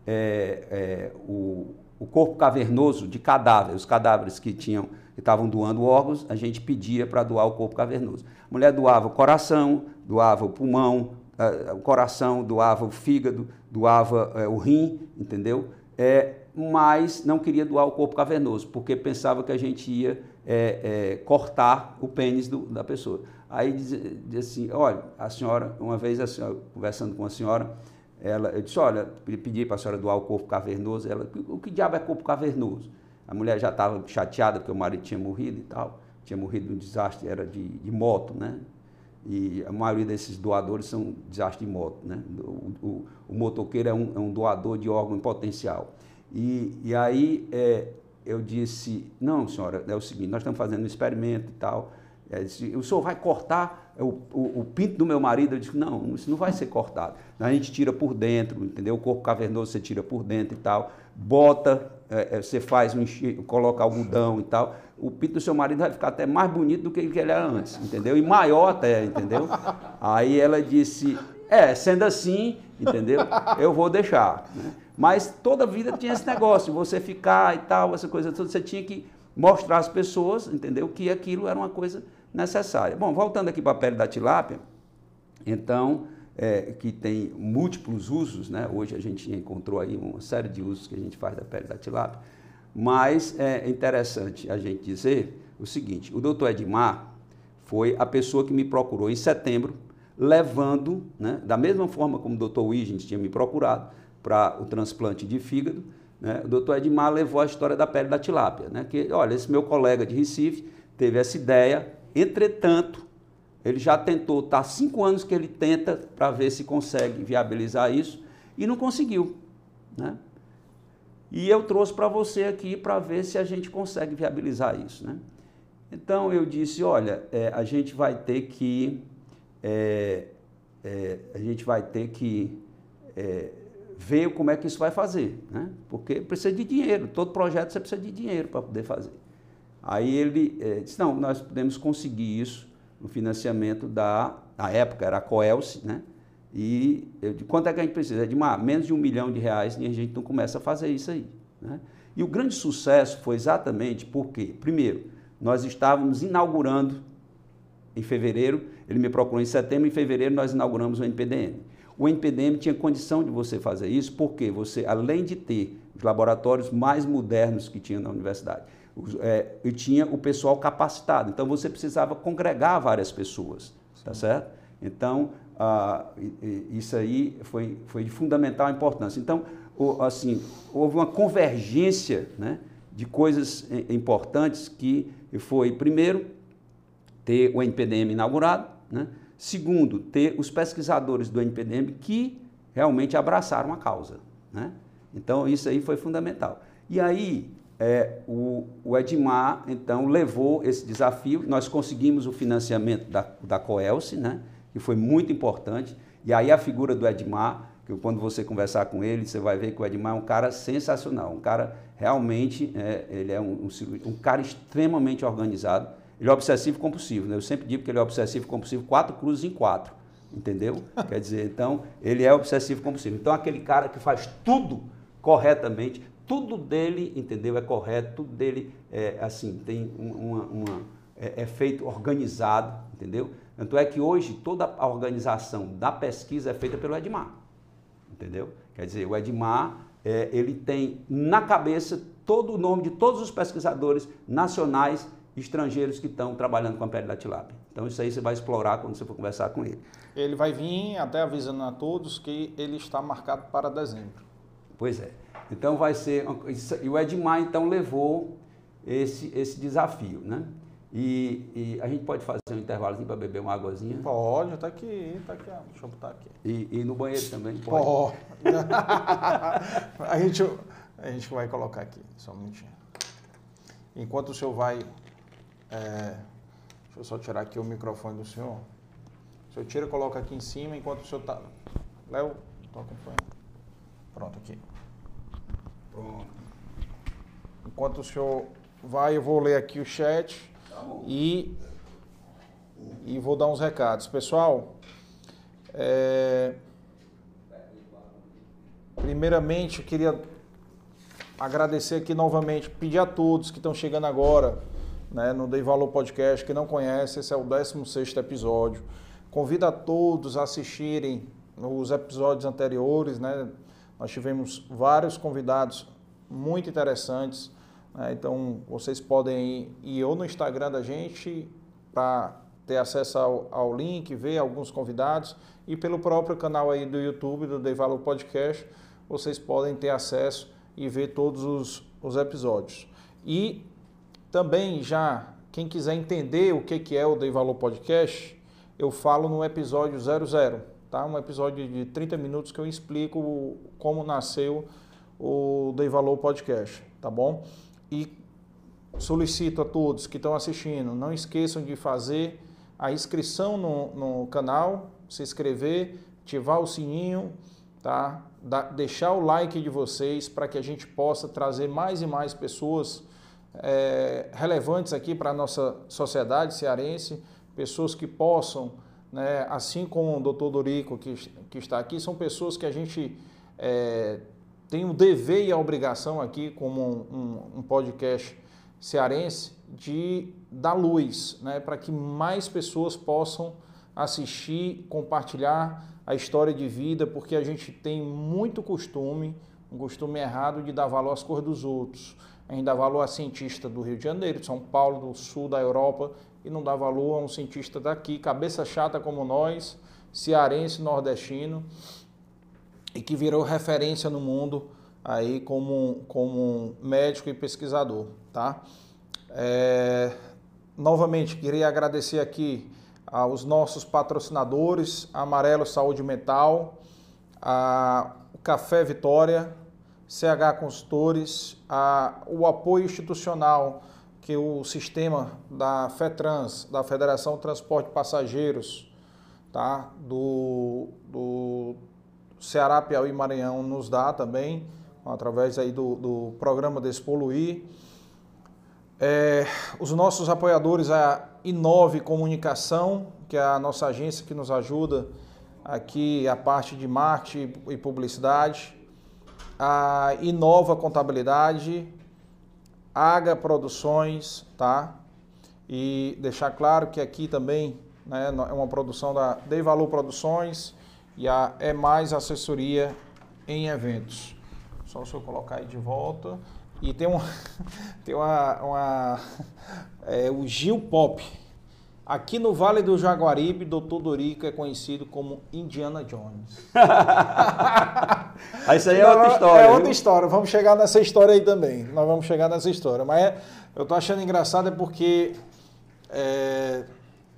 é, é, o, o, corpo cavernoso de cadáver, os cadáveres que tinham que estavam doando órgãos, a gente pedia para doar o corpo cavernoso. A mulher doava o coração, doava o pulmão, ah, o coração, doava o fígado, doava é, o rim, entendeu? É, mas não queria doar o corpo cavernoso, porque pensava que a gente ia é, é, cortar o pênis do, da pessoa. Aí diz, assim, olha, a senhora, uma vez senhora, conversando com a senhora, ela, eu disse, olha, pedi para a senhora doar o corpo cavernoso, ela, o que diabo é corpo cavernoso? A mulher já estava chateada porque o marido tinha morrido e tal, tinha morrido num desastre, era de, de moto, né? E a maioria desses doadores são desastres de moto, né? O, o, o motoqueiro é um, é um, doador de órgão em potencial. E, e aí é, eu disse, não, senhora, é o seguinte, nós estamos fazendo um experimento e tal, disse, o senhor vai cortar o, o, o, pinto do meu marido? Eu disse, não, isso não vai ser cortado. A gente tira por dentro, entendeu? O corpo cavernoso você tira por dentro e tal, bota, é, é você faz um coloca algodão e tal. O pinto do seu marido vai ficar até mais bonito do que ele era antes, entendeu? E maior até, entendeu? Aí ela disse, é, sendo assim, entendeu? Eu vou deixar. Né? Mas toda vida tinha esse negócio, você ficar e tal, essa coisa toda, você tinha que mostrar às pessoas, entendeu? Que aquilo era uma coisa necessária. Bom, voltando aqui para a pele da tilápia, então, é, que tem múltiplos usos, né? hoje a gente encontrou aí uma série de usos que a gente faz da pele da tilápia, mas é interessante a gente dizer o seguinte, o doutor Edmar foi a pessoa que me procurou em setembro, levando, né, da mesma forma como o doutor Wiggins tinha me procurado para o transplante de fígado, né, o doutor Edmar levou a história da pele da tilápia, né, que, olha, esse meu colega de Recife teve essa ideia, Entretanto, ele já tentou, está cinco anos que ele tenta para ver se consegue viabilizar isso e não conseguiu. Né? E eu trouxe para você aqui para ver se a gente consegue viabilizar isso. Né? Então eu disse, olha, é, a gente vai ter que é, é, a gente vai ter que é, ver como é que isso vai fazer, né? Porque precisa de dinheiro. Todo projeto você precisa de dinheiro para poder fazer. Aí ele é, disse, não, nós podemos conseguir isso no financiamento da, na época era a Coelce, né? E eu disse, quanto é que a gente precisa? De uma, menos de um milhão de reais e a gente não começa a fazer isso aí. Né? E o grande sucesso foi exatamente porque, primeiro, nós estávamos inaugurando em fevereiro, ele me procurou em setembro, em fevereiro nós inauguramos o NPDM. O NPDM tinha condição de você fazer isso, porque você, além de ter os laboratórios mais modernos que tinha na universidade, é, e tinha o pessoal capacitado. Então você precisava congregar várias pessoas, tá Sim. tá certo? Então, ah, isso aí foi, foi de fundamental importância. Então, assim, houve uma convergência né, de coisas importantes que foi, primeiro, ter o NPDM inaugurado, né? segundo, ter os pesquisadores do NPDM que realmente abraçaram a causa. Né? Então, isso aí foi fundamental. E aí, é, o, o, Edmar, então, levou esse desafio, nós conseguimos o financiamento da, da Coelce, né? que foi muito importante. E aí a figura do Edmar, que quando você conversar com ele, você vai ver que o Edmar é um cara sensacional, um cara realmente, é, ele é um, um, um, cara extremamente organizado. Ele é obsessivo compulsivo, né? Eu sempre digo que ele é obsessivo compulsivo, quatro cruzes em quatro, entendeu? [laughs] Quer dizer, então, ele é obsessivo compulsivo. Então, aquele cara que faz tudo corretamente, tudo dele, entendeu? É correto, tudo dele é assim, tem uma, uma é, é feito organizado, entendeu? Tanto é que hoje toda a organização da pesquisa é feita pelo Edmar. Entendeu? Quer dizer, o Edmar, é, ele tem na cabeça todo o nome de todos os pesquisadores nacionais e estrangeiros que estão trabalhando com a pele da tilápia. Então isso aí você vai explorar quando você for conversar com ele. Ele vai vir até avisando a todos que ele está marcado para dezembro. Pois é. Então vai ser. E o Edmar então levou esse, esse desafio, né? E, e, a gente pode fazer um intervalozinho para beber uma águazinha? Pode, tá aqui, tá aqui, deixa eu botar aqui. E, e no banheiro também pode? Pode. [laughs] a, gente, a gente vai colocar aqui, só um minutinho. Enquanto o senhor vai... É, deixa eu só tirar aqui o microfone do senhor. O senhor tira e coloca aqui em cima enquanto o senhor tá... Léo, tô acompanhando. Pronto, aqui. Pronto. Enquanto o senhor vai, eu vou ler aqui o chat. E, e vou dar uns recados. Pessoal, é, primeiramente eu queria agradecer aqui novamente, pedir a todos que estão chegando agora né, no Dei Valor Podcast, que não conhece, esse é o 16 episódio. Convido a todos a assistirem os episódios anteriores, né? Nós tivemos vários convidados muito interessantes né? Então, vocês podem ir ou no Instagram da gente para ter acesso ao, ao, link, ver alguns convidados e pelo próprio canal aí do YouTube do Dei Valor Podcast, vocês podem ter acesso e ver todos os, os episódios. E também já, quem quiser entender o que, que é o Dei Valor Podcast, eu falo no episódio 00, tá? Um episódio de 30 minutos que eu explico como nasceu o Dei Valor Podcast, tá bom? E solicito a todos que estão assistindo, não esqueçam de fazer a inscrição no, no canal, se inscrever, ativar o sininho, tá? Da, deixar o like de vocês para que a gente possa trazer mais e mais pessoas é, relevantes aqui para a nossa sociedade cearense, pessoas que possam, né, assim como o doutor Dorico que, que está aqui, são pessoas que a gente é, tem o dever e a obrigação aqui, como um, um, podcast cearense, de dar luz, né, para que mais pessoas possam assistir, compartilhar a história de vida, porque a gente tem muito costume, um costume errado de dar valor às cores dos outros. A gente dá valor a cientista do Rio de Janeiro, de São Paulo, do sul da Europa, e não dá valor a um cientista daqui, cabeça chata como nós, cearense, nordestino, e que virou referência no mundo aí como, como médico e pesquisador, tá? É, novamente, queria agradecer aqui aos nossos patrocinadores, Amarelo Saúde Mental, a, o Café Vitória, CH Consultores, a, o apoio institucional que o sistema da FETRANS, da Federação de Transporte de Passageiros, tá? do, do Ceará, Piauí e Maranhão nos dá também, através aí do, do programa Despoluir. É, os nossos apoiadores, a Inove Comunicação, que é a nossa agência que nos ajuda aqui a parte de marketing e publicidade, a Inova Contabilidade, Aga Produções, tá? E deixar claro que aqui também né, é uma produção da Dei Valor Produções e a É Mais Assessoria em Eventos. Só se eu colocar aí de volta. E tem, um, [laughs] tem uma, uma é, o Gil Pop, Aqui no Vale do Jaguaribe, Dr. Dorico é conhecido como Indiana Jones. [laughs] isso aí é outra história. É outra viu? história. Vamos chegar nessa história aí também. Nós vamos chegar nessa história. Mas é, eu tô achando engraçado é porque é,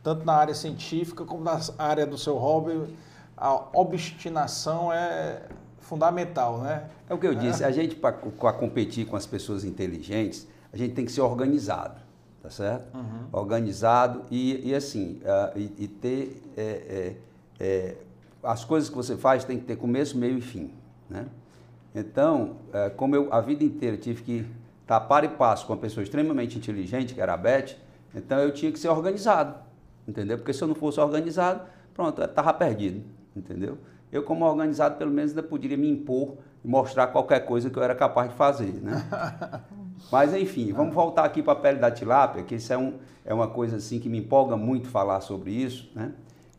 tanto na área científica como na área do seu hobby, a obstinação é fundamental, né? É o que eu disse. A gente para competir com as pessoas inteligentes, a gente tem que ser organizado tá certo? Uhum. Organizado e, e assim, uh, e, e, ter é, é, é, as coisas que você faz tem que ter começo, meio e fim, né? Então, é, como eu a vida inteira tive que estar par e passo com uma pessoa extremamente inteligente, que era a Beth, então eu tinha que ser organizado, entendeu? Porque se eu não fosse organizado, pronto, eu estava perdido, entendeu? Eu, como organizado, pelo menos ainda poderia me impor e mostrar qualquer coisa que eu era capaz de fazer, né? [laughs] Mas enfim, vamos voltar aqui para a pele da tilápia, que isso é, um, é uma coisa assim que me empolga muito falar sobre isso, né?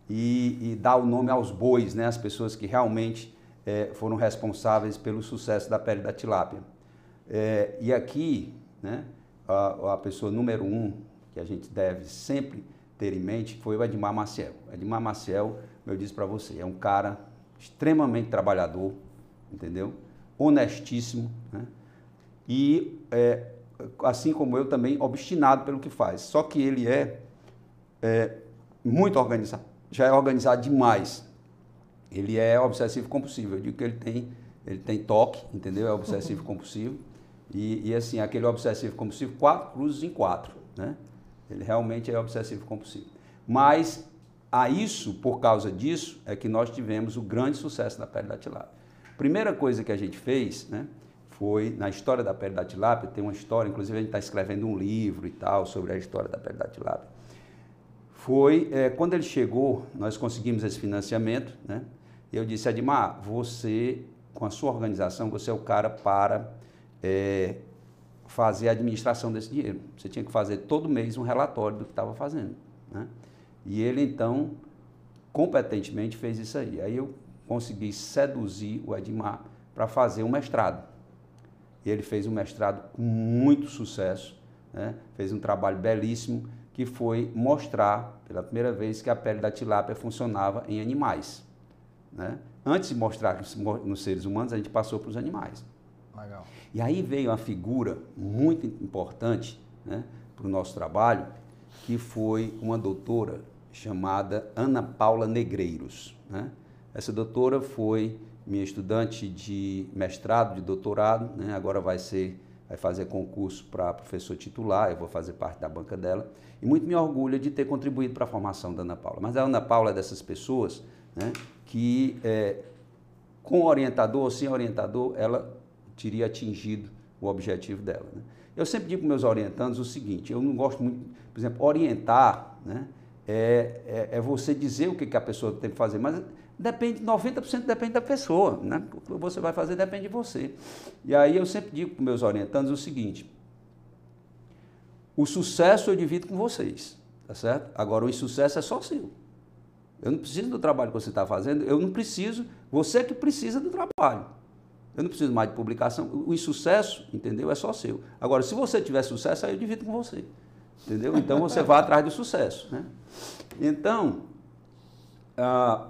E, e dar o nome aos bois, né? As pessoas que realmente é, foram responsáveis pelo sucesso da pele da tilápia. É, e aqui, né? A, a, pessoa número um que a gente deve sempre ter em mente foi o Edmar Maciel. Edmar Maciel, eu disse para você, é um cara extremamente trabalhador, entendeu? Honestíssimo, né? E, é, assim como eu, também obstinado pelo que faz. Só que ele é, é muito organizado, já é organizado demais. Ele é obsessivo compulsivo. Eu digo que ele tem, ele tem toque, entendeu? É obsessivo [laughs] compulsivo. E, e assim, aquele obsessivo compulsivo, quatro cruzes em quatro, né? Ele realmente é obsessivo compulsivo. Mas a isso, por causa disso, é que nós tivemos o grande sucesso da pele da tilápia. Primeira coisa que a gente fez, né? Foi na história da pele da tilápia, tem uma história, inclusive a gente está escrevendo um livro e tal sobre a história da pele da tilápia. Foi é, quando ele chegou, nós conseguimos esse financiamento, né? Eu disse, Admar, você, com a sua organização, você é o cara para é, fazer a administração desse dinheiro. Você tinha que fazer todo mês um relatório do que estava fazendo. Né? E ele, então, competentemente fez isso aí. Aí eu consegui seduzir o Edmar para fazer um mestrado. E ele fez um mestrado com muito sucesso, né? fez um trabalho belíssimo, que foi mostrar pela primeira vez que a pele da tilápia funcionava em animais. Né? Antes de mostrar nos seres humanos, a gente passou para os animais. Legal. E aí veio uma figura muito importante né, para o nosso trabalho, que foi uma doutora chamada Ana Paula Negreiros. Né? Essa doutora foi minha estudante de mestrado, de doutorado, né? agora vai ser vai fazer concurso para professor titular, eu vou fazer parte da banca dela, e muito me orgulho de ter contribuído para a formação da Ana Paula. Mas a Ana Paula é dessas pessoas né, que, é, com orientador ou sem orientador, ela teria atingido o objetivo dela. Né? Eu sempre digo para meus orientandos o seguinte, eu não gosto muito, por exemplo, orientar né, é, é, é você dizer o que, que a pessoa tem que fazer, mas depende, 90% depende da pessoa, né? O que você vai fazer depende de você. E aí eu sempre digo para meus orientandos o seguinte: o sucesso eu divido com vocês, tá certo? Agora o insucesso é só seu. Eu não preciso do trabalho que você está fazendo, eu não preciso, você que precisa do trabalho. Eu não preciso mais de publicação. O insucesso, entendeu? É só seu. Agora, se você tiver sucesso, aí eu divido com você. Entendeu? Então você vai atrás do sucesso. Né? Então, ah,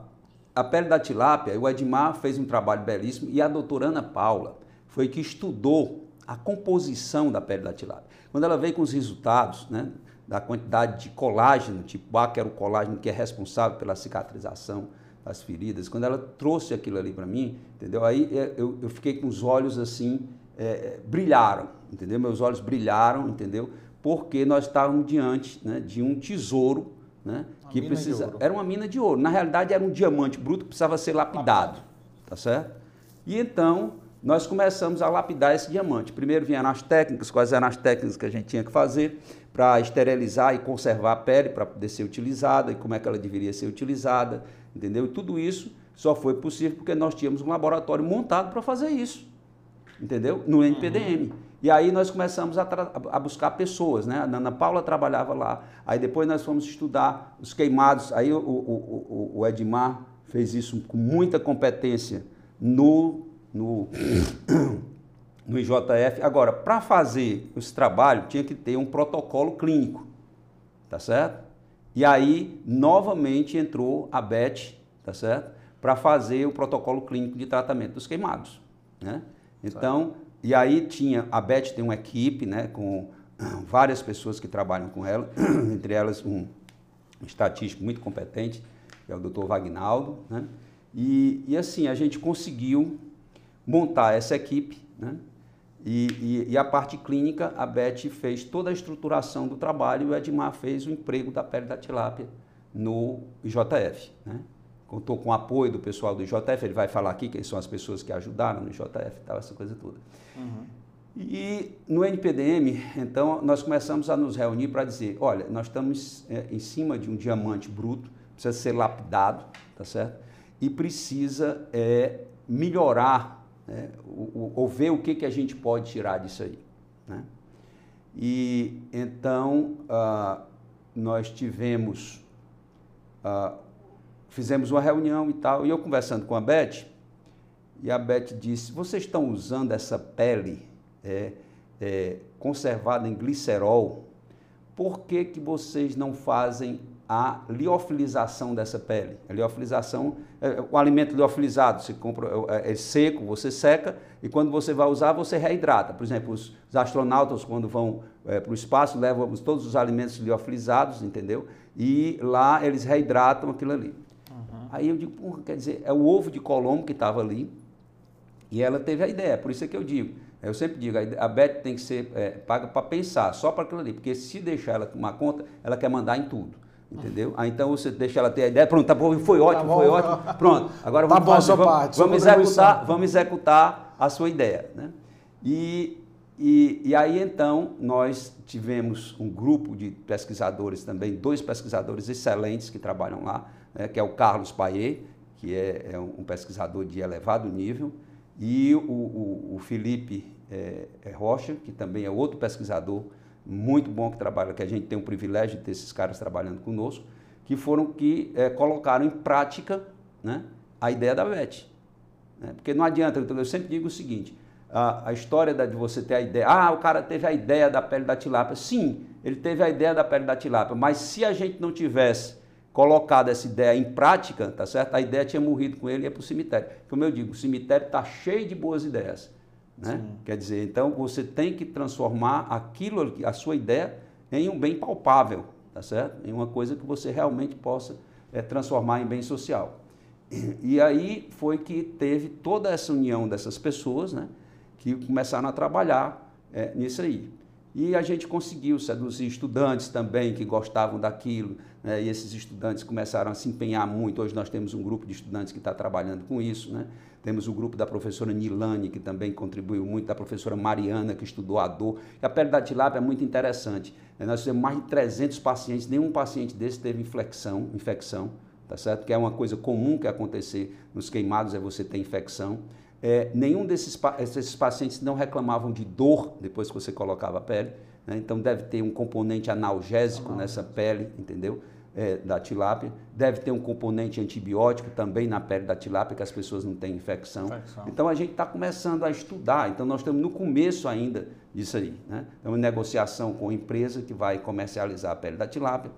a pele da tilápia, o Edmar fez um trabalho belíssimo e a doutora Ana Paula foi que estudou a composição da pele da tilápia. Quando ela veio com os resultados né, da quantidade de colágeno, tipo A, que era o colágeno que é responsável pela cicatrização das feridas, quando ela trouxe aquilo ali para mim, entendeu? Aí é, eu, eu, fiquei com os olhos assim, é, brilharam, entendeu? Meus olhos brilharam, entendeu? porque nós estávamos diante né, de um tesouro né, que precisa. Era uma mina de ouro. Na realidade, era um diamante bruto que precisava ser lapidado. Tá certo? E então nós começamos a lapidar esse diamante. Primeiro vieram as técnicas, quais eram as técnicas que a gente tinha que fazer para esterilizar e conservar a pele para poder ser utilizada e como é que ela deveria ser utilizada, entendeu? E tudo isso só foi possível porque nós tínhamos um laboratório montado para fazer isso, entendeu? No NPDM. Uhum. E aí nós começamos a, a, buscar pessoas, né? A Ana Paula trabalhava lá. Aí depois nós fomos estudar os queimados. Aí o, o, o, o Edmar fez isso com muita competência no, no, [coughs] no IJF. Agora, para fazer esse trabalho, tinha que ter um protocolo clínico, tá certo? E aí, novamente, entrou a BET, tá certo? Para fazer o protocolo clínico de tratamento dos queimados, né? Então, e aí tinha, a Beth tem uma equipe, né, com [clears throat] várias pessoas que trabalham com ela, [clears throat] entre elas um, estatístico muito competente, que é o Dr. Vagnaldo, né? E, e assim, a gente conseguiu montar essa equipe, né? E, e, e, a parte clínica, a Beth fez toda a estruturação do trabalho e o Edmar fez o emprego da pele da tilápia no IJF. Né? Contou com o apoio do pessoal do IJF, ele vai falar aqui quem são as pessoas que ajudaram no IJF e tal, essa coisa toda. Uhum. E no NPDM, então, nós começamos a nos reunir para dizer, olha, nós estamos é, em cima de um diamante bruto, precisa ser lapidado, tá certo? E precisa é, melhorar, né, ou, ou, ver o que, que a gente pode tirar disso aí, né? E então, uh, nós tivemos uh, fizemos uma reunião e tal, e eu conversando com a Beth, e a Beth disse: Vocês estão usando essa pele é, é, conservada em glicerol, por que, que vocês não fazem a liofilização dessa pele? A liofilização, é, o alimento liofilizado, você compra, é, é, seco, você seca, e quando você vai usar, você reidrata. Por exemplo, os, os astronautas, quando vão é, para o espaço, levam todos os alimentos liofilizados, entendeu? E lá eles reidratam aquilo ali. Aí eu digo, porra, quer dizer, é o ovo de Colombo que estava ali e ela teve a ideia. Por isso é que eu digo, eu sempre digo, a Beth tem que ser é, paga para pensar, só para aquilo ali, porque se deixar ela tomar conta, ela quer mandar em tudo. Entendeu? Aí então você deixa ela ter a ideia, pronto, tá bom, foi tá ótimo, tá foi ótimo, pronto. Agora tá vamos, tá fazer, vamos, parte, vamos executar, vamos executar a sua ideia. Né? E, e, e aí então nós tivemos um grupo de pesquisadores também, dois pesquisadores excelentes que trabalham lá, né, que é o Carlos Paier, que é, é, um pesquisador de elevado nível, e o, o, o Felipe é, é, Rocha, que também é outro pesquisador muito bom que trabalha, que a gente tem o privilégio de ter esses caras trabalhando conosco, que foram que é, colocaram em prática né, a ideia da VET. Né? Porque não adianta, eu sempre digo o seguinte, a, a história da, de você ter a ideia, ah, o cara teve a ideia da pele da tilápia. Sim, ele teve a ideia da pele da tilápia, mas se a gente não tivesse colocado essa ideia em prática, tá certo? A ideia tinha morrido com ele e ia para o cemitério. Como eu digo, o cemitério está cheio de boas ideias. Né? Quer dizer, então você tem que transformar aquilo, a sua ideia, em um bem palpável, tá certo? Em uma coisa que você realmente possa é, transformar em bem social. E, e aí foi que teve toda essa união dessas pessoas, né? Que começaram a trabalhar é, nisso aí. E a gente conseguiu seduzir estudantes também que gostavam daquilo, né? e esses estudantes começaram a se empenhar muito. Hoje nós temos um grupo de estudantes que está trabalhando com isso. Né? Temos o grupo da professora Nilane, que também contribuiu muito, da professora Mariana, que estudou a dor. E a pele da tilápia é muito interessante. Né? Nós temos mais de 300 pacientes, nenhum paciente desse teve infecção, infecção, tá certo? Que é uma coisa comum que acontecer nos queimados, é você ter infecção. É, nenhum desses, desses pacientes não reclamavam de dor depois que você colocava a pele. Né? Então deve ter um componente analgésico nessa pele, entendeu? É, da tilápia. Deve ter um componente antibiótico também na pele da tilápia, que as pessoas não têm infecção. infecção. Então a gente está começando a estudar. Então nós estamos no começo ainda disso aí. Né? Então, negociação com a empresa que vai comercializar a pele da tilápia.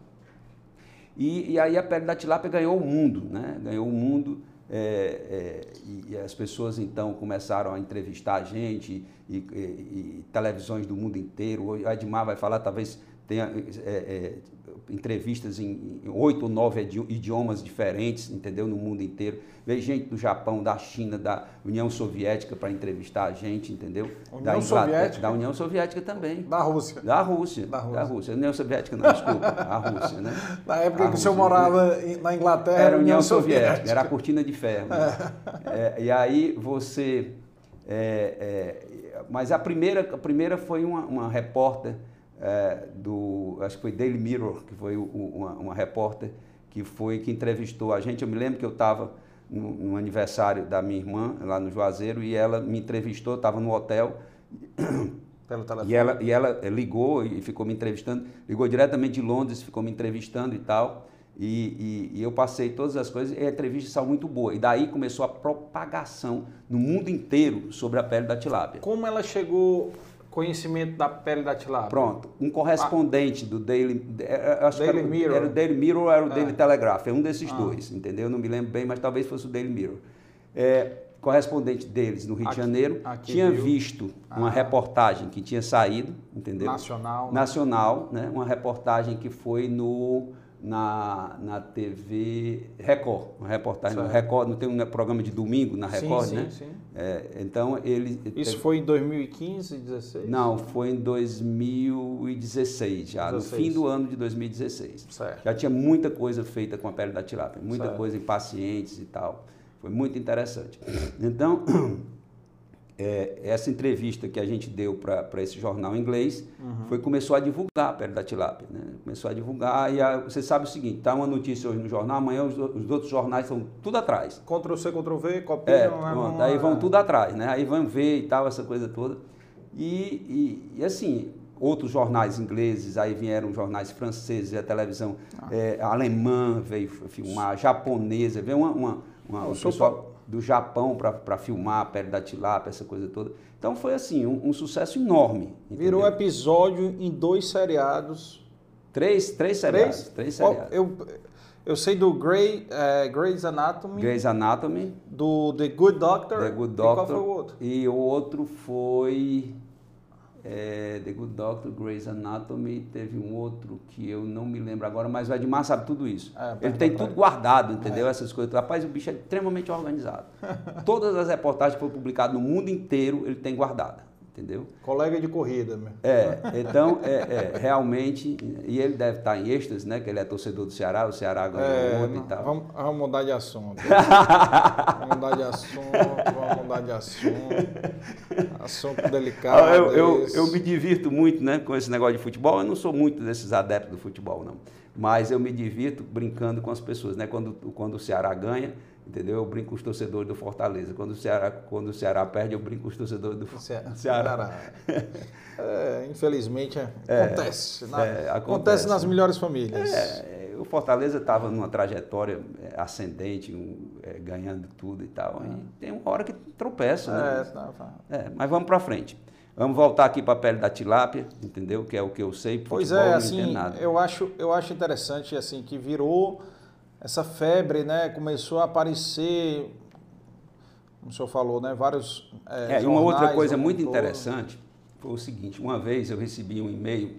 E, e aí a pele da tilápia ganhou o mundo, né? ganhou o mundo é, é, e, as pessoas então começaram a entrevistar a gente e, e, e, televisões do mundo inteiro. O Edmar vai falar, talvez tem é, é, entrevistas em oito ou nove idiomas diferentes, entendeu? No mundo inteiro. Veio gente do Japão, da China, da União Soviética para entrevistar a gente, entendeu? União da Soviética? Da União Soviética também. Da Rússia. Da Rússia. Da Rússia. Da Rússia. União Soviética não, desculpa. A Rússia, né? [laughs] Na época a que o senhor morava na Inglaterra, era a União, União Soviética, Soviética, era a cortina de ferro. Né? É, e aí você. É, é, mas a primeira, a primeira foi uma, uma repórter é, do, acho que foi Daily Mirror, que foi o, uma, uma, repórter que foi que entrevistou a gente. Eu me lembro que eu estava no, no, aniversário da minha irmã lá no Juazeiro e ela me entrevistou, estava no hotel. [clears throat] Pelo telefone. E ela, e ela ligou e ficou me entrevistando, ligou diretamente de Londres, ficou me entrevistando e tal. E, e, e, eu passei todas as coisas e a entrevista saiu muito boa. E daí começou a propagação no mundo inteiro sobre a pele da tilápia. Como ela chegou conhecimento da pele da tilápia? Pronto. Um correspondente ah. do Daily, é, é, acho Daily que era, Mirror. Era o Daily Mirror ou era o é. Daily Telegraph, é um desses ah. dois, entendeu? Não me lembro bem, mas talvez fosse o Daily Mirror. É, correspondente deles no Rio aqui, de Janeiro tinha viu. visto ah. uma reportagem que tinha saído, entendeu? Nacional. Né? Nacional, né? Uma reportagem que foi no na, na TV Record, uma reportagem certo. no Record, não tem um programa de domingo na Record, sim, né? Sim, sim. É, então ele. Isso teve... foi em 2015, 16? Não, foi em 2016, já, 16. no fim do ano de 2016. Certo. Já tinha muita coisa feita com a pele da tilápia, muita certo. coisa em pacientes e tal. Foi muito interessante. Então, [clears throat] é, essa entrevista que a gente deu para esse jornal inglês uhum. foi começou a divulgar a pele da tilápia. Né? Começou a divulgar e a, você sabe o seguinte, está uma notícia hoje no jornal, amanhã os, os outros jornais estão tudo atrás. Ctrl C, Ctrl V, copiam. É, pronto, aí vão tudo atrás, né? aí vão ver e tal, essa coisa toda. E, e, e assim, outros jornais ingleses, aí vieram jornais franceses, a televisão ah. é, alemã veio filmar, japonesa, veio uma... uma, uma o pessoal, do Japão para filmar a pele da tilápia, essa coisa toda. Então foi assim, um, um sucesso enorme. Entendeu? Virou episódio em dois seriados. Três, três seriados. Três, três seriados. Eu, eu sei do Grey, é, Grey's Anatomy. Grey's Anatomy. Do The Good Doctor. The Good Doctor. E qual foi o outro? E o outro foi é, The Good Doctor, Grey's Anatomy, teve um outro que eu não me lembro agora, mas o Edmar sabe tudo isso. É, ele tem tudo guardado, entendeu? É. Essas coisas. Rapaz, o bicho é extremamente organizado. [laughs] Todas as reportagens que foram publicadas no mundo inteiro, ele tem guardada entendeu? Colega de corrida, meu. É, então, é, é, realmente, e ele deve estar em êxtase, né? Que ele é torcedor do Ceará, o Ceará ganhou é, ontem e tal. Vamos, vamos, mudar de assunto. [laughs] vamos mudar de assunto, vamos mudar de assunto. Assunto delicado. Eu, eu, eu, me divirto muito, né, com esse negócio de futebol. Eu não sou muito desses adeptos do futebol, não. Mas eu me divirto brincando com as pessoas, né? Quando, quando o Ceará ganha, Entendeu? Eu brinco com os torcedores do Fortaleza. Quando o Ceará, quando o Ceará perde, eu brinco com os torcedores do [laughs] Ceará. Ceará. É, infelizmente é, é, acontece, na, é, acontece, acontece. nas melhores famílias. É, o Fortaleza estava numa trajetória é, ascendente, um, ganhando tudo e tal. E tem uma hora que tropeça. Né? Tá. mas vamos para frente. Vamos voltar aqui para a pele da tilápia, entendeu? Que é o que eu sei. Pois é, assim, eu acho, eu acho interessante assim que virou essa febre, né, começou a aparecer, como o senhor falou, né, vários é, é e uma outra coisa muito todo. interessante foi o seguinte, uma vez eu recebi um e-mail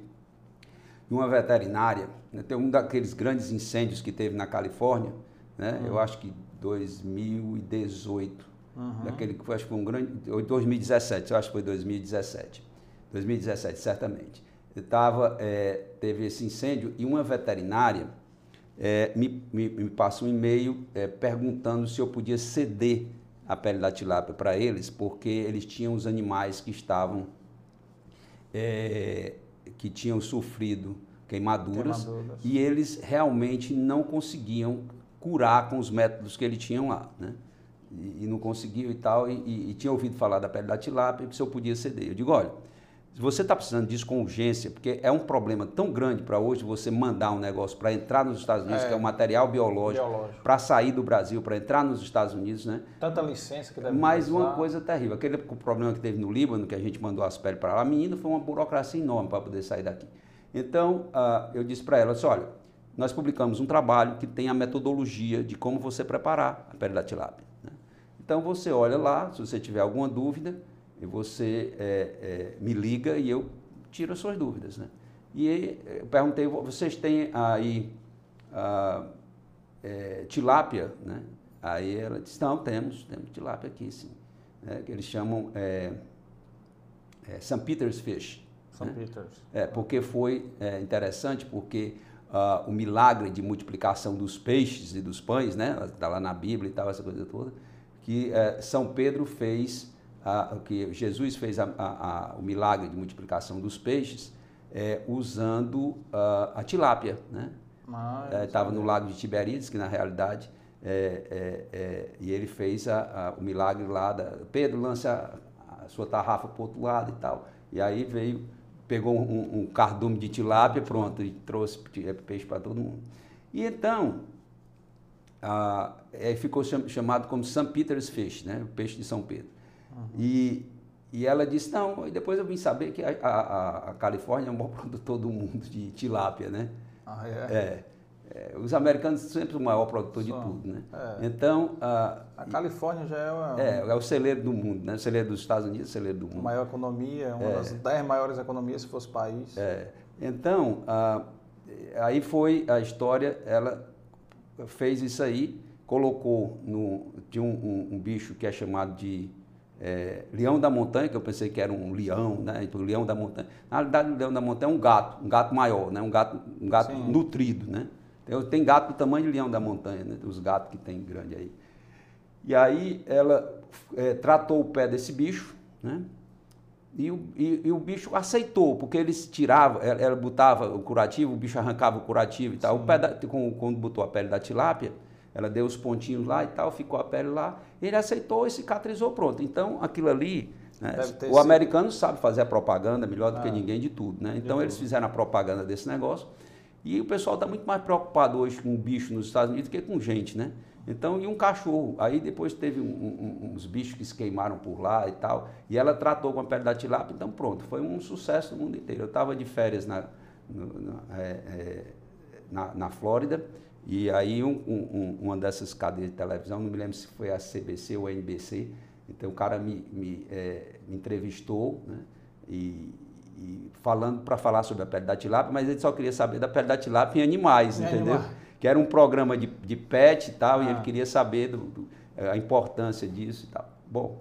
de uma veterinária, né, tem um daqueles grandes incêndios que teve na Califórnia, né, uhum. eu acho que 2018, uhum. daquele que acho que foi um grande, 2017, eu acho que foi 2017, 2017 certamente. Eu tava, é, teve esse incêndio e uma veterinária é, me, me, me passa um e-mail é, perguntando se eu podia ceder a pele da tilápia para eles, porque eles tinham os animais que estavam é, que tinham sofrido queimaduras, queimaduras, e eles realmente não conseguiam curar com os métodos que eles tinham lá, né? E, e não conseguiam e tal, e, e, e tinha ouvido falar da pele da tilápia, se eu podia ceder. Eu digo, olha, se você está precisando disso com urgência, porque é um problema tão grande para hoje você mandar um negócio para entrar nos Estados Unidos, é, que é um material biológico, biológico. para sair do Brasil, para entrar nos Estados Unidos, né? Tanta licença que deve Mas uma coisa terrível, aquele problema que teve no Líbano, que a gente mandou as peles para lá, a menina foi uma burocracia enorme para poder sair daqui. Então, uh, eu disse para ela, assim, olha, nós publicamos um trabalho que tem a metodologia de como você preparar a pele da tilápia. Né? Então, você olha lá, se você tiver alguma dúvida, e você é, é, me liga e eu tiro as suas dúvidas. Né? E eu perguntei, vocês têm aí ah, é, tilápia, né? Aí ela disse, não, temos, temos tilápia aqui, sim. É, que eles chamam é, é, St. Peter's Fish. São né? Peters. É, porque foi é, interessante, porque ah, o milagre de multiplicação dos peixes e dos pães, né? Está lá na Bíblia e tal, essa coisa toda, que é, São Pedro fez, ah, que Jesus fez a- a- a- o milagre de multiplicação dos peixes é, usando ah, a tilápia, né? Estava no lago de Tiberíades, que na realidade, é, é, é, e ele fez a- a- o milagre lá, da, Pedro lança a, a sua tarrafa para o outro lado e tal. E aí veio, pegou um, um cardume de tilápia, pronto, e trouxe pe- peixe para todo mundo. E então, ah, ficou cham- chamado como St. Peter's Fish, né? o peixe de São Pedro. E, e ela disse, não, e depois eu vim saber que a, a- a Califórnia é o maior [laughs] produtor do mundo de tilápia, né? Ah, é. É, é, os americanos são sempre o maior produtor de tudo, né? é. Então, ah, A Califórnia já é uma é, é o celeiro do mundo, né? O celeiro dos Estados Unidos, o celeiro do mundo. maior economia, uma das dez maiores economias se fosse país. É, então, aí foi a história, ela fez isso aí, colocou no, de um, um- um bicho que é chamado de é, leão da montanha, que eu pensei que era um leão, né? Então, leão da montanha. Na realidade, o leão da montanha é um gato, um gato maior, né? Um gato, um gato Sim. nutrido, né? Tem, tem gato do tamanho de leão da montanha, né? Os gatos que tem grande aí. E aí ela eh, tratou o pé desse bicho, né? E o, e- e o bicho aceitou, porque eles tiravam, ela, ela botava o curativo, o bicho arrancava o curativo e tal. O pé da- com- quando botou a pele da tilápia, ela deu os pontinhos lá e tal, ficou a pele lá. Ele aceitou e cicatrizou, pronto. Então aquilo ali, né, o sido- americano sabe fazer a propaganda melhor do que Ah. ninguém de tudo, né? Então eles fizeram a propaganda desse negócio. E o pessoal está muito mais preocupado hoje com bicho nos Estados Unidos do que com gente, né? Então, e um cachorro. Aí depois teve um- um- uns bichos que se queimaram por lá e tal. E ela tratou com a pele da tilápia, então pronto, foi um sucesso no mundo inteiro. Eu estava de férias na, no- na, é, é, na, na Flórida, e aí um- um- um- uma dessas cadeias de televisão, não me lembro se foi a CBC ou a NBC, então o cara me, me, é, me entrevistou, né? E, e falando para falar sobre a pele da tilápia, mas ele só queria saber da pele da tilápia em animais, Em entendeu? animais. Que era um programa de, de pet e tal, e Ah. ele queria saber do- do- eh, a importância disso e tal. Bom,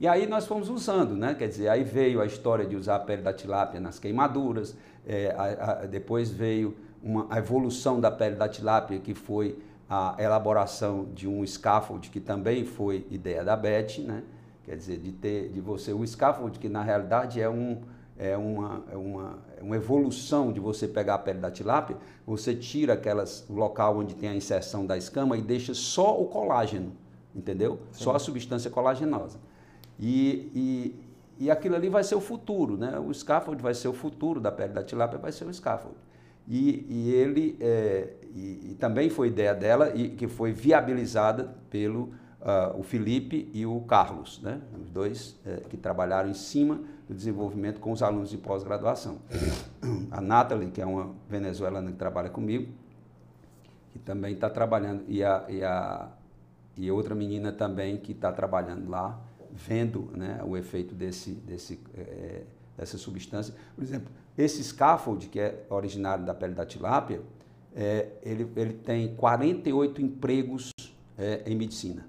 e aí nós fomos usando, né? Quer dizer, aí veio a história de usar a pele da tilápia nas queimaduras, eh, a- a- depois veio uma, a evolução da pele da tilápia, que foi a elaboração de um scaffold, que também foi ideia da Beth, né? Quer dizer, de ter de você o scaffold, que na realidade é um é uma, é uma, é uma evolução de você pegar a pele da tilápia, você tira aquelas o local onde tem a inserção da escama e deixa só o colágeno, entendeu? Só a substância colagenosa. E, e, e aquilo ali vai ser o futuro, né? O scaffold vai ser o futuro da pele da tilápia, vai ser o scaffold. E, e ele é, e, e também foi ideia dela e que foi viabilizada pelo ah, o Felipe e o Carlos, né? Os dois eh, que trabalharam em cima do desenvolvimento com os alunos de pós-graduação. [coughs] A Nathalie, que é uma venezuelana que trabalha comigo, que também está trabalhando, e a, e a e outra menina também que está trabalhando lá, vendo né, o efeito desse, desse, eh, dessa substância. Por exemplo, esse scaffold, que é originário da pele da tilápia, eh, ele, ele tem 48 empregos eh, em medicina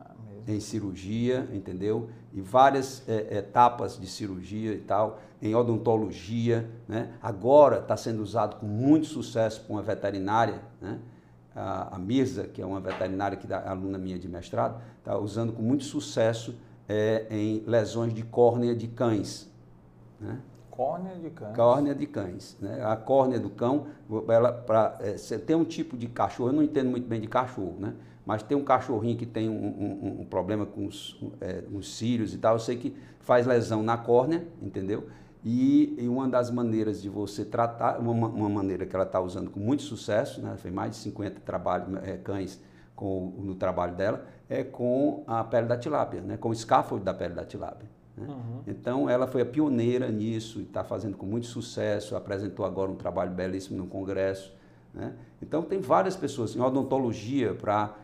Ah, em cirurgia, entendeu? E várias eh, etapas de cirurgia e tal, em odontologia, né? Agora está sendo usado com muito sucesso por uma veterinária, né? A, a Mirza, que é uma veterinária que é aluna minha de mestrado, está usando com muito sucesso eh, em lesões de córnea de cães, né? Córnea de câncer. Córnea de cães. Né? A córnea do cão, ela pra, é, tem um tipo de cachorro, eu não entendo muito bem de cachorro, né? mas tem um cachorrinho que tem um, um- um problema com os, é, os cílios e tal, eu sei que faz lesão na córnea, entendeu? E, e uma das maneiras de você tratar, uma, uma maneira que ela está usando com muito sucesso, né? fez mais de 50 trabalhos, é, cães com, no trabalho dela, é com a pele da tilápia, né? com o scaffold da pele da tilápia. Né? Uhum. Então, ela foi a pioneira nisso e está fazendo com muito sucesso. Apresentou agora um trabalho belíssimo no Congresso. né? Então, tem várias pessoas em odontologia para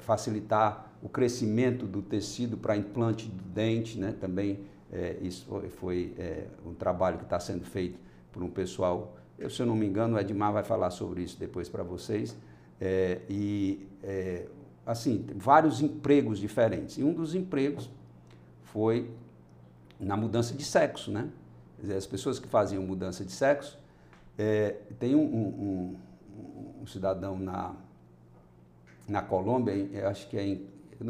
facilitar o crescimento do tecido para implante do dente, né? também É, isso foi, é, um trabalho que está sendo feito por um pessoal. Eu, se eu não me engano, o Edmar vai falar sobre isso depois para vocês. É, e, é, assim, vários empregos diferentes. E um dos empregos foi na mudança de sexo, né? As pessoas que faziam mudança de sexo, é, tem um, um, um, um, cidadão na, na Colômbia, eu acho que é em,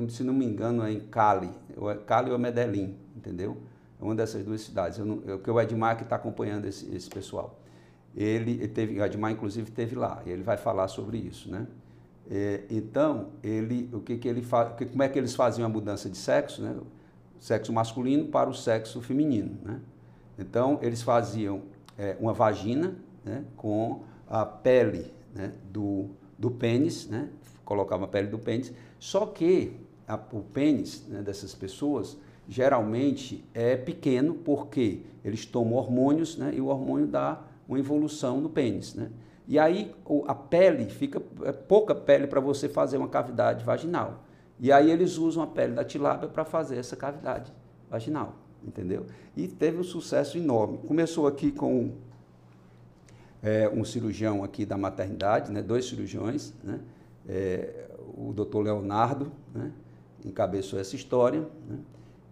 se não me engano, é em Cali, é Cali ou Medellín, entendeu? É uma dessas duas cidades. Eu não, eu, que o Edmar que está acompanhando esse, esse pessoal. Ele, ele teve, o Edmar inclusive teve lá, e ele vai falar sobre isso, né? É, então, ele, o que que ele como é que eles faziam a mudança de sexo, né? sexo masculino para o sexo feminino. Né? Então, eles faziam é, uma vagina né, com a pele né, do, do pênis, né, colocavam a pele do pênis, só que a, o pênis né, dessas pessoas geralmente é pequeno porque eles tomam hormônios né, e o hormônio dá uma evolução no pênis. Né? E aí a pele fica é pouca pele para você fazer uma cavidade vaginal. E aí eles usam a pele da tilápia para fazer essa cavidade vaginal, entendeu? E teve um sucesso enorme. Começou aqui com é, um cirurgião aqui da maternidade, né, dois cirurgiões, né, é, o doutor Leonardo né, encabeçou essa história né,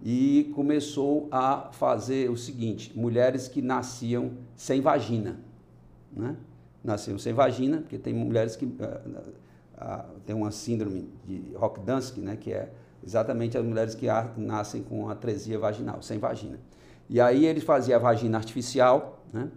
e começou a fazer o seguinte, mulheres que nasciam sem vagina, né, nasciam sem vagina, porque tem mulheres que a, tem uma síndrome de Rokdansky, né, que é exatamente as mulheres que nascem com atresia vaginal, sem vagina. E aí ele fazia a vagina artificial, né,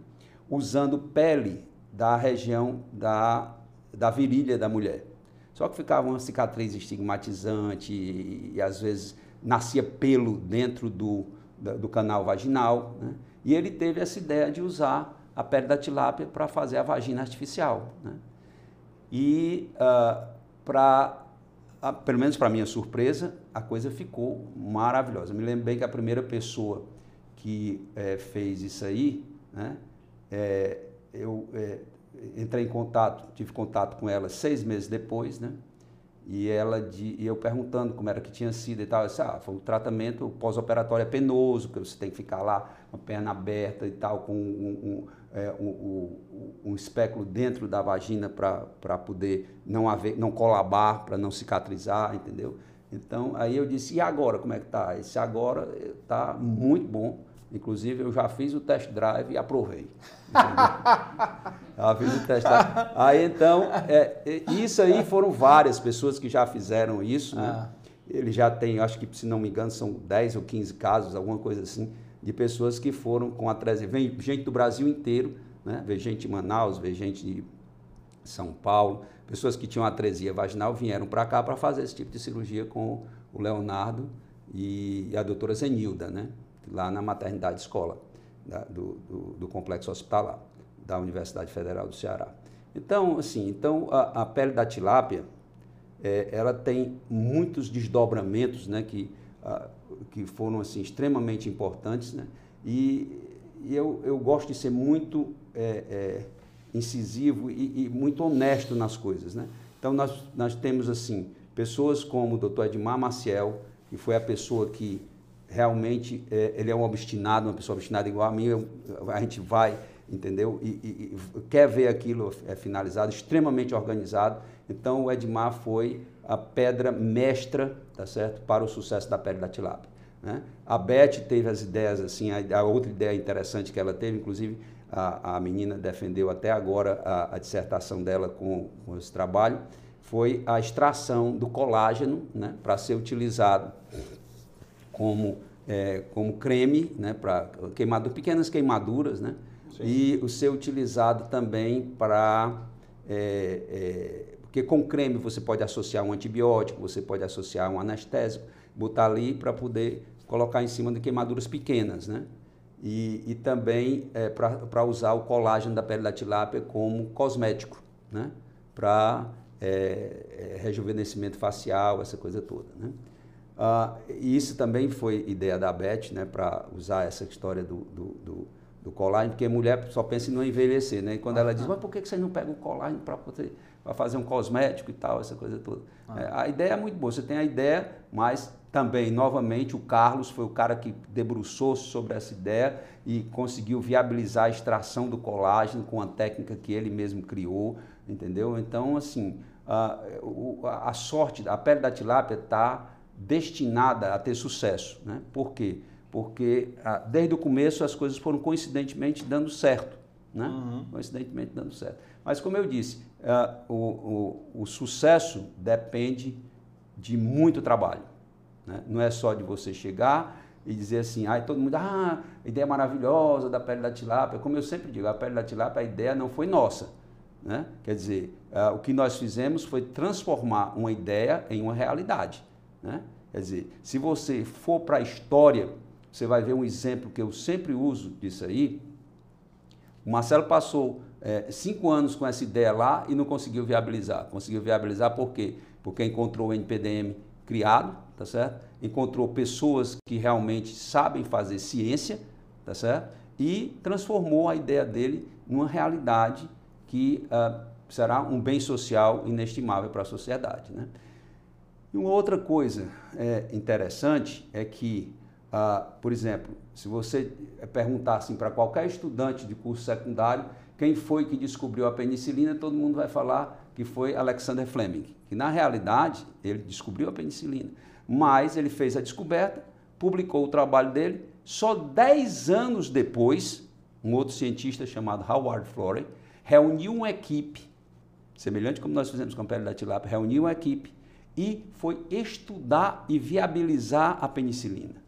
usando pele da região da, da virilha da mulher. Só que ficava uma cicatriz estigmatizante e, e às vezes nascia pelo dentro do, do canal vaginal. Né? E ele teve essa ideia de usar a pele da tilápia para fazer a vagina artificial. Né? E uh, para, uh, pelo menos para minha surpresa, a coisa ficou maravilhosa. Me lembro bem que a primeira pessoa que é, fez isso aí, né, é, eu é, entrei em contato, tive contato com ela seis meses depois, né? E ela de, e eu perguntando como era que tinha sido e tal, eu disse, ah, foi um tratamento pós-operatório é penoso, que você tem que ficar lá com a perna aberta e tal, com um, é, um, um, um espéculo dentro da vagina para poder não haver, não colabar, para não cicatrizar, entendeu? Então, aí eu disse, e agora como é que tá? Esse agora está muito bom. Inclusive, eu já fiz o test drive e aprovei. [laughs] já fiz o test drive. Aí, então, é, isso aí foram várias pessoas que já fizeram isso. Né? Ah. Ele já tem, acho que, se não me engano, são 10 ou 15 casos, alguma coisa assim, de pessoas que foram com atresia. Vem gente do Brasil inteiro, né? vê gente de Manaus, vê gente de São Paulo. Pessoas que tinham atresia vaginal vieram para cá para fazer esse tipo de cirurgia com o Leonardo e a doutora Zenilda, né? lá na maternidade escola da, do, do, do, complexo hospitalar da Universidade Federal do Ceará. Então, assim, então a, a pele da tilápia, é, ela tem muitos desdobramentos, né, que, a, que foram assim extremamente importantes, né, e, eu, eu gosto de ser muito é, é, incisivo e, e, muito honesto nas coisas, né. Então nós, nós temos assim pessoas como o Dr. Edmar Maciel, que foi a pessoa que realmente é, ele é um obstinado, uma pessoa obstinada igual a mim, eu, a gente vai, entendeu? E, e, e, quer ver aquilo é, finalizado, extremamente organizado. Então o Edmar foi a pedra mestra, tá certo, para o sucesso da pele da tilápia. Né? A Beth teve as ideias assim, a, a, outra ideia interessante que ela teve, inclusive a, a menina defendeu até agora a, a dissertação dela com, com esse trabalho, foi a extração do colágeno né, para ser utilizado como, é, como creme né, para queimadura, pequenas queimaduras, né? Sim. E o ser utilizado também para. É, é, porque com creme você pode associar um antibiótico, você pode associar um anestésico, botar ali para poder colocar em cima de queimaduras pequenas, né? E, e também é, para usar o colágeno da pele da tilápia como cosmético, né? Para é, é, rejuvenescimento facial, essa coisa toda, né? Uh, e isso também foi ideia da Beth, né, para usar essa história do, do, do, do, colágeno, porque mulher só pensa em não envelhecer, né? E quando ela diz, mas por que você não pega o colágeno para fazer um cosmético e tal, essa coisa toda? É, a ideia é muito boa, você tem a ideia, mas também, novamente, o Carlos foi o cara que debruçou-se sobre essa ideia e conseguiu viabilizar a extração do colágeno com a técnica que ele mesmo criou, entendeu? Então, assim, a, a sorte, a pele da tilápia está destinada a ter sucesso, né? Por quê? Porque desde o começo as coisas foram coincidentemente dando certo, né? Uhum. Coincidentemente dando certo. Mas, como eu disse, o, o, o sucesso depende de muito trabalho. Né? Não é só de você chegar e dizer assim, ai, todo mundo, ah, ideia maravilhosa da pele da tilápia. Como eu sempre digo, a pele da tilápia, a ideia não foi nossa. Né? Quer dizer, uh, o que nós fizemos foi transformar uma ideia em uma realidade. Né? Quer dizer, se você for para a história, você vai ver um exemplo que eu sempre uso disso aí. O Marcelo passou é, cinco anos com essa ideia lá e não conseguiu viabilizar. Conseguiu viabilizar por quê? Porque encontrou o NPDM criado, tá certo? Encontrou pessoas que realmente sabem fazer ciência, tá certo? E transformou a ideia dele numa realidade que uh, será um bem social inestimável para a sociedade, né? E uma outra coisa é, interessante é que, uh, por exemplo, se você perguntar assim, para qualquer estudante de curso secundário quem foi que descobriu a penicilina, todo mundo vai falar que foi Alexander Fleming, que na realidade ele descobriu a penicilina mas ele fez a descoberta, publicou o trabalho dele. Só 10 anos depois, um outro cientista chamado Howard Florey reuniu uma equipe, semelhante como nós fizemos com a pele da tilápia, reuniu uma equipe e foi estudar e viabilizar a penicilina.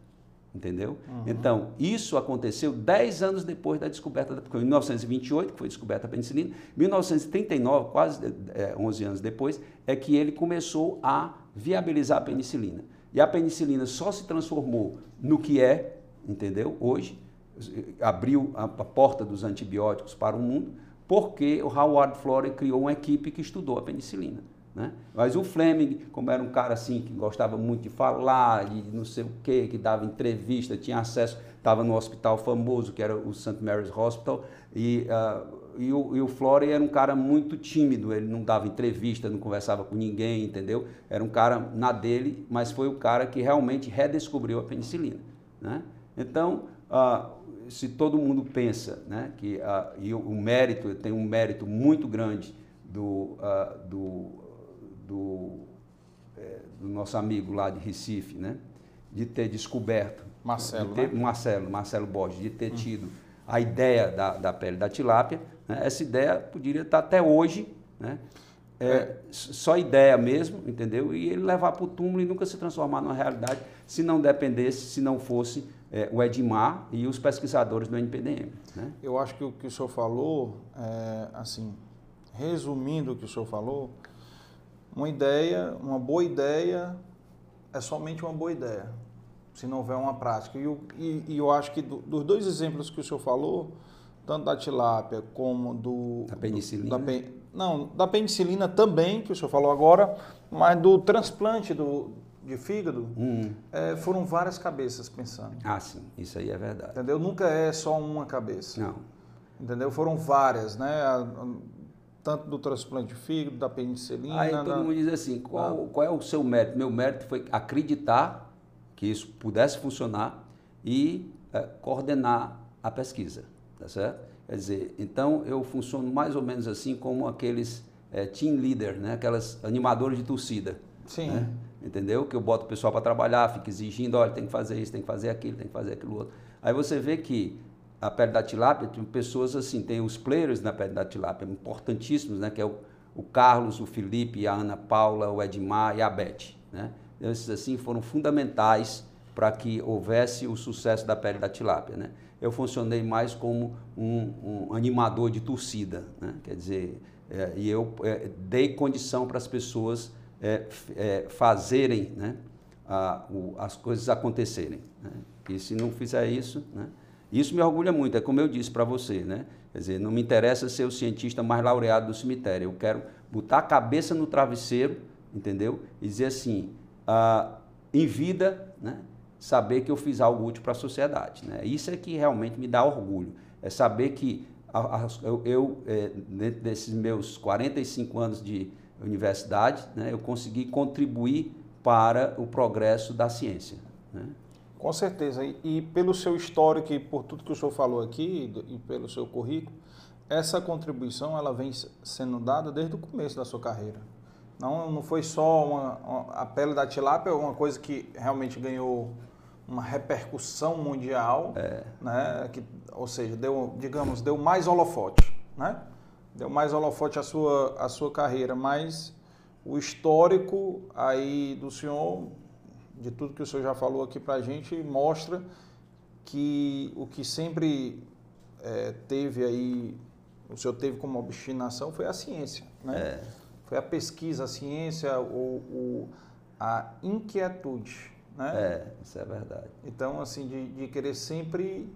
Entendeu? Uhum. Então, isso aconteceu 10 anos depois da descoberta, da, em 1928, que foi descoberta a penicilina, 1939, quase é, 11 anos depois, é que ele começou a viabilizar a penicilina. E a penicilina só se transformou no que é, entendeu? Hoje, abriu a, a porta dos antibióticos para o mundo, porque o Howard Florey criou uma equipe que estudou a penicilina. Né? Mas o Fleming, como era um cara assim que gostava muito de falar, de não sei o que, que dava entrevista, tinha acesso, estava no hospital famoso que era o St. Mary's Hospital, e, uh, e, o, e o Flore era um cara muito tímido, ele não dava entrevista, não conversava com ninguém, entendeu? Era um cara na dele, mas foi o cara que realmente redescobriu a penicilina. Né? Então, uh, se todo mundo pensa né, que uh, e o, o mérito, tem um mérito muito grande do, do do, é, do nosso amigo lá de Recife, né? de ter descoberto. Marcelo. De ter, né? Marcelo, Marcelo Borges, de ter hum. tido a ideia da, da pele da tilápia. Né? Essa ideia poderia estar até hoje, né? É, é. só ideia mesmo, entendeu? E ele levar para o túmulo e nunca se transformar numa realidade se não dependesse, se não fosse é, o Edmar e os pesquisadores do NPDM. Né? Eu acho que o que o senhor falou, é, assim, resumindo o que o senhor falou, uma ideia, uma boa ideia é somente uma boa ideia, se não houver uma prática. E, e, e eu acho que do, dos dois exemplos que o senhor falou, tanto da tilápia como do... Da penicilina? Do, da, não, da penicilina também, que o senhor falou agora, mas do transplante do, de fígado, hum. é, foram várias cabeças pensando. Ah, sim, isso aí é verdade. Entendeu? Nunca é só uma cabeça. Não. Entendeu? Foram várias, né? Tanto do transplante de fígado, da penicilina. Aí todo mundo diz assim, qual, qual é o seu mérito? Meu mérito foi acreditar que isso pudesse funcionar e é, coordenar a pesquisa, tá certo? Quer dizer, então eu funciono mais ou menos assim como aqueles é, team leader, né? Aquelas animadores de torcida. Sim. Né? Entendeu? Que eu boto o pessoal para trabalhar, fico exigindo, olha, tem que fazer isso, tem que fazer aquilo, tem que fazer aquilo outro. Aí você vê que a pele da tilápia, tem pessoas assim, tem os players na pele da tilápia, importantíssimos, né? Que é o, o Carlos, o Felipe, a Ana Paula, o Edmar e a Beth, né? Esses assim foram fundamentais para que houvesse o sucesso da pele da tilápia, né? Eu funcionei mais como um, um animador de torcida, né? Quer dizer, é, e eu é, dei condição para as pessoas é, é, fazerem, né? A, o, as coisas acontecerem. Né? E se não fizer isso, né? Isso me orgulha muito, é como eu disse para você, né? Quer dizer, não me interessa ser o cientista mais laureado do cemitério, eu quero botar a cabeça no travesseiro, entendeu? E dizer assim, ah, em vida, né? saber que eu fiz algo útil para a sociedade. Né? Isso é que realmente me dá orgulho, é saber que a, a, eu, eu é, dentro desses meus 45 anos de universidade, né, eu consegui contribuir para o progresso da ciência. Né? Com certeza. E, e, pelo seu histórico e por tudo que o senhor falou aqui e pelo seu currículo, essa contribuição ela vem sendo dada desde o começo da sua carreira. Não, não foi só uma, uma, a pele da tilápia, uma coisa que realmente ganhou uma repercussão mundial, é. né? Que, ou seja, deu, digamos, deu mais holofote, né? Deu mais holofote à sua, à sua carreira, mas o histórico aí do senhor de tudo que o senhor já falou aqui para a gente, mostra que o que sempre é, teve aí, o senhor teve como obstinação foi a ciência, né? É. Foi a pesquisa, a ciência, o, o, a inquietude, né? É, isso é verdade. Então, assim, de, de querer sempre...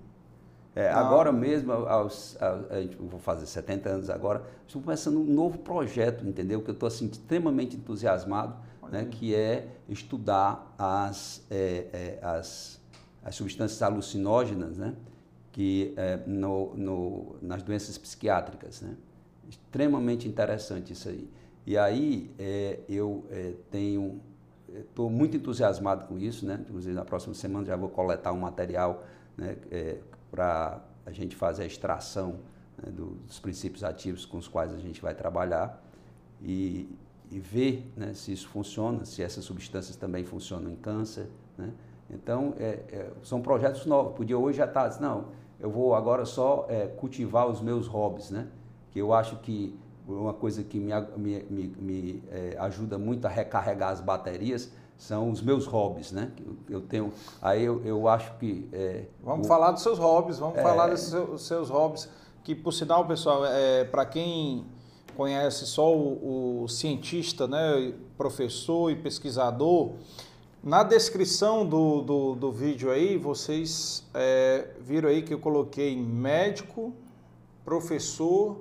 É, agora mesmo, aos, aos, a gente, vou fazer 70 anos agora, estou começando um novo projeto, entendeu? Que eu estou assim, extremamente entusiasmado, né, que é estudar as, é, é, as, as substâncias alucinógenas né, que, é, no, no, nas doenças psiquiátricas. Né? Extremamente interessante isso aí. E aí é, eu é, tenho, estou muito entusiasmado com isso, né? inclusive na próxima semana já vou coletar um material né, é, para a gente fazer a extração né, dos princípios ativos com os quais a gente vai trabalhar. E, e ver né, se isso funciona, se essas substâncias também funcionam em câncer. Né? Então, é, é, são projetos novos. Podia hoje já estar, tá, não, eu vou agora só é, cultivar os meus hobbies, né? que eu acho que uma coisa que me, me, me, me é, ajuda muito a recarregar as baterias são os meus hobbies, né? Eu, tenho, aí eu, eu acho que é, vamos o, falar dos seus hobbies, vamos é, falar dos seus, seus hobbies, que por sinal, pessoal, para quem conhece só o, o, cientista, né, professor e pesquisador, na descrição do, do, do vídeo aí, vocês é, viram aí que eu coloquei médico, professor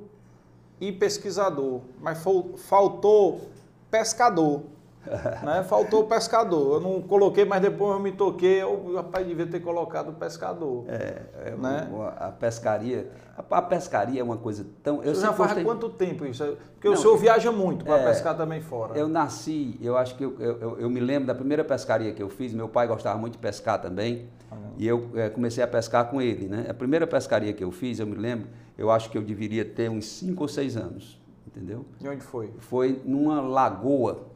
e pesquisador, mas faltou pescador. [laughs] né? Faltou o pescador. Eu não coloquei, mas depois eu me toquei. Eu, rapaz, devia ter colocado o pescador. É, é né? a pescaria. A, a, pescaria é uma coisa tão. Eu Você já faz gostei... quanto tempo isso? Porque não, o senhor viaja muito para é, pescar também fora. Eu nasci, eu acho que eu, eu, eu, me lembro da primeira pescaria que eu fiz. Meu pai gostava muito de pescar também. Ah, e eu é, comecei a pescar com ele. Né? A primeira pescaria que eu fiz, eu me lembro, eu acho que eu deveria ter uns 5 ou 6 anos. Entendeu? E onde foi? Foi numa lagoa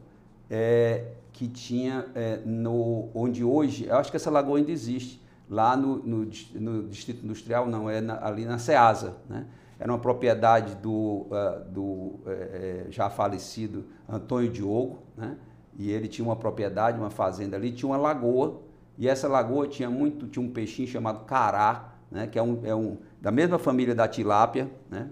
é, que tinha é, no, onde hoje, eu acho que essa lagoa ainda existe, lá no, no, no Distrito Industrial, não, é na, ali na Ceasa, né? Era uma propriedade do, uh, do é, já falecido Antônio Diogo, né? E ele tinha uma propriedade, uma fazenda ali, tinha uma lagoa, e essa lagoa tinha muito, tinha um peixinho chamado cará, né? Que é um, é um da mesma família da tilápia, né?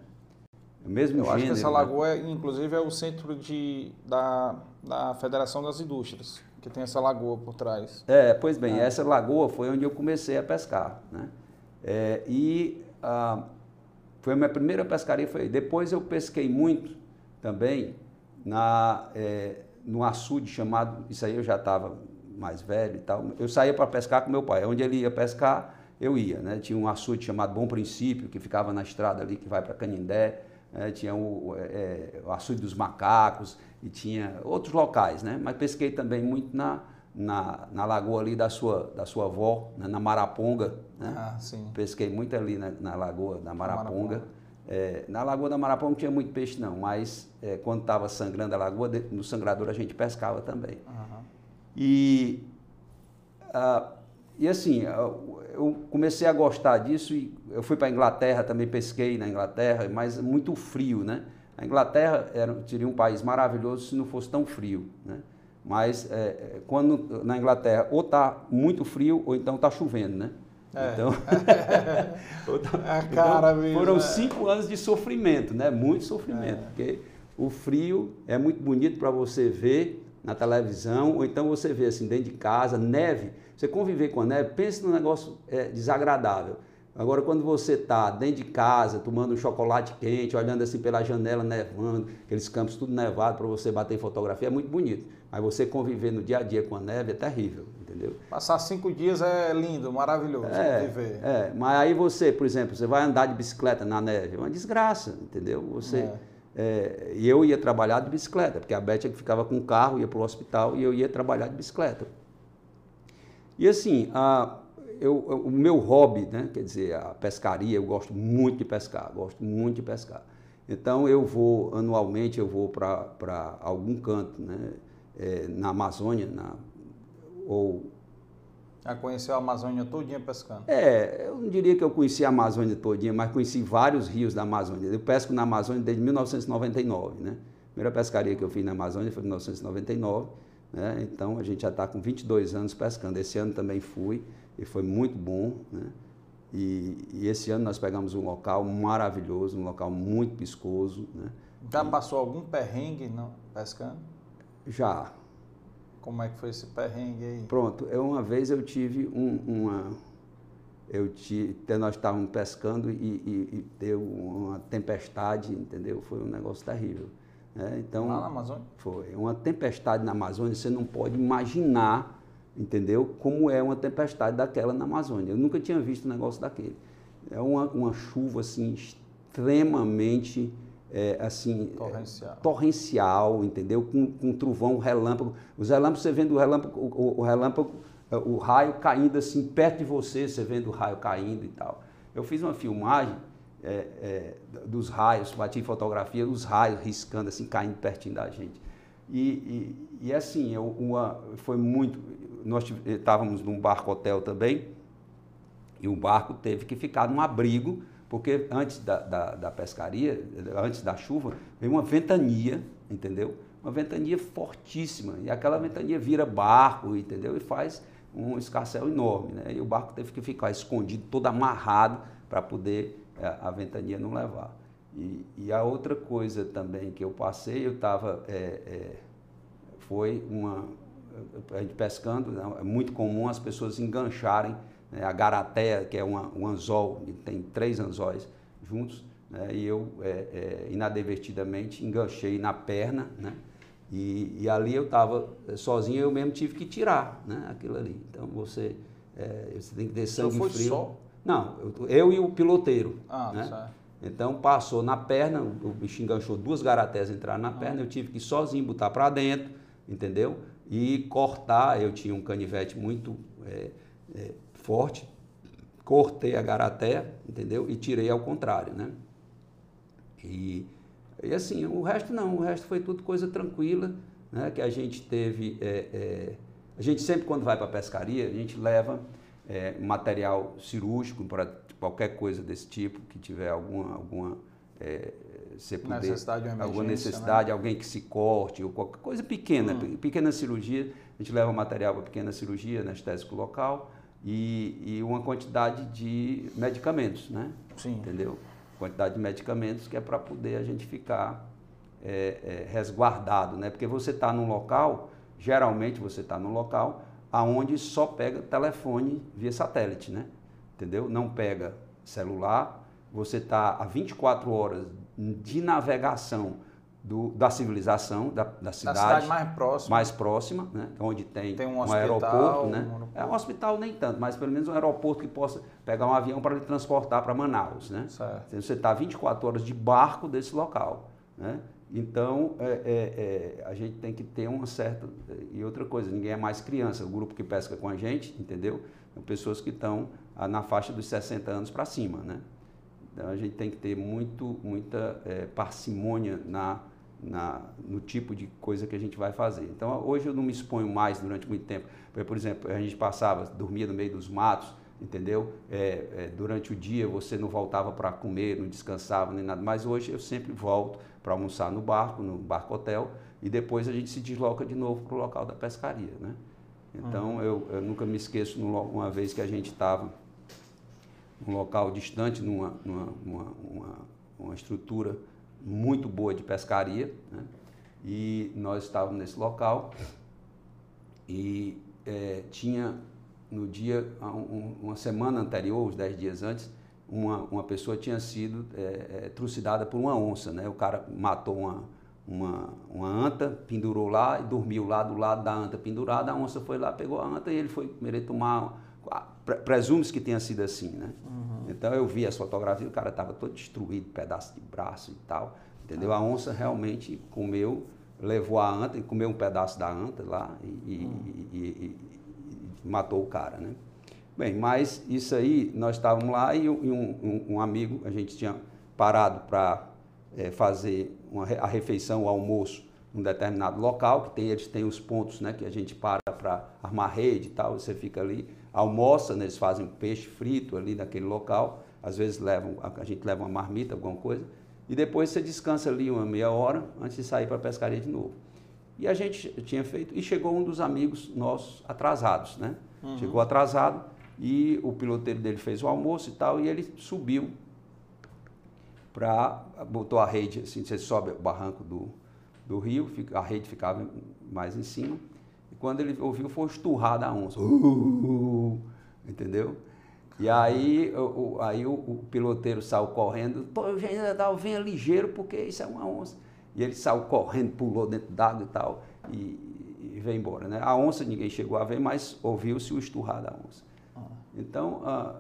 O mesmo Eu gênero, acho que essa né? lagoa, né? inclusive, é o centro de, da, da Federação das Indústrias, que tem essa lagoa por trás. É, pois bem, é. essa lagoa foi onde eu comecei a pescar. Né? É, e ah, foi a minha primeira pescaria. Foi, depois eu pesquei muito também na, é, no açude chamado, isso aí eu já estava mais velho e tal. Eu saía para pescar com meu pai. Onde ele ia pescar, eu ia. Né? Tinha um açude chamado Bom Princípio, que ficava na estrada ali, que vai para Canindé é, tinha o, é, é, o Açude dos Macacos e tinha outros locais, né? Mas pesquei também muito na, na, na lagoa ali da sua, da sua avó, né? na Maraponga, né? Ah, sim. Pesquei muito ali na, na lagoa da Maraponga. É, na Lagoa da Maraponga não tinha muito peixe não, mas é, quando estava sangrando a lagoa, no sangrador a gente pescava também. Uhum. E, ah, e assim, eu comecei a gostar disso e eu fui para a Inglaterra, também pesquei na Inglaterra, mas muito frio, né? A Inglaterra era, seria um país maravilhoso se não fosse tão frio, né? Mas é, é quando na Inglaterra ou está muito frio ou então está chovendo, né? É. Então, [laughs] cara então foram é. cinco anos de sofrimento, né? Muito sofrimento, é. porque o frio é muito bonito para você ver na televisão ou então você vê assim dentro de casa, neve você conviver com a neve, pense num negócio é, desagradável. Agora, quando você está dentro de casa, tomando um chocolate quente, olhando assim pela janela, nevando, aqueles campos tudo nevado para você bater fotografia, é muito bonito. Mas você conviver no dia a dia com a neve é terrível, entendeu? Passar cinco dias é lindo, maravilhoso é, viver. É, mas aí você, por exemplo, você vai andar de bicicleta na neve, é uma desgraça, entendeu? Você, é, e eu ia trabalhar de bicicleta, porque a Beth é que ficava com o carro, ia para o hospital e eu ia trabalhar de bicicleta. E assim, a, eu, o meu hobby, né, quer dizer, a pescaria, eu gosto muito de pescar, gosto muito de pescar. Então eu vou, anualmente, eu vou para algum canto, né, é, na Amazônia, na, ou já conheceu a Amazônia todinha pescando? É, eu não diria que eu conheci a Amazônia todinha, mas conheci vários rios da Amazônia. Eu pesco na Amazônia desde 1999, né? A primeira pescaria que eu fiz na Amazônia foi em 1999, né? Então a gente já está com 22 anos pescando. Esse ano também fui e foi muito bom, né? E, e, esse ano nós pegamos um local maravilhoso, um local muito piscoso, né? Já passou algum perrengue não, pescando? Já, como é que foi esse perrengue aí? Pronto, eu, uma vez eu tive um, uma. Eu tive, nós estávamos pescando e, e, e, deu uma tempestade, entendeu? Foi um negócio terrível. Né? Então, Lá na Amazônia? Foi. Uma tempestade na Amazônia, você não pode imaginar, entendeu? Como é uma tempestade daquela na Amazônia. Eu nunca tinha visto um negócio daquele. É uma, uma chuva assim extremamente é, assim torrencial. torrencial, entendeu? Com, com trovão, relâmpago. Os relâmpagos, você vendo o relâmpago, o, o, relâmpago, é, o raio caindo assim perto de você, você vendo o raio caindo e tal. Eu fiz uma filmagem é, é, dos raios, bati fotografia, os raios riscando assim, caindo pertinho da gente. E, e, e assim, eu, uma, foi muito. Nós estávamos num barco hotel também, e o barco teve que ficar num abrigo porque antes da, da, da, pescaria, antes da chuva, vem uma ventania, entendeu? Uma ventania fortíssima. E aquela ventania vira barco, entendeu? E faz um escarcel enorme. Né? E o barco teve que ficar escondido, todo amarrado, para poder a, é, a, ventania não levar. E, e, a outra coisa também que eu passei, eu estava. É, é, foi uma. A gente pescando, né? é muito comum as pessoas engancharem né, a garateia, que é uma, um anzol, tem três anzóis juntos, né, e eu, é, é, inadvertidamente, enganchei na perna, né, e, e ali eu estava sozinho, eu mesmo tive que tirar né, aquilo ali. Então você, é, você tem que ter sangue foi frio. Só? Não, eu, eu, e o piloteiro. Ah, né? certo. Então passou na perna, o bicho enganchou duas garatés entraram na ah. perna, eu tive que sozinho botar para dentro, entendeu? E cortar, eu tinha um canivete muito é, é, forte, cortei a garaté, entendeu? E tirei ao contrário, né? E, e assim, o resto não, o resto foi tudo coisa tranquila, né? Que a gente teve, é, é, a gente sempre quando vai para a pescaria, a gente leva é, material cirúrgico para qualquer coisa desse tipo, que tiver alguma, alguma é, poder, necessidade alguma necessidade, né? alguém que se corte, ou qualquer coisa pequena, hum. pequena cirurgia, a gente leva material para pequena cirurgia, anestésico local, e, e uma quantidade de medicamentos, né? Sim. Entendeu? Quantidade de medicamentos que é para poder a gente ficar é, é, resguardado, né? Porque você está num local, geralmente você está num local aonde só pega telefone via satélite, né? Entendeu? Não pega celular, você está a 24 horas de navegação do, da civilização, da, da cidade, da cidade mais próxima, mais próxima né? onde tem, tem um, um hospital, aeroporto. Né? Um é um hospital nem tanto, mas pelo menos um aeroporto que possa pegar um avião para lhe transportar para Manaus. Né? Certo. Você está 24 horas de barco desse local. Né? Então, é, é, é, a gente tem que ter uma certa. E outra coisa, ninguém é mais criança. O grupo que pesca com a gente, entendeu? São pessoas que estão ah, na faixa dos 60 anos para cima. Né? Então, a gente tem que ter muito, muita é, parcimônia na na, no tipo de coisa que a gente vai fazer. Então, hoje eu não me exponho mais durante muito tempo. Por exemplo, a gente passava, dormia no meio dos matos, entendeu? É, é, durante o dia você não voltava para comer, não descansava nem nada. Mas hoje eu sempre volto para almoçar no barco, no barco hotel, e depois a gente se desloca de novo para o local da pescaria, né? Então, uhum. eu, eu, nunca me esqueço uma vez que a gente estava num local distante, numa, numa uma, uma, uma estrutura muito boa de pescaria, né? e nós estávamos nesse local e é, tinha no dia, um, uma semana anterior, os dez dias antes, uma, uma pessoa tinha sido é, é, trucidada por uma onça, né? O cara matou uma, uma, uma anta, pendurou lá e dormiu lá do lado da anta pendurada, a onça foi lá, pegou a anta e ele foi querer tomar, presume-se que tenha sido assim, né? Uhum. Então eu vi as fotografias, o cara estava todo destruído, pedaço de braço e tal. entendeu? A onça realmente comeu, levou a anta e comeu um pedaço da anta lá e, e, hum. e, e matou o cara, né? Bem, mas isso aí, nós estávamos lá e, um, um, um, amigo, a gente tinha parado para é, fazer uma, a refeição, o almoço, num determinado local, que tem, eles têm os pontos né, que a gente para para armar rede e tal, você fica ali, almoça, né, eles fazem peixe frito ali naquele local, às vezes levam, a gente leva uma marmita, alguma coisa, e depois você descansa ali uma meia hora antes de sair para a pescaria de novo. E a gente tinha feito, e chegou um dos amigos nossos atrasados, né? Uhum. Chegou atrasado e o piloteiro dele fez o almoço e tal, e ele subiu para, botou a rede, assim, você sobe o barranco do, do rio, a rede ficava mais em cima, e quando ele ouviu, foi esturrar da onça, uh, entendeu? E aí, o, aí o, o, piloteiro saiu correndo, pô, Eugênio, venha ligeiro, porque isso é uma onça. E ele saiu correndo, pulou dentro d'água e tal, e, e veio embora. Né? A onça ninguém chegou a ver, mas ouviu-se o esturrar da onça. Ah. Então, ah,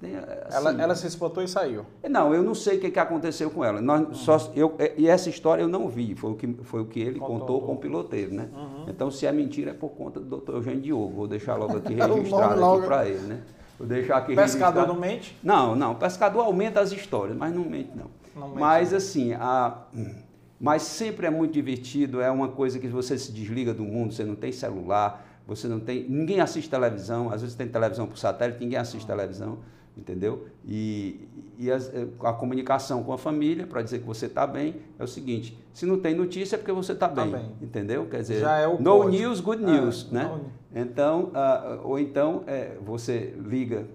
tem, assim, ela, ela se espantou e saiu? Não, eu não sei o que, que aconteceu com ela. Nós, uhum. só, eu, é, e essa história eu não vi, foi o que, foi o que ele contou, contou com o piloteiro. Né? Uhum. Então, se é mentira, é por conta do doutor Eugênio Diogo. Vou deixar logo aqui [laughs] registrado aqui para ele. Né? Vou deixar aqui Pescador não mente? Não, não. Pescador aumenta as histórias, mas não mente, não. não mente, mas, assim, a mas sempre é muito divertido, é uma coisa que você se desliga do mundo, você não tem celular, você não tem. Ninguém assiste televisão, às vezes tem televisão por satélite, ninguém assiste televisão, entendeu? E, e as, eh, a, comunicação com a família, para dizer que você está bem, é o seguinte: se não tem notícia é porque você está bem, tá bem, entendeu? Quer dizer, Já é o no código. news, good news, é, né? Então, uh, ou então é, você liga,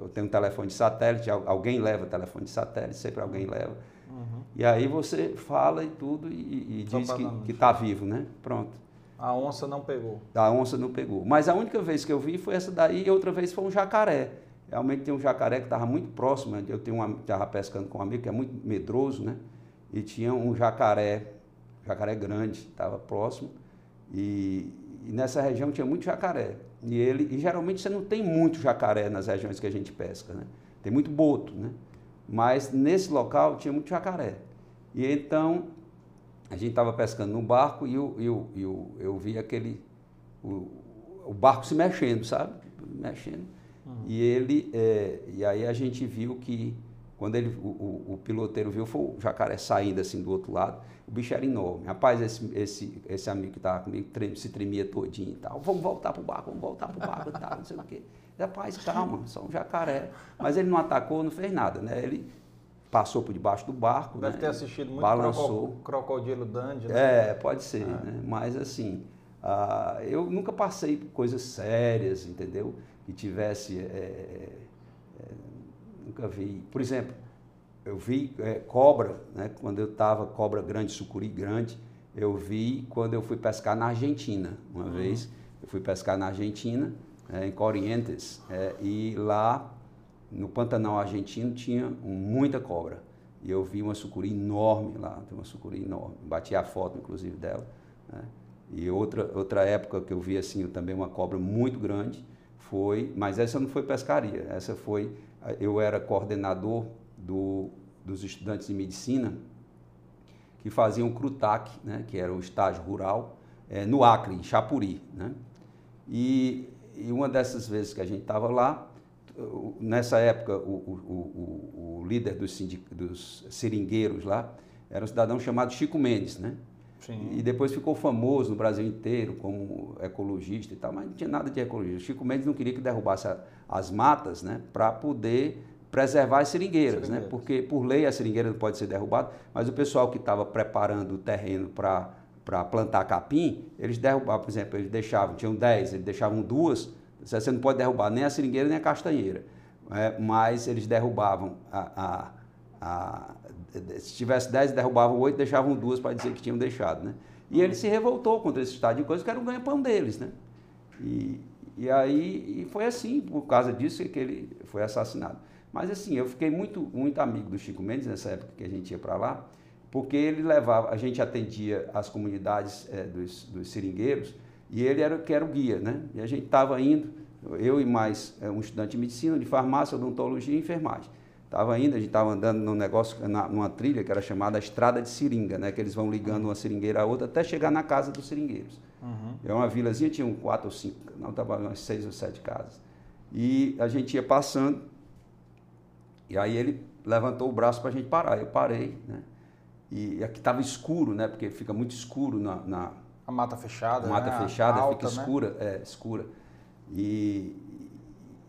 eu tenho um telefone de satélite, alguém leva telefone de satélite, sempre alguém leva Uhum. E aí você fala e tudo e, e diz que está vivo, né? Pronto. A onça não pegou. A onça não pegou. Mas a única vez que eu vi foi essa daí e outra vez foi um jacaré. Realmente tem um jacaré que estava muito próximo. Eu estava pescando com um amigo que é muito medroso, né? E tinha um jacaré, jacaré grande, estava próximo. E, e, nessa região tinha muito jacaré. E ele, e geralmente você não tem muito jacaré nas regiões que a gente pesca, né? Tem muito boto, né? Mas nesse local tinha muito jacaré. E então a gente estava pescando no barco e eu, eu, eu, eu vi aquele. O, o barco se mexendo, sabe? Mexendo. E ele. É, e aí a gente viu que quando ele, o, o, o, piloteiro viu, foi o jacaré saindo assim do outro lado. O bicho era enorme. Rapaz, esse, esse, esse amigo que estava comigo trem, se tremia todinho e tal. Vamos voltar para o barco, vamos voltar para o barco e tal, não sei o quê. Rapaz, calma, só um jacaré. Mas ele não atacou, não fez nada, né? Ele passou por debaixo do barco. Deve né? ter assistido muito balançou. Crocodilo Dandy, né? É, pode ser, é. né? Mas assim, uh, eu nunca passei por coisas sérias, entendeu? Que tivesse. É, é, nunca vi. Por exemplo, eu vi é, cobra, né? Quando eu estava, cobra grande, sucuri grande, eu vi quando eu fui pescar na Argentina. Uma uhum. vez, eu fui pescar na Argentina é, em Corrientes, é, e lá no Pantanal argentino tinha muita cobra. E eu vi uma sucuri enorme lá, tem uma sucuri enorme. Bati a foto, inclusive, dela. Né? E outra, outra época que eu vi assim também uma cobra muito grande foi, mas essa não foi pescaria, essa foi, eu era coordenador do, dos estudantes de medicina que faziam o CRUTAC, né, que era o estágio rural, é, no Acre, em Chapuri. Né? E e uma dessas vezes que a gente estava lá, nessa época, o, o, o, o líder dos, dos, seringueiros lá era um cidadão chamado Chico Mendes, né? Sim. E depois ficou famoso no Brasil inteiro como ecologista e tal, mas não tinha nada de ecologista. Chico Mendes não queria que derrubasse a, as matas, né, para poder preservar as seringueiras, né? Porque por lei a seringueira não pode ser derrubada, mas o pessoal que estava preparando o terreno para para plantar capim, eles derrubavam, por exemplo, eles deixavam, tinham 10, eles deixavam duas, você não pode derrubar nem a seringueira nem a castanheira, é, mas eles derrubavam a, a, a se tivesse 10, derrubavam 8, deixavam duas para dizer que tinham deixado, né? E ele se revoltou contra esse estado de coisas que era o ganha-pão deles, né? E, e aí e foi assim, por causa disso que ele foi assassinado. Mas assim, eu fiquei muito, muito amigo do Chico Mendes nessa época que a gente ia para lá, porque ele levava, a gente atendia as comunidades é, dos, dos, seringueiros e ele era que era o guia, né? E a gente estava indo, eu e mais é, um estudante de medicina, de farmácia, odontologia e enfermagem. Estava indo, a gente estava andando num negócio, na, numa trilha que era chamada Estrada de Seringa, né? Que eles vão ligando uma seringueira a outra até chegar na casa dos seringueiros. Uhum. É uma vilazinha, tinha um quatro ou cinco, não, estava umas seis ou sete casas. E a gente ia passando, e aí ele levantou o braço para a gente parar. Eu parei, né? E aqui estava escuro, né? Porque fica muito escuro na... na a mata fechada, A mata né? fechada, Alta, fica né? escura, é, escura. E,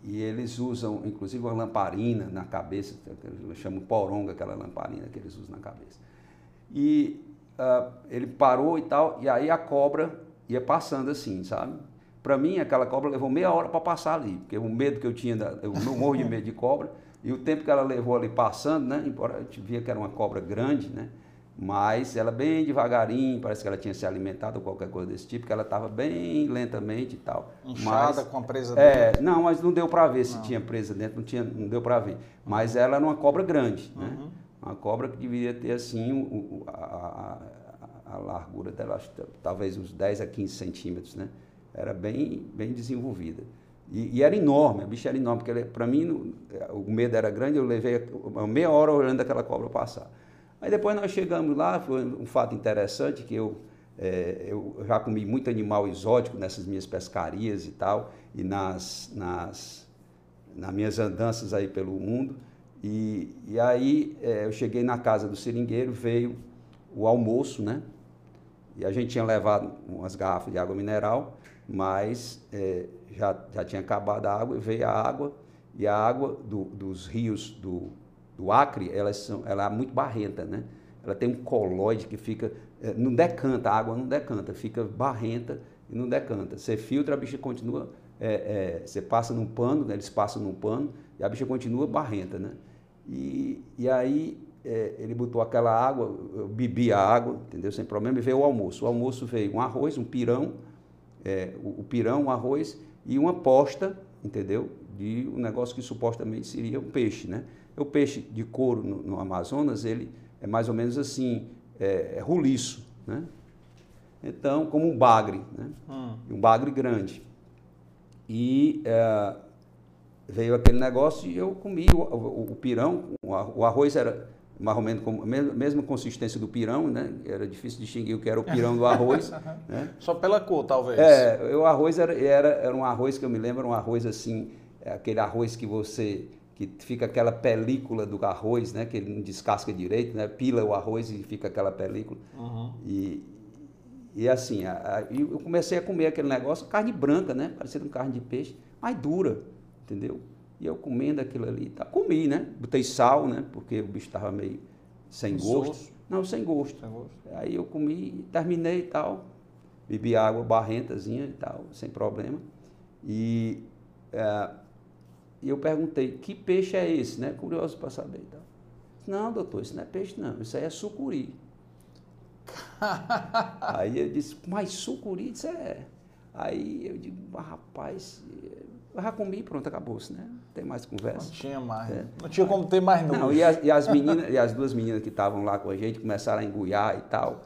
e eles usam, inclusive, uma lamparina na cabeça, eles chamam poronga, aquela lamparina que eles usam na cabeça. E uh, ele parou e tal, e aí a cobra ia passando assim, sabe? Para mim, aquela cobra levou meia hora para passar ali, porque o medo que eu tinha, eu não morro de medo de cobra, e o tempo que ela levou ali passando, né? Embora a gente via que era uma cobra grande, né? Mas ela bem devagarinho, parece que ela tinha se alimentado ou qualquer coisa desse tipo, que ela estava bem lentamente e tal. Inchada mas, com a presa é, dentro? Não, mas não deu para ver se não. tinha presa dentro, não, tinha, não deu para ver. Mas ela era uma cobra grande, né? Uhum. Uma cobra que deveria ter assim o, a, a, a, largura dela, talvez uns 10 a 15 centímetros, né? Era bem, bem desenvolvida. E, e, era enorme, a bicha era enorme, porque para mim o medo era grande, eu levei meia hora olhando aquela cobra passar. Aí depois nós chegamos lá, foi um fato interessante que eu, é, eu já comi muito animal exótico nessas minhas pescarias e tal, e nas, nas, nas minhas andanças aí pelo mundo. E, e aí é, eu cheguei na casa do seringueiro, veio o almoço, né? E a gente tinha levado umas garrafas de água mineral, mas é, já, já tinha acabado a água, e veio a água, e a água do, dos rios do, do Acre, ela, são, ela é muito barrenta, né? Ela tem um colóide que fica, é, não decanta, a água não decanta, fica barrenta e não decanta. Você filtra, a bicha continua, é, é, você passa num pano, né? eles passam num pano, e a bicha continua barrenta, né? E, e aí é, ele botou aquela água, eu bebi a água, entendeu? Sem problema, e veio o almoço. O almoço veio um arroz, um pirão, o, o, pirão, um arroz e uma posta, entendeu? De um negócio que supostamente seria um peixe, né? O peixe de couro no, no Amazonas, ele é mais ou menos assim, é, é roliço, né? Então, como um bagre, né? Hum. Um bagre grande. E é, veio aquele negócio e eu comi o, o, o pirão, o arroz era mais ou menos com a mesma consistência do pirão, né? Era difícil distinguir o que era o pirão do arroz. [laughs] né? Só pela cor, talvez. É, o arroz era, era, era um arroz que eu me lembro, um arroz assim, é aquele arroz que você que fica aquela película do arroz, né? Que ele não descasca direito, né? Pila o arroz e fica aquela película. Uhum. E, e assim, a, a, eu comecei a comer aquele negócio, carne branca, né? Parecendo carne de peixe, mas dura, entendeu? E eu comendo aquilo ali, tá? comi, né? Botei sal, né? Porque o bicho estava meio sem gosto. Não, sem gosto. sem gosto. Aí eu comi, terminei e tal. Bebi água barrentazinha e tal, sem problema. E é, eu perguntei, que peixe é esse, né? Curioso para saber e tal. Não, doutor, isso não é peixe não, isso aí é sucuri. [laughs] aí eu disse, mas sucuri? Isso é. Aí eu digo, rapaz, eu já comi e pronto, acabou-se, né? Não tem mais conversa. Não tinha mais. É. Não tinha como ter mais não. Não, e as, e as meninas, e as duas meninas que estavam lá com a gente começaram a enguiar e tal.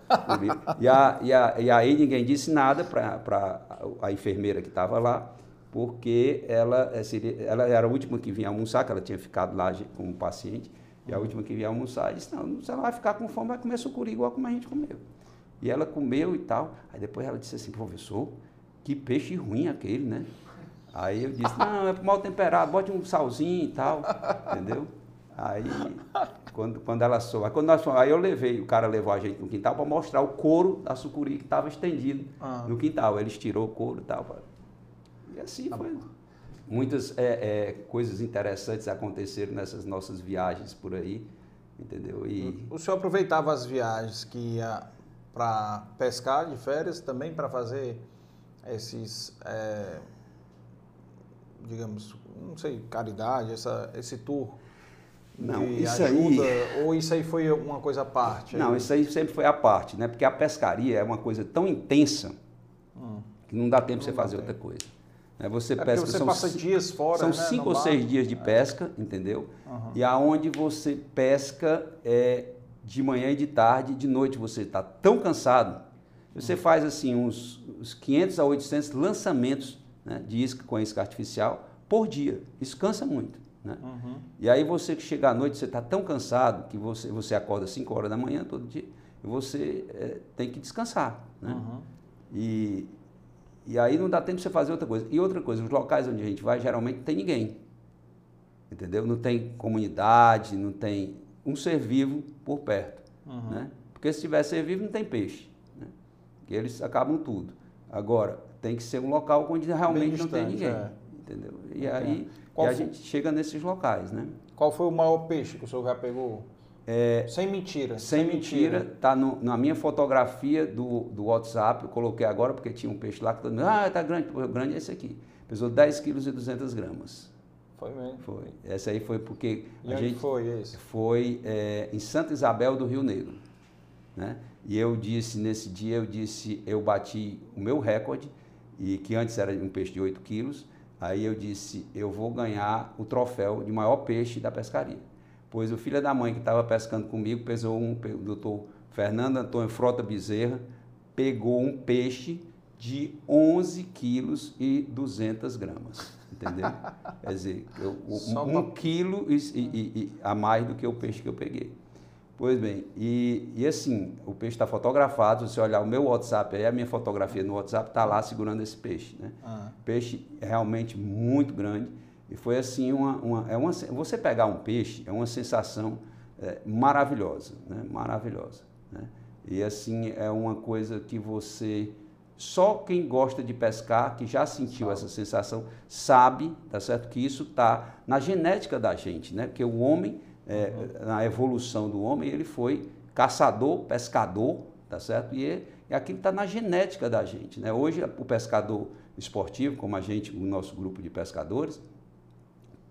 e, a, e, a, e aí ninguém disse nada para a enfermeira que estava lá, porque ela, eh, seria, ela era a última que vinha almoçar, que ela tinha ficado lá como paciente, e a última que vinha almoçar, disse, não, se ela vai ficar com fome, vai comer sucuri igual como a gente comeu. E ela comeu e tal. Aí depois ela disse assim, professor, que peixe ruim aquele, né? Aí eu disse, não, é mal temperado, bote um salzinho e tal, entendeu? Aí, quando, quando ela soube, quando nós, aí eu levei, o cara levou a gente no quintal para mostrar o couro da sucuri que estava estendido ah. no quintal. Eles tirou o couro e tal. E assim tá foi. Muitas é, é, coisas interessantes aconteceram nessas nossas viagens por aí, entendeu? E... O senhor aproveitava as viagens que ia para pescar de férias também para fazer esses... É digamos, não sei, caridade, essa, esse tour não, isso ajuda, aí... ou isso aí foi uma coisa à parte? Não, isso aí sempre foi à parte, né? Porque a pescaria é uma coisa tão intensa hum. que não dá tempo de você fazer tempo. outra coisa. Né? Você é pesca, você são, passa dias fora, São né? cinco ou seis dias de é. pesca, é. entendeu? Uhum. E aonde você pesca é de manhã e de tarde, de noite você está tão cansado, você uhum. faz assim uns, uns 500 a 800 lançamentos né, de isca com isca artificial por dia. Isso cansa muito. Né? Uhum. E aí você que chega à noite, você está tão cansado que você, você acorda 5 horas da manhã todo dia e você é, tem que descansar. Né? Uhum. E, e aí não dá tempo de você fazer outra coisa. E outra coisa, os locais onde a gente vai, geralmente não tem ninguém. Entendeu? Não tem comunidade, não tem um ser vivo por perto. Uhum. Né? Porque se tiver ser vivo, não tem peixe. Né? E eles acabam tudo. Agora, tem que ser um local onde realmente distante, não tem ninguém. É. Entendeu? E é. aí e a gente chega nesses locais, né? Qual foi o maior peixe que o senhor já pegou? É, sem mentira. Sem, sem mentira, está na minha fotografia do, do WhatsApp, eu coloquei agora porque tinha um peixe lá que todo mundo, ah, tá grande, o grande é esse aqui. Pesou 10 quilos e 200 gramas. Foi mesmo? Foi. Essa aí foi porque e a gente foi esse? Foi é, em Santa Isabel do Rio Negro. Né? E eu disse, nesse dia, eu disse, eu bati o meu recorde, e que antes era um peixe de 8 quilos, aí eu disse, eu vou ganhar o troféu de maior peixe da pescaria pois o filho da mãe que estava pescando comigo pesou um, o doutor Fernando Antônio Frota Bezerra, pegou um peixe de 11 quilos e 200 gramas, entendeu? [laughs] Quer dizer, eu, um, quilo e, e, e, a mais do que o peixe que eu peguei. Pois bem, e, e assim, o peixe está fotografado, se você olhar o meu WhatsApp, aí a minha fotografia no WhatsApp está lá segurando esse peixe, né? Ah. Peixe realmente muito grande, e foi assim uma, uma, é uma você pegar um peixe é uma sensação é, maravilhosa, né? maravilhosa. Né? E assim é uma coisa que você só quem gosta de pescar, que já sentiu essa sensação, sabe, tá certo? Que isso está na genética da gente, né? Porque o homem, é, uhum. na evolução do homem, ele foi caçador, pescador, tá certo? E, e aquilo está na genética da gente, né? Hoje o pescador esportivo, como a gente, o nosso grupo de pescadores,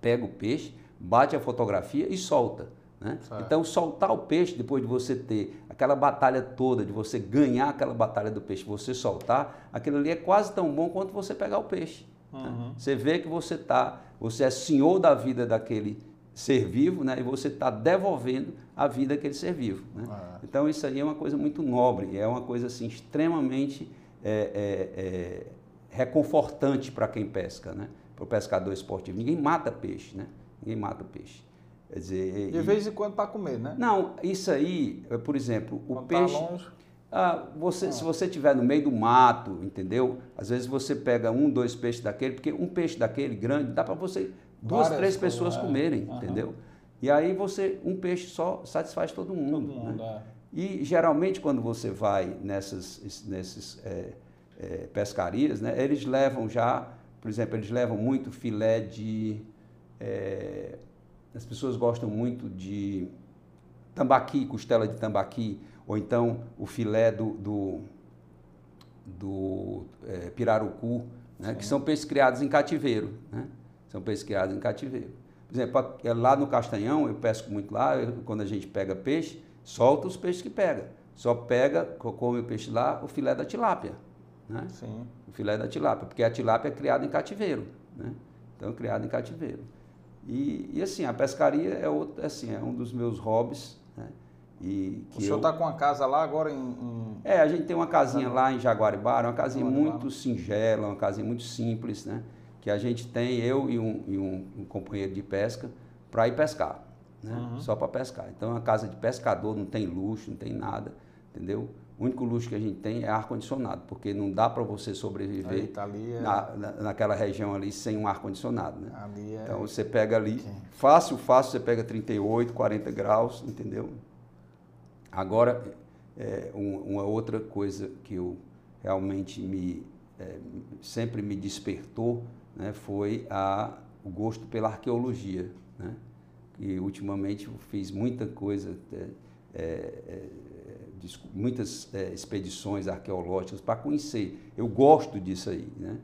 pega o peixe, bate a fotografia e solta. Né? Então, soltar o peixe depois de você ter aquela batalha toda, de você ganhar aquela batalha do peixe, você soltar, aquilo ali é quase tão bom quanto você pegar o peixe. Né? Uhum. Né? Você vê que você tá, você é senhor da vida daquele ser vivo, né? E você está devolvendo a vida daquele ser vivo. Né? Ah. Então isso aí é uma coisa muito nobre, é uma coisa assim extremamente é, é, é, reconfortante para quem pesca, né? Para o pescador esportivo. Ninguém mata peixe, né? Ninguém mata peixe. Quer dizer, de e, vez em quando para comer, né? Não, isso aí, é, por exemplo, o quando tá peixe. Tá longe. Ah, você, ah. Se você estiver no meio do mato, entendeu? Às vezes você pega um, dois peixes daquele, porque um peixe daquele grande dá para você duas, Várias três pessoas é. comerem, entendeu? E aí você um peixe só satisfaz todo mundo. Todo mundo né? é. E geralmente quando você vai nessas, nessas é, é, pescarias, né, eles levam já por exemplo, eles levam muito filé de. É, as pessoas gostam muito de tambaqui, costela de tambaqui, ou então o filé do, do, do é, pirarucu, né, que são peixes criados em cativeiro. Né? São peixes criados em cativeiro. Por exemplo, é, lá no Castanhão, eu pesco muito lá, eu, quando a gente pega peixe, solta os peixes que pega. Só pega, come o peixe lá, o filé da tilápia. Né? Sim. O filé da tilápia, porque a tilápia é criada em cativeiro. Né? Então, é criada em cativeiro. E, e, assim, a pescaria é, outro, assim, é um dos meus hobbies. Né? E o senhor está eu... com uma casa lá agora em, em, É, a gente tem uma casinha lá em Jaguaribara, uma casinha muito singela, uma casinha muito simples, né? Que a gente tem, eu e um, e um, um companheiro de pesca, para ir pescar. Né? Uhum. Só para pescar. Então é uma casa de pescador, não tem luxo, não tem nada, entendeu? O único luxo que a gente tem é ar-condicionado, porque não dá para você sobreviver tá é... na, na, naquela região ali sem um ar-condicionado. Né? É... Então você pega ali, okay. fácil, fácil, você pega 38, 40 graus, entendeu? Agora, é, um, uma outra coisa que eu realmente me, é, sempre me despertou né, foi a, o gosto pela arqueologia. Né? E ultimamente eu fiz muita coisa. É, é muitas é, expedições arqueológicas para conhecer. Eu gosto disso aí, né?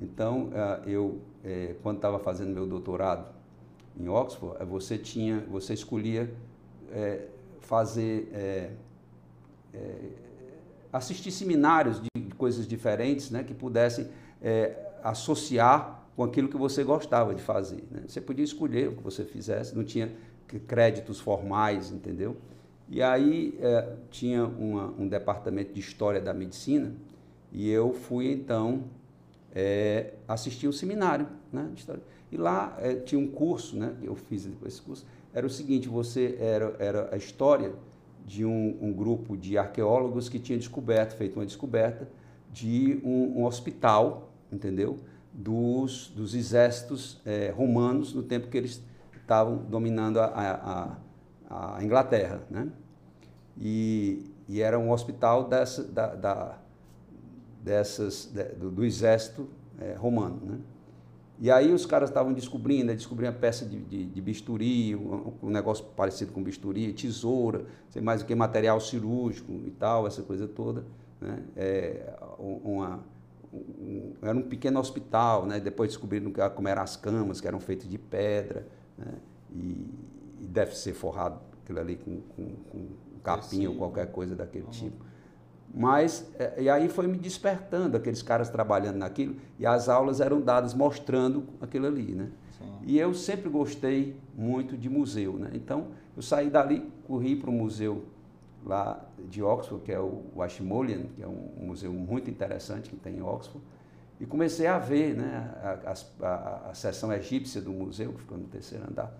Então, ah, eu, é, quando estava fazendo meu doutorado em Oxford, eh, você tinha, você escolhia é, fazer, é, assistir seminários de coisas diferentes, né? Que pudessem associar com aquilo que você gostava de fazer. Né? Você podia escolher o que você fizesse, não tinha créditos formais, entendeu? E aí é, tinha uma, um departamento de História da Medicina e eu fui então é, assistir um seminário né, de História. E lá é, tinha um curso, né, eu fiz depois esse curso, era o seguinte, você era, era a história de um, um grupo de arqueólogos que tinha descoberto, feito uma descoberta, de um, um hospital, entendeu? Dos, dos exércitos é, romanos no tempo que eles estavam dominando a, a, a Inglaterra, né? E, e, era um hospital dessa, da, da dessas, do, do exército é, romano, né? E aí os caras estavam descobrindo, descobrindo a peça de, de, de bisturi, um, um, negócio parecido com bisturi, tesoura, sei mais o que, material cirúrgico e tal, essa coisa toda. Né? É, uma, um, era um pequeno hospital, né? depois descobriram como eram as camas, que eram feitas de pedra, né? e, e, deve ser forrado aquilo ali com, com, com capim ou qualquer coisa daquele uhum. tipo. Mas, é, e aí foi me despertando, aqueles caras trabalhando naquilo, e as aulas eram dadas mostrando aquilo ali, né? Sim. E eu sempre gostei muito de museu, né? Então, eu saí dali, corri para o museu lá de Oxford, que é o Ashmolean, que é um museu muito interessante que tem em Oxford, e comecei a ver né, a, a, a seção egípcia do museu, que ficou no terceiro andar,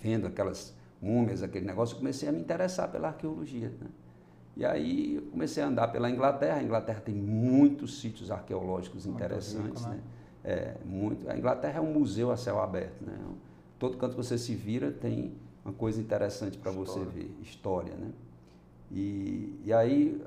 vendo aquelas múmias, aquele negócio, comecei a me interessar pela arqueologia. Né? E aí eu comecei a andar pela Inglaterra. A Inglaterra tem muitos sítios arqueológicos interessantes. Rico, né? né? É, muito. A Inglaterra é um museu a céu aberto. Né? Todo canto que você se vira tem uma coisa interessante para você ver, história. Né? E, e aí,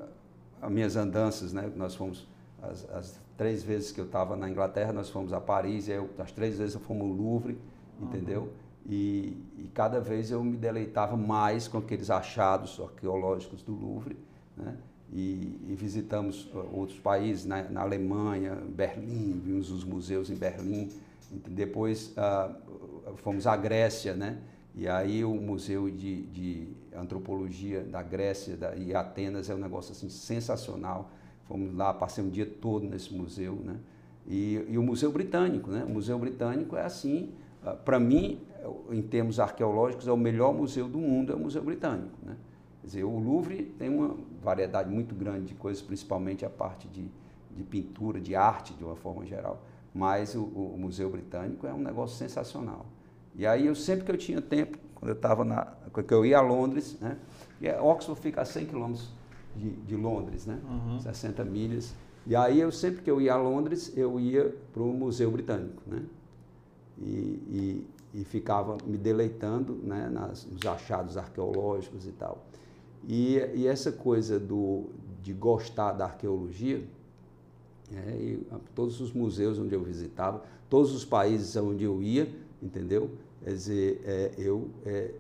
as minhas andanças, né? nós fomos, as, as três vezes que eu estava na Inglaterra, nós fomos a Paris, e eu, as três vezes eu fomos ao Louvre, uhum. entendeu? E, e, cada vez eu me deleitava mais com aqueles achados arqueológicos do Louvre, né? E, e, visitamos uh, outros países, na, na, Alemanha, Berlim, vimos os museus em Berlim. Depois uh, fomos à Grécia, né? E aí o Museu de, de Antropologia da Grécia da, e Atenas é um negócio assim sensacional. Fomos lá, passei um dia todo nesse museu, né? E, e o Museu Britânico, né? O Museu Britânico é assim, uh, para mim, em termos arqueológicos, é o melhor museu do mundo, é o Museu Britânico. Né? Quer dizer, o Louvre tem uma variedade muito grande de coisas, principalmente a parte de, de pintura, de arte, de uma forma geral. Mas o, o, Museu Britânico é um negócio sensacional. E aí, eu sempre que eu tinha tempo, quando eu estava na. que eu ia a Londres, né? E Oxford fica a 100 quilômetros de, de, Londres, né? Uhum. 60 milhas. E aí, eu sempre que eu ia a Londres, eu ia para o Museu Britânico, né? E, e, e ficava me deleitando né, nas, nos achados arqueológicos e tal. E, e essa coisa do, de gostar da arqueologia, é, e, todos os museus onde eu visitava, todos os países onde eu ia, entendeu? Quer dizer, é, eu, é,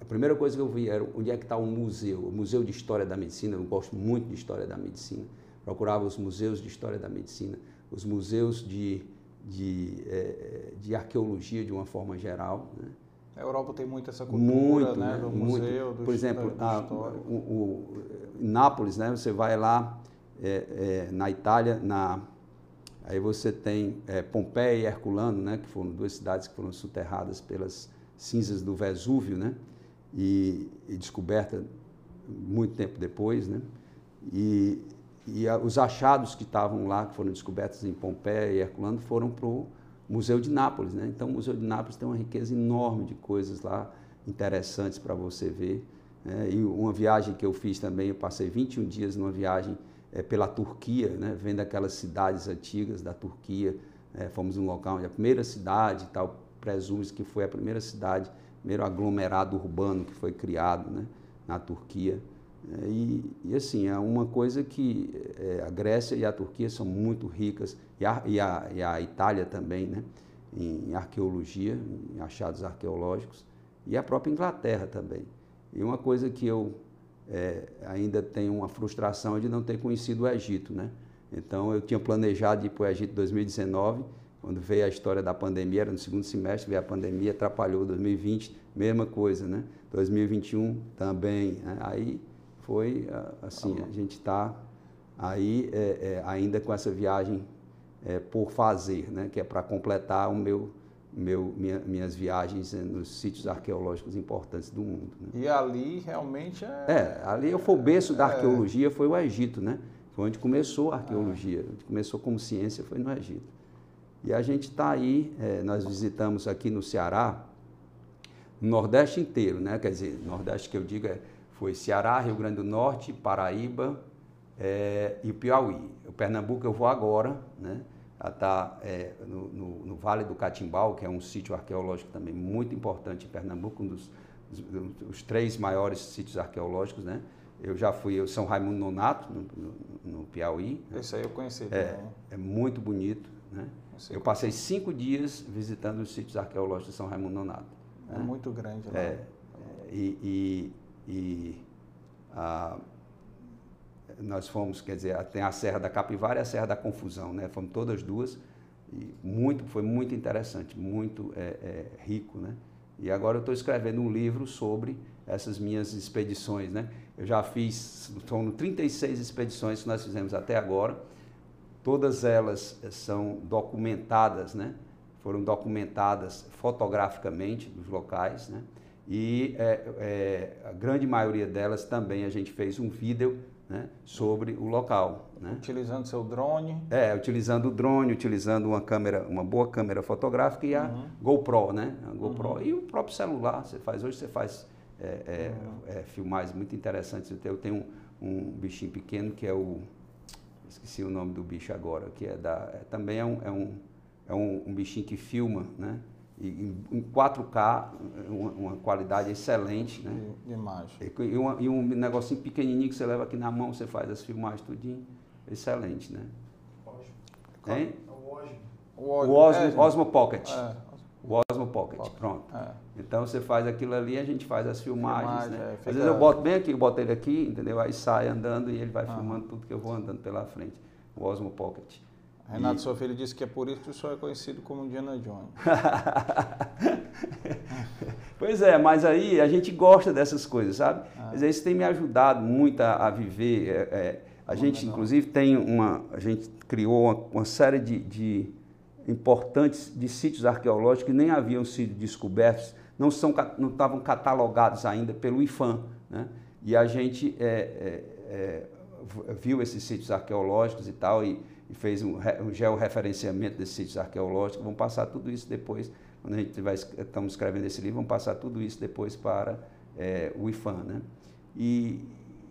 a primeira coisa que eu vi era onde é que está o museu, o Museu de História da Medicina, eu gosto muito de História da Medicina, procurava os museus de História da Medicina, os museus de de, é, de arqueologia de uma forma geral. Né? A Europa tem muito essa cultura, muito, né, do muito. museu, do Por exemplo, a, o, o, Nápoles, né, você vai lá é, é, na Itália, na, aí você tem é, Pompeia e Herculano, né, que foram duas cidades que foram soterradas pelas cinzas do Vesúvio, né, e, e descoberta muito tempo depois, né, e e a, os achados que estavam lá, que foram descobertos em Pompeia e Herculano, foram para o Museu de Nápoles. Né? Então, o Museu de Nápoles tem uma riqueza enorme de coisas lá interessantes para você ver. Né? E uma viagem que eu fiz também, eu passei 21 dias numa viagem é, pela Turquia, né? vendo aquelas cidades antigas da Turquia. É, fomos num local onde a primeira cidade, tal, presume-se que foi a primeira cidade, primeiro aglomerado urbano que foi criado né? na Turquia. É, e, e, assim, é uma coisa que é, a Grécia e a Turquia são muito ricas, e a, e a, e a Itália também, né? em arqueologia, em achados arqueológicos, e a própria Inglaterra também. E uma coisa que eu é, ainda tenho uma frustração é de não ter conhecido o Egito. Né? Então, eu tinha planejado ir para o Egito em 2019, quando veio a história da pandemia, era no segundo semestre, veio a pandemia, atrapalhou 2020, mesma coisa, né? 2021 também. Né? Aí foi assim, a gente está aí é, é, ainda com essa viagem é, por fazer, né, que é para completar o meu, meu, minha, minhas viagens nos sítios arqueológicos importantes do mundo. Né. E ali realmente é... É, ali foi o berço da é. arqueologia, foi o Egito, né? Foi onde começou a arqueologia, onde começou como ciência foi no Egito. E a gente está aí, é, nós visitamos aqui no Ceará, no Nordeste inteiro, né? Quer dizer, Nordeste que eu digo é, foi Ceará, Rio Grande do Norte, Paraíba é, e o Piauí. O Pernambuco eu vou agora, né? Está é, no, no, no, Vale do Catimbau, que é um sítio arqueológico também muito importante em Pernambuco, um dos, dos, três maiores sítios arqueológicos, né? Eu já fui eu São Raimundo Nonato, no, no, no Piauí. Esse aí eu conheci é, também. É muito bonito, né? Eu passei cinco dias visitando os sítios arqueológicos de São Raimundo Nonato. É né? muito grande lá. É, e, e, e a, nós fomos, quer dizer, tem a Serra da Capivara e a Serra da Confusão, né? Fomos todas duas e muito, foi muito interessante, muito é, é, rico, né? E agora eu estou escrevendo um livro sobre essas minhas expedições, né? Eu já fiz, foram 36 expedições que nós fizemos até agora, todas elas são documentadas, né? Foram documentadas fotograficamente dos locais, né? E é, é, a grande maioria delas também a gente fez um vídeo né, sobre o local. Né? Utilizando seu drone? É, utilizando o drone, utilizando uma câmera, uma boa câmera fotográfica e a uhum. GoPro, né? A GoPro uhum. e o próprio celular. Você faz hoje, você faz é, é, uhum. é, filmagens muito interessantes. Eu tenho um, um, bichinho pequeno que é o esqueci o nome do bicho agora, que é da é, também é um, é um é um, um bichinho que filma, né? Em, em 4K, uma, uma, qualidade excelente, né? De, de imagem. E, e, uma, e, um negocinho pequenininho que você leva aqui na mão, você faz as filmagens tudinho, excelente, né? Osmo. Hein? É o Osmo. O Osmo, é, Osmo Pocket. É. O Osmo Pocket, Pocket. pronto. É. Então você faz aquilo ali, a gente faz as filmagens, Filmagem, né? Fica... Às vezes eu boto bem aqui, eu boto ele aqui, entendeu? Aí sai andando e ele vai ah. filmando tudo que eu vou andando pela frente. O Osmo Pocket. Renato, e... filho disse que é por isso que o senhor é conhecido como Indiana Jones. [laughs] pois é, mas aí a gente gosta dessas coisas, sabe? Ah. Mas isso tem me ajudado muito a, a viver. É, é, a gente, inclusive, tem uma. A gente criou uma, uma série de, de, importantes de sítios arqueológicos que nem haviam sido descobertos, não, são, não estavam catalogados ainda pelo IFAM. Né? E a gente é, é, é viu esses sítios arqueológicos e tal, e e fez um, um georreferenciamento desses sítios arqueológicos. Vamos passar tudo isso depois, quando a gente vai, estamos escrevendo esse livro, vamos passar tudo isso depois para é, o IFAM. Né? E,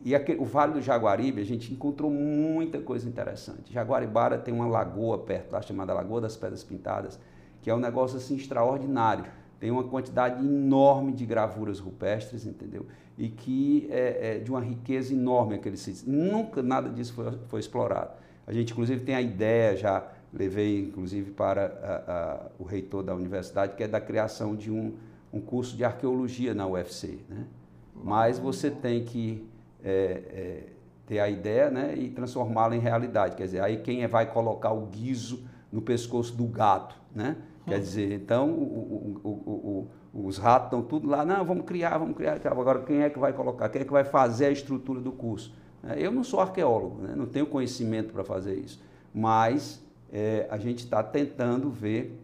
e aquele, o Vale do Jaguaribe, a gente encontrou muita coisa interessante. Jaguaribara tem uma lagoa perto lá, chamada Lagoa das Pedras Pintadas, que é um negócio assim extraordinário. Tem uma quantidade enorme de gravuras rupestres, entendeu? E que é, é de uma riqueza enorme aquele sítio. Nunca nada disso foi, foi explorado. A gente, inclusive, tem a ideia, já levei, inclusive, para a, a, o reitor da universidade, que é da criação de um, um curso de arqueologia na UFC. Né? Mas você tem que é, é, ter a ideia né, e transformá-la em realidade. Quer dizer, aí quem é, vai colocar o guiso no pescoço do gato, né? Quer dizer, então o, o, o, os ratos estão tudo lá, não, vamos criar, vamos criar. Agora, quem é que vai colocar? Quem é que vai fazer a estrutura do curso? É, eu não sou arqueólogo, né? não tenho conhecimento para fazer isso, mas é, a gente está tentando ver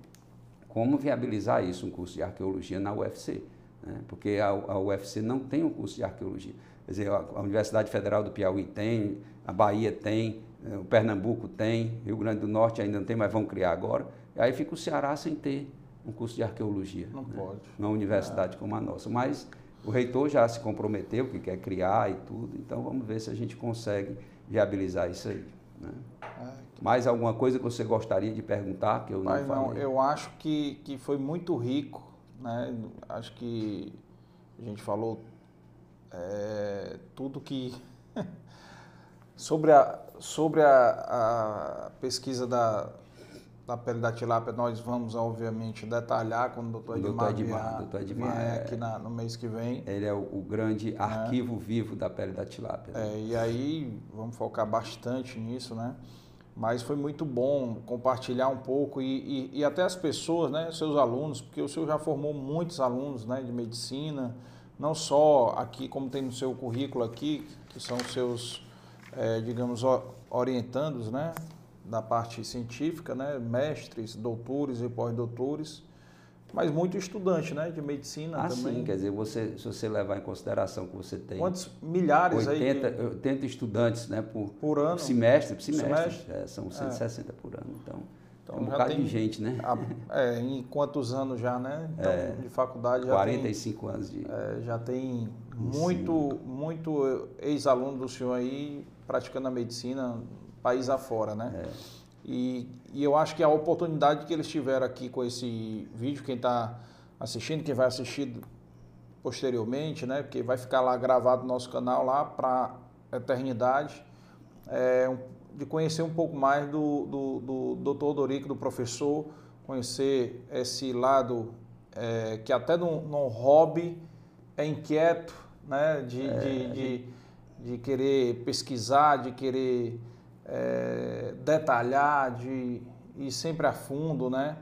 como viabilizar isso, um curso de arqueologia na UFC, né? porque a, a, UFC não tem um curso de arqueologia. Quer dizer, a, a Universidade Federal do Piauí tem, a Bahia tem, é, o Pernambuco tem, Rio Grande do Norte ainda não tem, mas vão criar agora. E aí fica o Ceará sem ter um curso de arqueologia. Não né? pode. Numa universidade é. como a nossa. Mas o reitor já se comprometeu que quer criar e tudo, então vamos ver se a gente consegue viabilizar isso aí. Né? É, Mais alguma coisa que você gostaria de perguntar que eu não falei? Não, eu acho que, que foi muito rico, né? Acho que a gente falou é, tudo que [laughs] sobre a sobre a, a pesquisa da da pele da tilápia, nós vamos, obviamente, detalhar quando o doutor Edmar, doutor Edmar, vier, doutor Edmar vier é, aqui na, no mês que vem. Ele é o, o grande é. arquivo vivo da pele da tilápia. Né? É, e aí vamos focar bastante nisso, né? Mas foi muito bom compartilhar um pouco e, e, e, até as pessoas, né, seus alunos, porque o senhor já formou muitos alunos né, de medicina, não só aqui, como tem no seu currículo aqui, que são os seus, é, digamos, orientandos, né? Da parte científica, né? mestres, doutores e pós-doutores, mas muito estudante né? de medicina ah, também. Sim, quer dizer, você, se você levar em consideração que você tem. Quantos milhares 80, aí? 80 estudantes né? por, por ano. Por semestre, por semestre. semestre? É, são 160 é. por ano. Então, então Então, um bocado de gente, né? A, é, em quantos anos já, né? Então, é, de faculdade já 45 tem, anos de. É, já tem muito, muito ex-aluno do senhor aí praticando a medicina país afora, né? É. E, e eu acho que a oportunidade que eles tiveram aqui com esse vídeo, quem está assistindo, quem vai assistir posteriormente, né? Porque vai ficar lá gravado no nosso canal lá para eternidade, é, de conhecer um pouco mais do, do, do doutor Dorico, do professor, conhecer esse lado é, que até no, no hobby é inquieto, né? De, é, de, de, de, querer pesquisar, de querer é, detalhar, de ir sempre a fundo, né?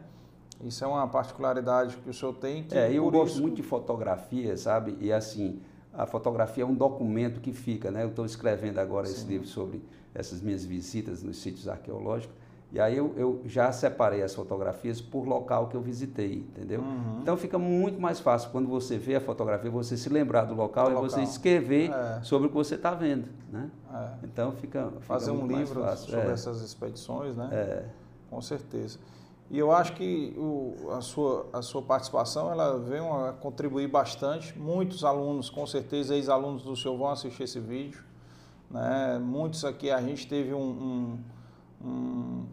Isso é uma particularidade que o senhor tem. Que é, eu gosto isso... muito de fotografia, sabe? E assim, a fotografia é um documento que fica, né? Eu estou escrevendo agora Sim. esse livro sobre essas minhas visitas nos sítios arqueológicos. E aí eu, eu, já separei as fotografias por local que eu visitei, entendeu? Uhum. Então fica muito mais fácil quando você vê a fotografia, você se lembrar do local do e local. você escrever é. sobre o que você está vendo, né? É. Então fica, fica fazer um livro sobre é. essas expedições, né? É. Com certeza. E eu acho que o, a, sua, a sua participação ela vem a contribuir bastante. Muitos alunos, com certeza, ex-alunos do senhor vão assistir esse vídeo. Né? Muitos aqui, a gente teve um, um, um,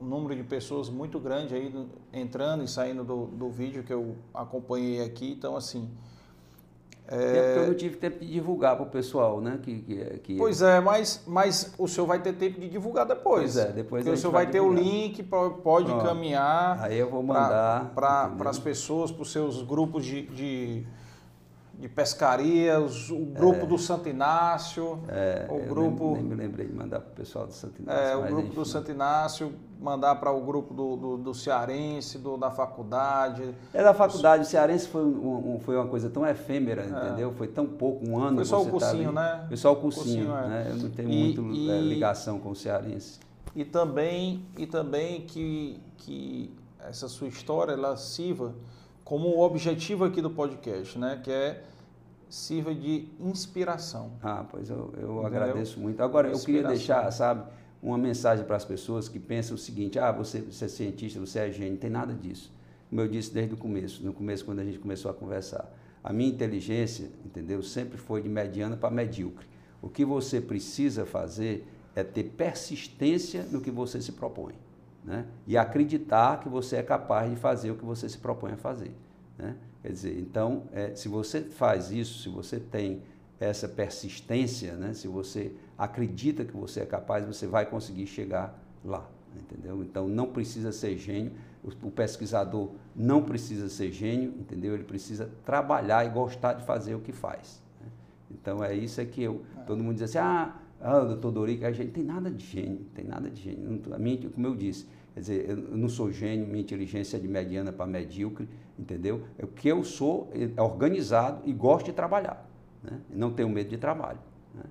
um número de pessoas muito grande aí entrando e saindo do, do vídeo que eu acompanhei aqui. Então, assim, é porque eu não tive tempo de divulgar para o pessoal, né? Que, que, que, Pois é, mas, mas o senhor vai ter tempo de divulgar depois. Pois é, depois Porque o senhor vai, vai ter o link, pode Pronto. encaminhar. Aí eu vou mandar. Para as pessoas, para os seus grupos de, de de pescaria, os, o grupo é. do Santo Inácio, é, o grupo... Nem, nem, me lembrei de mandar para o pessoal do Santo Inácio. É, o grupo enfim. do Santo Inácio, mandar para o grupo do, do, do Cearense, do, da faculdade. É, da faculdade, o Cearense foi, um, um, foi uma coisa tão efêmera, é. entendeu? Foi tão pouco, um ano. Foi só o tá cursinho, tá né? Foi só o cursinho, cursinho é. né? Eu não tenho muito e, é, ligação com o Cearense. E também, e também que, que essa sua história, ela sirva como o objetivo aqui do podcast, né? Que é sirva de inspiração. Ah, pois eu, eu agradeço muito. Agora, eu queria deixar, sabe, uma mensagem para as pessoas que pensam o seguinte: ah, você, você é cientista, você é gênio, não tem nada disso. Como eu disse desde o começo, no começo, quando a gente começou a conversar. A minha inteligência, entendeu, sempre foi de mediana para medíocre. O que você precisa fazer é ter persistência no que você se propõe. Né? E acreditar que você é capaz de fazer o que você se propõe a fazer. Né? Quer dizer, então, é, se você faz isso, se você tem essa persistência, né? se você acredita que você é capaz, você vai conseguir chegar lá, entendeu? Então, não precisa ser gênio, o pesquisador não precisa ser gênio, entendeu? Ele precisa trabalhar e gostar de fazer o que faz. Né? Então, é isso é que eu, todo mundo diz assim, ah, ah doutor Dorico, a gente tem nada de gênio, tem nada de gênio. A mim, como eu disse, Quer dizer, eu não sou gênio, minha inteligência é de mediana para medíocre, entendeu? É o que eu sou é organizado e gosto de trabalhar. Né? Não tenho medo de trabalho. Né?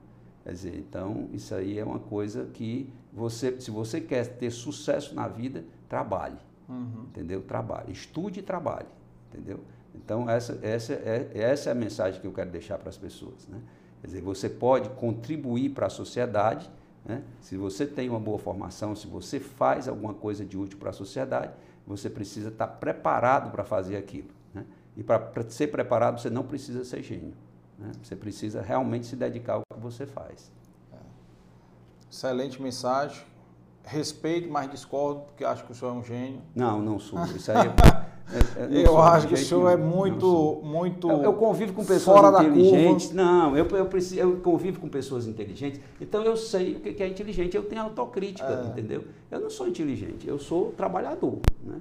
Quer dizer, então, isso aí é uma coisa que você, se você quer ter sucesso na vida, trabalhe. Uhum. Entendeu? Trabalhe. Estude e trabalhe. Entendeu? Então, essa, essa, é, essa é a mensagem que eu quero deixar para as pessoas. Né? Quer dizer, você pode contribuir para a sociedade né? Se você tem uma boa formação, se você faz alguma coisa de útil para a sociedade, você precisa estar preparado para fazer aquilo. Né? E para ser preparado, você não precisa ser gênio. Né? Você precisa realmente se dedicar ao que você faz. É. Excelente mensagem. Respeito, mas discordo, porque acho que o senhor é um gênio. Não, não sou. [laughs] Isso aí é, é eu acho que o senhor é muito, muito. Eu, eu, convivo com pessoas inteligentes. Não, eu, eu, preciso, eu convivo com pessoas inteligentes, então eu sei o que é inteligente. Eu tenho autocrítica, é. entendeu? Eu não sou inteligente, eu sou trabalhador. Né?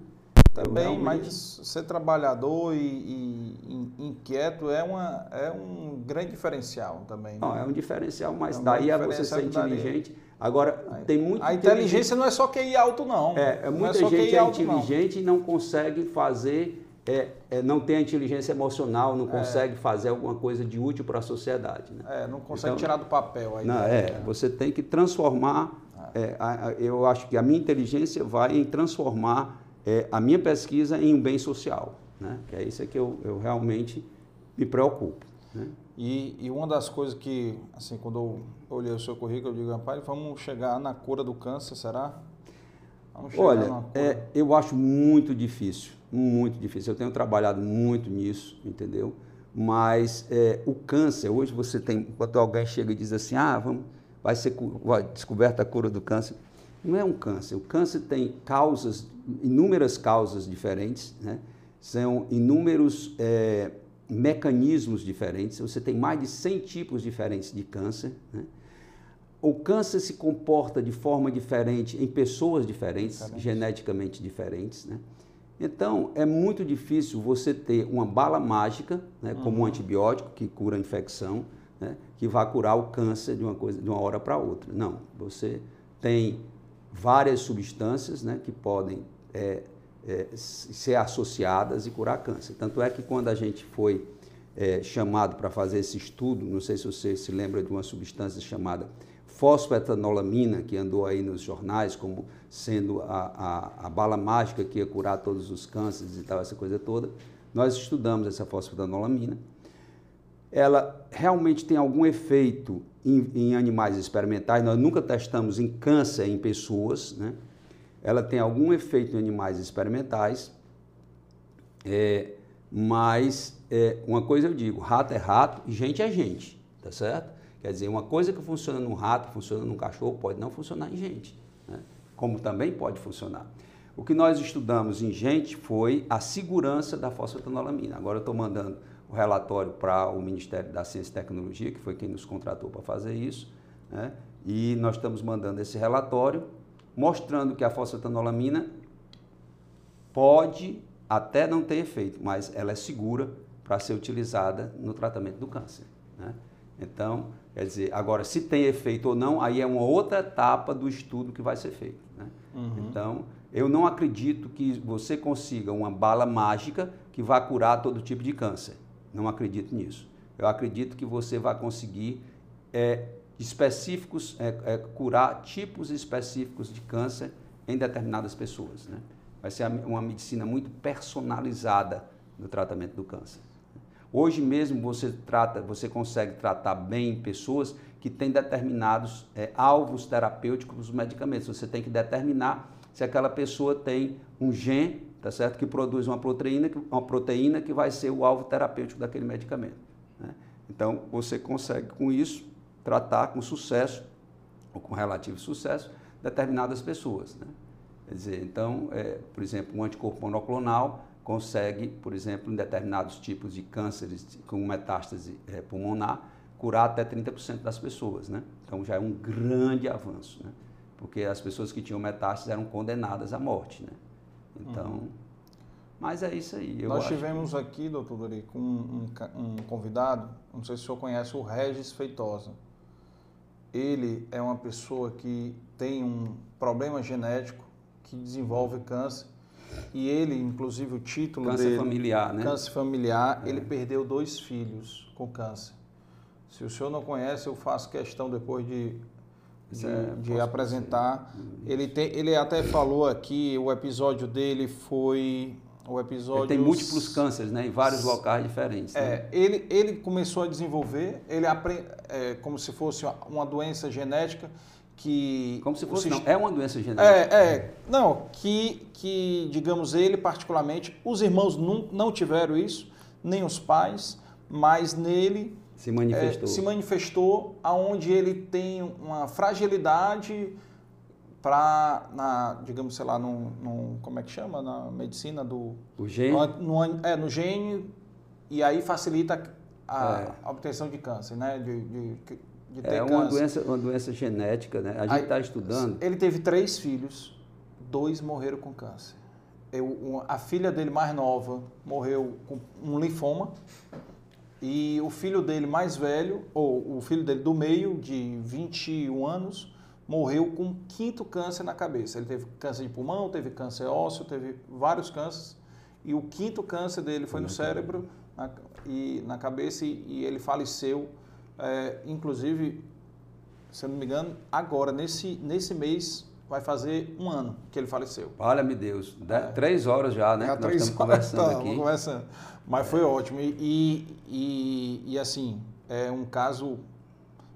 Também, realmente... mas ser trabalhador e, e, inquieto é, uma, é um grande diferencial também. Né? Não, é um diferencial, mas é daí a você ser inteligente. Daria. Agora, a, tem muito. A inteligência não é só QI alto, não. É, é muita não é gente é inteligente não. e não consegue fazer. É, é, não tem a inteligência emocional, não é. consegue fazer alguma coisa de útil para a sociedade. Né? É, não consegue então, tirar do papel. Aí, não, é, né? você tem que transformar. É, a, a, eu acho que a minha inteligência vai em transformar a minha pesquisa em um bem social. Né? Que é isso que eu, eu realmente me preocupo. Né? E, e, uma das coisas que, assim, quando eu olhei o seu currículo, eu digo, rapaz, vamos chegar na cura do câncer, será? Olha, é, eu acho muito difícil, muito difícil. Eu tenho trabalhado muito nisso, entendeu? Mas é, o câncer, hoje você tem, quando alguém chega e diz assim, ah, vamos, vai ser vai, descoberta a cura do câncer. Não é um câncer. O câncer tem causas, inúmeras causas diferentes, né? são inúmeros é, mecanismos diferentes. Você tem mais de 100 tipos diferentes de câncer. Né? O câncer se comporta de forma diferente em pessoas diferentes, diferente. geneticamente diferentes. Né? Então, é muito difícil você ter uma bala mágica, né, uhum. como um antibiótico que cura a infecção, né, que vai curar o câncer de uma, coisa, de uma hora para outra. Não, você tem várias substâncias né, que podem é, é, ser associadas e curar câncer. Tanto é que quando a gente foi é, chamado para fazer esse estudo, não sei se você se lembra de uma substância chamada fosfetanolamina, que andou aí nos jornais como sendo a, a, a, bala mágica que ia curar todos os cânceres e tal, essa coisa toda. Nós estudamos essa fosfetanolamina. Ela realmente tem algum efeito em, em animais experimentais, nós nunca testamos em câncer em pessoas, né? Ela tem algum efeito em animais experimentais, é, mas é, uma coisa eu digo, rato é rato e gente é gente, tá certo? Quer dizer, uma coisa que funciona no rato, funciona no cachorro, pode não funcionar em gente, né? como também pode funcionar. O que nós estudamos em gente foi a segurança da fosfetanolamina. Agora eu estou mandando o relatório para o Ministério da Ciência e Tecnologia, que foi quem nos contratou para fazer isso, né? e nós estamos mandando esse relatório mostrando que a fosfetanolamina pode até não ter efeito, mas ela é segura para ser utilizada no tratamento do câncer. Né? Então, quer dizer, agora se tem efeito ou não, aí é uma outra etapa do estudo que vai ser feito. Né? Uhum. Então, eu não acredito que você consiga uma bala mágica que vá curar todo tipo de câncer. Não acredito nisso. Eu acredito que você vai conseguir é, específicos, é, é, curar tipos específicos de câncer em determinadas pessoas. Né? Vai ser uma medicina muito personalizada no tratamento do câncer. Hoje mesmo você trata, você consegue tratar bem pessoas que têm determinados é, alvos terapêuticos dos medicamentos. Você tem que determinar se aquela pessoa tem um gene, tá certo, que produz uma proteína, uma proteína que vai ser o alvo terapêutico daquele medicamento. Né? Então você consegue com isso tratar com sucesso, ou com relativo sucesso, determinadas pessoas. Né? Quer dizer, então, é, por exemplo, um anticorpo monoclonal consegue, por exemplo, em determinados tipos de cânceres com metástase é, pulmonar, curar até 30% das pessoas. Né? Então já é um grande avanço, né? porque as pessoas que tinham metástase eram condenadas à morte. Né? Então, uhum. mas é isso aí. Nós tivemos que... aqui, doutor Dorico, um, um, um convidado, não sei se o senhor conhece, o Regis Feitosa ele é uma pessoa que tem um problema genético que desenvolve câncer e ele, inclusive o título câncer dele, familiar, né? Câncer familiar, é. ele perdeu dois filhos com câncer. Se o senhor não conhece, eu faço questão depois de de, é, de apresentar. Ele tem, ele até falou aqui, o episódio dele foi o episódio. Ele tem múltiplos cânceres, né? Em vários locais diferentes. Né? É, ele, ele começou a desenvolver, ele é, como se fosse uma doença genética que. Como se fosse. Não, é uma doença genética. É, é. Não, que, que, digamos, ele particularmente, os irmãos não, não tiveram isso, nem os pais, mas nele. Se manifestou. É, se manifestou, aonde ele tem uma fragilidade para, na, digamos, sei lá, num, num, como é que chama, na medicina do... O gene? No, no, é, no gene, e aí facilita a, é. a obtenção de câncer, né? De, de, de ter é uma câncer. doença, uma doença genética, né? A gente está estudando... Ele teve três filhos, dois morreram com câncer. Eu, a filha dele mais nova morreu com um linfoma, e o filho dele mais velho, ou o filho dele do meio, de 21 anos, morreu com quinto câncer na cabeça. Ele teve câncer de pulmão, teve câncer ósseo, teve vários cânceres. E o quinto câncer dele foi no cérebro na, e na cabeça e, e ele faleceu. É, inclusive, se eu não me engano, agora, nesse, nesse mês, vai fazer um ano que ele faleceu. Olha-me Deus, é. três horas já, né? Já nós três estamos horas, conversando [laughs] tá, aqui. Conversando. Mas foi ótimo. E, e, e, assim, é um caso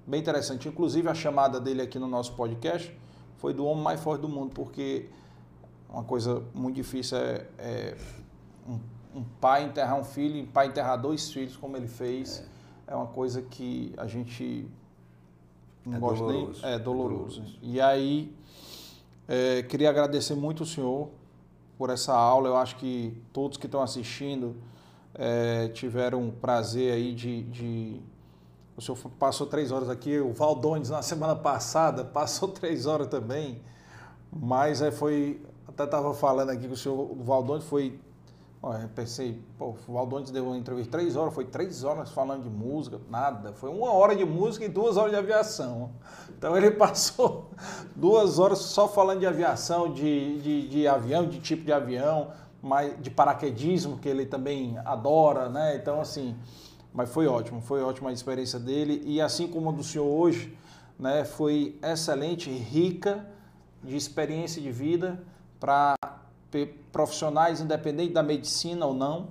bem interessante. Inclusive, a chamada dele aqui no nosso podcast foi do homem mais forte do mundo, porque uma coisa muito difícil é, é um, um, pai enterrar um filho, um pai enterrar dois filhos, como ele fez. É, é uma coisa que a gente não é gosta doloroso. nem. É doloroso. doloroso. E aí, é, queria agradecer muito o senhor por essa aula. Eu acho que todos que estão assistindo é, tiveram o prazer aí de, de, O senhor passou três horas aqui, o Valdones na semana passada [laughs] passou três horas também, mas é, foi. Até estava falando aqui que o senhor o Valdones foi Olha, pensei, pô, o Valdones deu uma entrevista três horas, foi três horas falando de música, nada. Foi uma hora de música e duas horas de aviação. Então ele [laughs] passou duas horas só falando de aviação, de, de, de avião, de tipo de avião, mas de paraquedismo, que ele também adora, né? Então, assim, mas foi ótimo, foi ótima a experiência dele. E assim como a do senhor hoje, né, foi excelente, rica de experiência de vida para profissionais, independente da medicina ou não,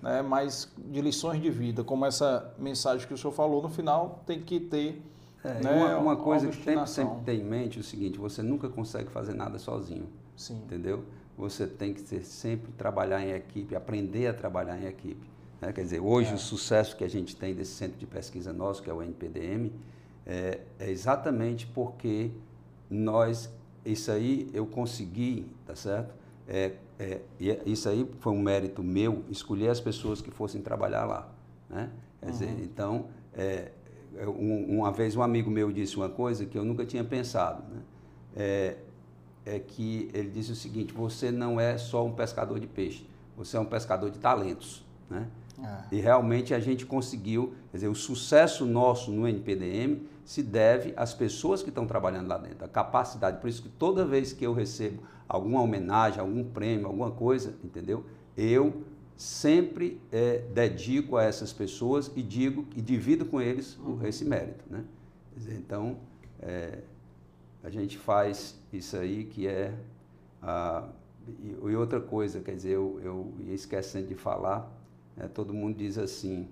né, mas de lições de vida, como essa mensagem que o senhor falou no final, tem que ter. É, né, uma, uma, coisa que tem, sempre ter em mente é o seguinte: você nunca consegue fazer nada sozinho. Sim. Entendeu? Você tem que ter, sempre trabalhar em equipe, aprender a trabalhar em equipe. Né? Quer dizer, hoje é. o sucesso que a gente tem desse centro de pesquisa nosso, que é o NPDM, é, é exatamente porque nós, isso aí eu consegui, tá certo? É, é, isso aí foi um mérito meu, escolher as pessoas que fossem trabalhar lá. Né? Quer uhum. dizer, então, é, é, um, uma vez um amigo meu disse uma coisa que eu nunca tinha pensado. Né? É, é que ele disse o seguinte: você não é só um pescador de peixe, você é um pescador de talentos. Né? Ah. E realmente a gente conseguiu, quer dizer, o sucesso nosso no NPDM se deve às pessoas que estão trabalhando lá dentro, a capacidade. Por isso que toda vez que eu recebo alguma homenagem, algum prêmio, alguma coisa, entendeu? Eu sempre é, dedico a essas pessoas e digo e divido com eles uhum. esse mérito, né? Dizer, então, é, a gente faz isso aí que é a, e, e, outra coisa, quer dizer, eu, eu ia esquecendo de falar, né? todo mundo diz assim,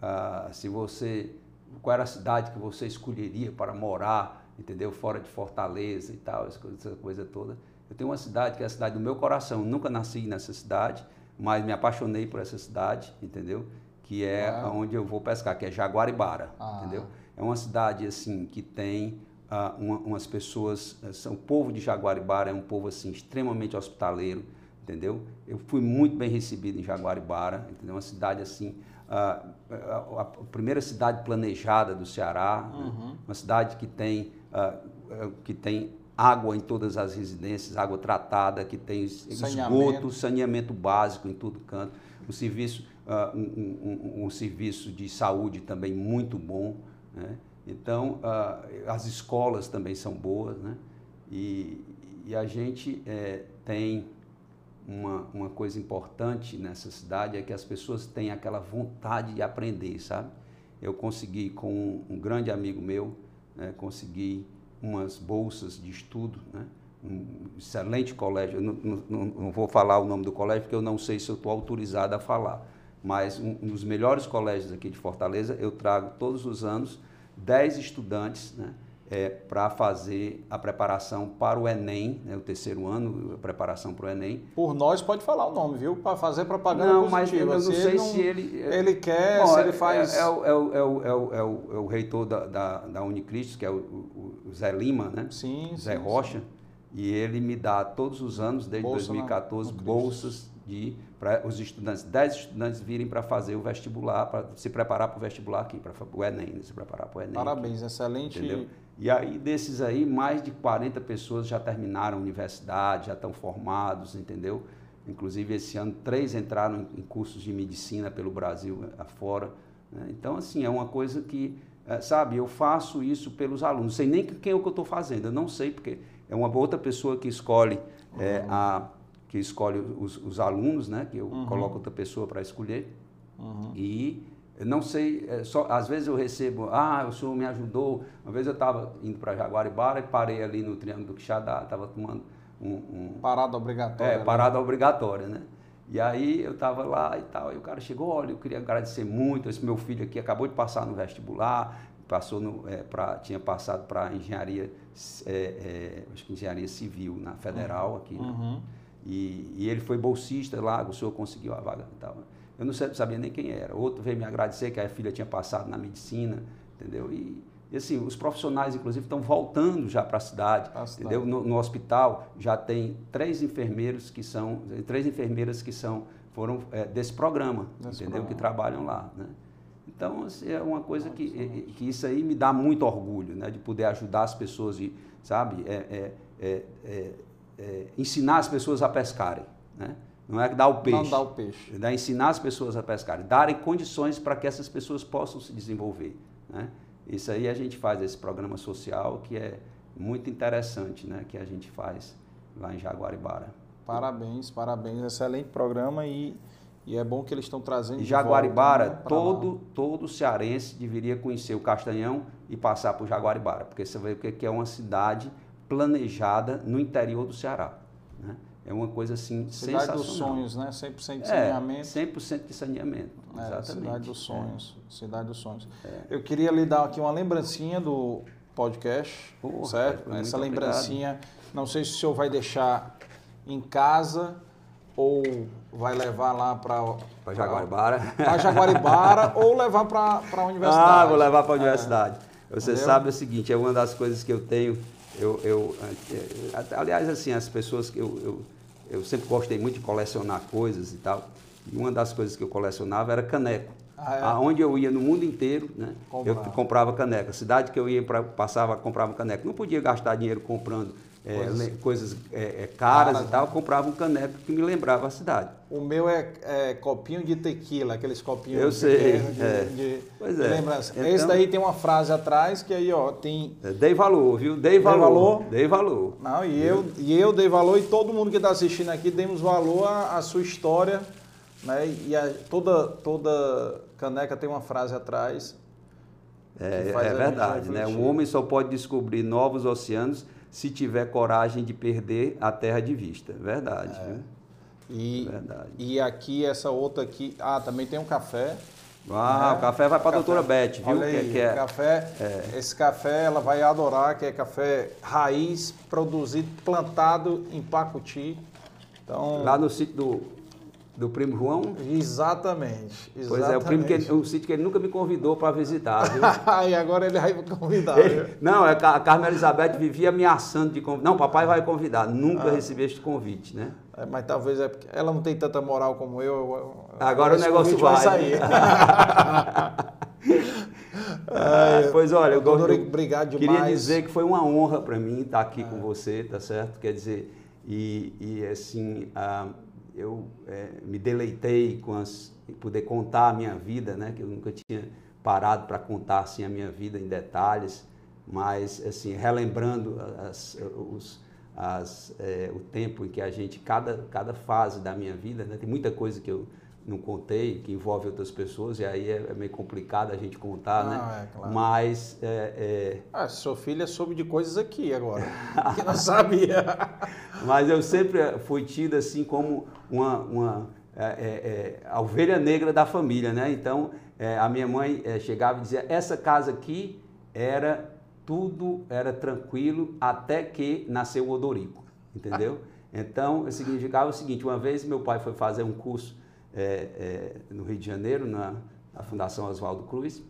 ah, se você, qual era a cidade que você escolheria para morar, entendeu, fora de Fortaleza e tal, essa coisa, toda, eu tenho uma cidade que é a cidade do meu coração. Nunca nasci nessa cidade, mas me apaixonei por essa cidade, entendeu? Que é ah. onde eu vou pescar, que é Jaguaribara, ah. entendeu? É uma cidade assim que tem uh, uma, umas pessoas, eh, são, o povo de Jaguaribara é um povo assim extremamente hospitaleiro, entendeu? Eu fui muito bem recebido em Jaguaribara, entendeu? Uma cidade assim, uh, a, a, primeira cidade planejada do Ceará, né? uhum. né? uma cidade que tem uh, que tem água em todas as residências, água tratada, que tem saneamento. esgoto, saneamento básico em todo canto, um serviço, uh, um, um, um, serviço de saúde também muito bom. Né? Então, uh, as escolas também são boas, né? E, e a gente é, tem uma, uma coisa importante nessa cidade, é que as pessoas têm aquela vontade de aprender, sabe? Eu consegui com um, grande amigo meu, né, consegui umas bolsas de estudo, né? um excelente colégio. Eu não, não, não, vou falar o nome do colégio porque eu não sei se eu estou autorizado a falar, mas um, um, dos melhores colégios aqui de Fortaleza, eu trago todos os anos 10 estudantes né? É, para fazer a preparação para o Enem, né? o terceiro ano, a preparação para o Enem. Por nós pode falar o nome, viu? Para fazer propaganda não, positiva. Mas eu não se sei ele não, se ele... Ele quer, bom, se ele faz... É, é, o, é, o, é, o, é, o, é o reitor da, da, da que é o, o, Zé Lima, né? Sim, Zé sim, Rocha. Sim. E ele me dá todos os anos, desde Bolsa 2014, bolsas de para os estudantes, 10 estudantes virem para fazer o vestibular, para se preparar para o vestibular aqui, para o Enem, né? se preparar para o Enem. Parabéns, aqui, excelente. Entendeu? E aí, desses aí, mais de 40 pessoas já terminaram a universidade, já estão formados, entendeu? Inclusive, esse ano, três entraram em cursos de medicina pelo Brasil afora. Né? Então, assim, é uma coisa que, é, sabe, eu faço isso pelos alunos. Não sei nem quem é o que eu estou fazendo, eu não sei, porque é uma outra pessoa que escolhe é, uhum. a que escolhe os, os, alunos, né? Que eu uhum. coloco outra pessoa para escolher. Uhum. E não sei, é, só, às vezes eu recebo, ah, o senhor me ajudou. Uma vez eu estava indo para Jaguaribara e parei ali no Triângulo do Quixadá, estava tomando um, um... Parada obrigatória. É, né? parada obrigatória, né? E aí eu estava lá e tal, e o cara chegou, olha, eu queria agradecer muito, esse meu filho aqui acabou de passar no vestibular, passou no, é, pra, tinha passado para engenharia, é, é, acho que engenharia civil na federal aqui, né? Uhum. E, e, ele foi bolsista lá, o senhor conseguiu a vaga e tal. Eu não sabia nem quem era. Outro veio me agradecer que a filha tinha passado na medicina, entendeu? E, e assim, os profissionais, inclusive, estão voltando já para a cidade, entendeu? No, no, hospital já tem três enfermeiros que são, três enfermeiras que são, foram é, desse programa, desse entendeu? Programa. Que trabalham lá, né? Então, assim, é uma coisa que, que isso aí me dá muito orgulho, né? De poder ajudar as pessoas, e, sabe? É, é, é, é, é ensinar as pessoas a pescarem, né? Não é dar o peixe. Não dar o peixe. É ensinar as pessoas a pescarem, darem condições para que essas pessoas possam se desenvolver, né? Isso aí a gente faz esse programa social que é muito interessante, né? Que a gente faz lá em Jaguaribara. Parabéns, parabéns, excelente programa e e é bom que eles estão trazendo. E Jaguaribara, volta, né, todo, todo cearense deveria conhecer o Castanhão e passar por Jaguaribara, porque você vê que é uma cidade planejada no interior do Ceará. Né? É uma coisa assim cidade sensacional. Cidade dos sonhos, né? 100% de saneamento. É, 100% de saneamento, é, exatamente. Cidade dos sonhos, é. cidade dos sonhos. É. Eu queria lhe dar aqui uma lembrancinha do podcast, Porra, certo? Essa lembrancinha, obrigado. não sei se o senhor vai deixar em casa ou vai levar lá para para Jaguaribara, para Jaguaribara [laughs] ou levar para a universidade. Ah, vou levar para a universidade. É. Você Entendeu? sabe o seguinte, é uma das coisas que eu tenho, eu, eu aliás assim as pessoas que eu, eu, eu sempre gostei muito de colecionar coisas e tal. E uma das coisas que eu colecionava era caneco. Ah, é? Aonde eu ia no mundo inteiro, né? Eu comprava caneca. Cidade que eu ia pra, passava, comprava caneca. Não podia gastar dinheiro comprando é, coisas, coisas é, é, caras, e tal, comprava um caneco que me lembrava a cidade. O meu é, é copinho de tequila, aqueles copinhos Eu sei, de, é. de, pois é. lembrança. Então, Esse daí tem uma frase atrás que aí, ó, tem... É, dei valor, viu? Dei valor. Dei valor? Dei valor. Não, e eu, e eu dei valor e todo mundo que está assistindo aqui demos valor à, à sua história, né? E a, toda, toda caneca tem uma frase atrás. É, é verdade, né? O homem só pode descobrir novos oceanos se tiver coragem de perder a terra de vista. Verdade. É. E, Verdade. e aqui, essa outra aqui. Ah, também tem um café. Ah, né? o café vai para a doutora Beth, viu? Olha aí, que, é, café, é. Esse café ela vai adorar, que é café raiz, produzido, plantado em Pacuti. Então, Lá no sítio do do primo João? Exatamente. exatamente. Pois é, o primo que o sítio que ele nunca me convidou para visitar, viu? [laughs] e agora ele vai convidar. Ele, não, é a Carmen Elizabeth vivia ameaçando de convidar. Não, papai vai convidar. Nunca ah. recebi este convite, né? É, mas talvez é porque ela não tem tanta moral como eu. agora o negócio vai. vai sair. [laughs] [laughs] é, pois olha, eu gosto, obrigado demais. Queria dizer que foi uma honra para mim estar aqui com você, tá certo? Quer dizer, e, e assim, ah, eu é, me deleitei com as, poder contar a minha vida, né? Que eu nunca tinha parado para contar assim a minha vida em detalhes, mas assim relembrando as, os, as, é, o tempo em que a gente cada cada fase da minha vida, né? Tem muita coisa que eu não contei, que envolve outras pessoas, e aí é, é meio complicado a gente contar, né? É, claro. Mas. É, é... Ah, sua filha soube de coisas aqui agora, [laughs] que não sabia. Mas eu sempre fui tido assim como uma, uma é, é, é, a ovelha negra da família, né? Então, a minha mãe chegava e dizia: essa casa aqui era tudo, era tranquilo, até que nasceu o Odorico, entendeu? [laughs] Então, significava o seguinte: uma vez meu pai foi fazer um curso é, é, no Rio de Janeiro, na, na Fundação Oswaldo Cruz.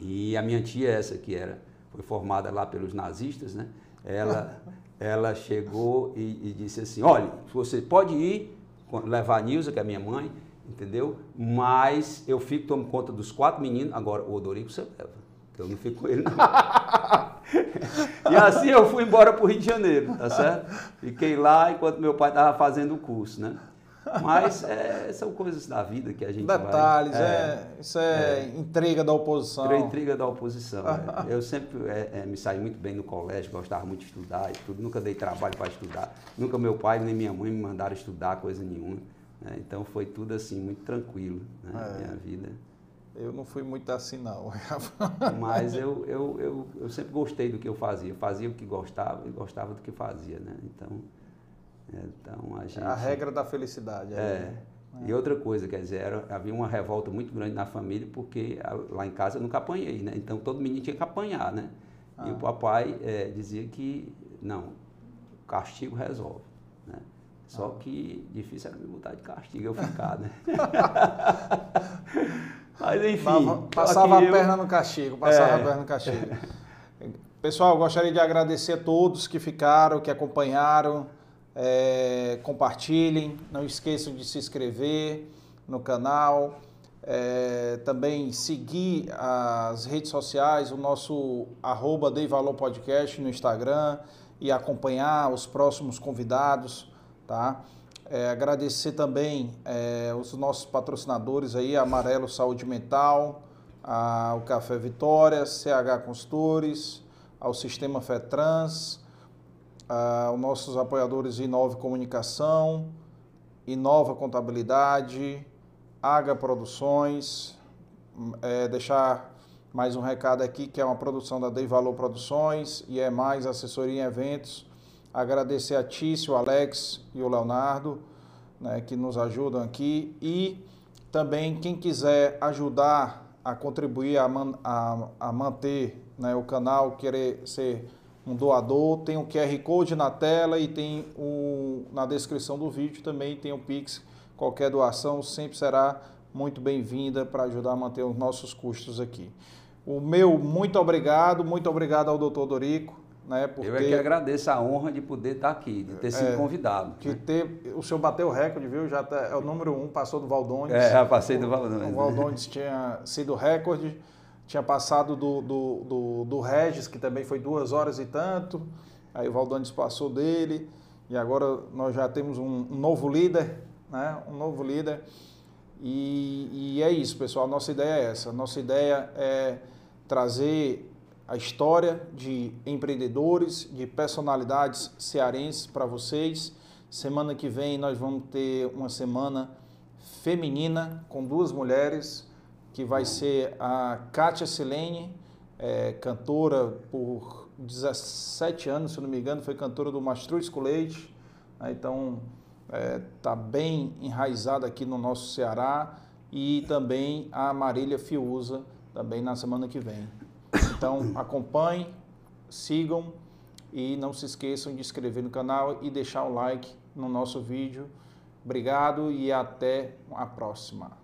E a minha tia, essa que era, foi formada lá pelos nazistas, né? Ela, [laughs] ela chegou e, e, disse assim, olha, você pode ir levar a Nilza, que é minha mãe, entendeu? Mas eu fico, tomo conta dos quatro meninos, agora o Odorico você leva, eu não fico com ele não. [laughs] e assim eu fui embora para o Rio de Janeiro, tá certo? Fiquei lá enquanto meu pai estava fazendo o curso, né? Mas é, são coisas da vida que a gente Detalhes, vai, é, é, isso é, é, intriga da oposição. É intriga da oposição. é. Eu sempre é, é, me saí muito bem no colégio, gostava muito de estudar e tudo. Nunca dei trabalho para estudar. Nunca meu pai nem minha mãe me mandaram estudar coisa nenhuma. Né? Então foi tudo assim, muito tranquilo né, na minha vida. Eu não fui muito assim, não. [laughs] Mas eu, eu, eu, eu sempre gostei do que eu fazia. Eu fazia o que gostava e gostava do que fazia, né? Então... Então, a, gente, a regra da felicidade. É. é. E outra coisa, quer dizer, era, havia uma revolta muito grande na família, porque lá em casa eu nunca apanhei, né? Então todo menino tinha que apanhar, né? Ah. E o ah. papai é, dizia que, não, castigo resolve, né? Só ah. que difícil era me botar de castigo, eu ficar, né? [laughs] Mas enfim. Passava a perna no castigo, passava é. a perna no castigo. Pessoal, gostaria de agradecer a todos que ficaram, que acompanharam. É, compartilhem, não esqueçam de se inscrever no canal. É, também seguir as redes sociais, o nosso arroba Dei Valor Podcast no Instagram e acompanhar os próximos convidados, tá? É, agradecer também é, os nossos patrocinadores aí, Amarelo Saúde Mental, a, o Café Vitória, CH Consultores, ao Sistema FETRANS, a, os nossos apoiadores Inove Comunicação, Inova Contabilidade, Aga Produções, é, deixar mais um recado aqui, que é uma produção da Dei Valor Produções e é mais assessoria em eventos. Agradecer a Tício, o Alex e o Leonardo, né, que nos ajudam aqui. E também quem quiser ajudar a contribuir a, man, a, a manter né, o canal, querer ser um doador, tem o QR Code na tela e tem o, na descrição do vídeo também tem o Pix Qualquer doação sempre será muito bem-vinda para ajudar a manter os nossos custos aqui. O meu muito obrigado, muito obrigado ao doutor Dorico. Né, por Eu é que agradeço a honra de poder estar aqui, de ter sido é, convidado. De né? ter, o senhor bateu o recorde, viu? Já tá, é o número um, passou do Valdones. É, já passei do Valdones. O, o Valdones tinha sido recorde, tinha passado do, do, do, do Regis, que também foi duas horas e tanto. Aí o Valdones passou dele. E agora nós já temos um, novo líder, né? um novo líder. E, e é isso, pessoal. Nossa ideia é essa. Nossa ideia é trazer a história de empreendedores, de personalidades cearenses para vocês. Semana que vem nós vamos ter uma semana feminina com duas mulheres, que vai ser a Kátia Silene, é, cantora por 17 anos, se não me engano, foi cantora do Mastruz com Leite. Né? Então, está é, tá bem enraizada aqui no nosso Ceará e também a Marília Fiuza, também na semana que vem. Então [coughs] acompanhem, sigam e não se esqueçam de inscrever no canal e deixar o like no nosso vídeo. Obrigado e até a próxima.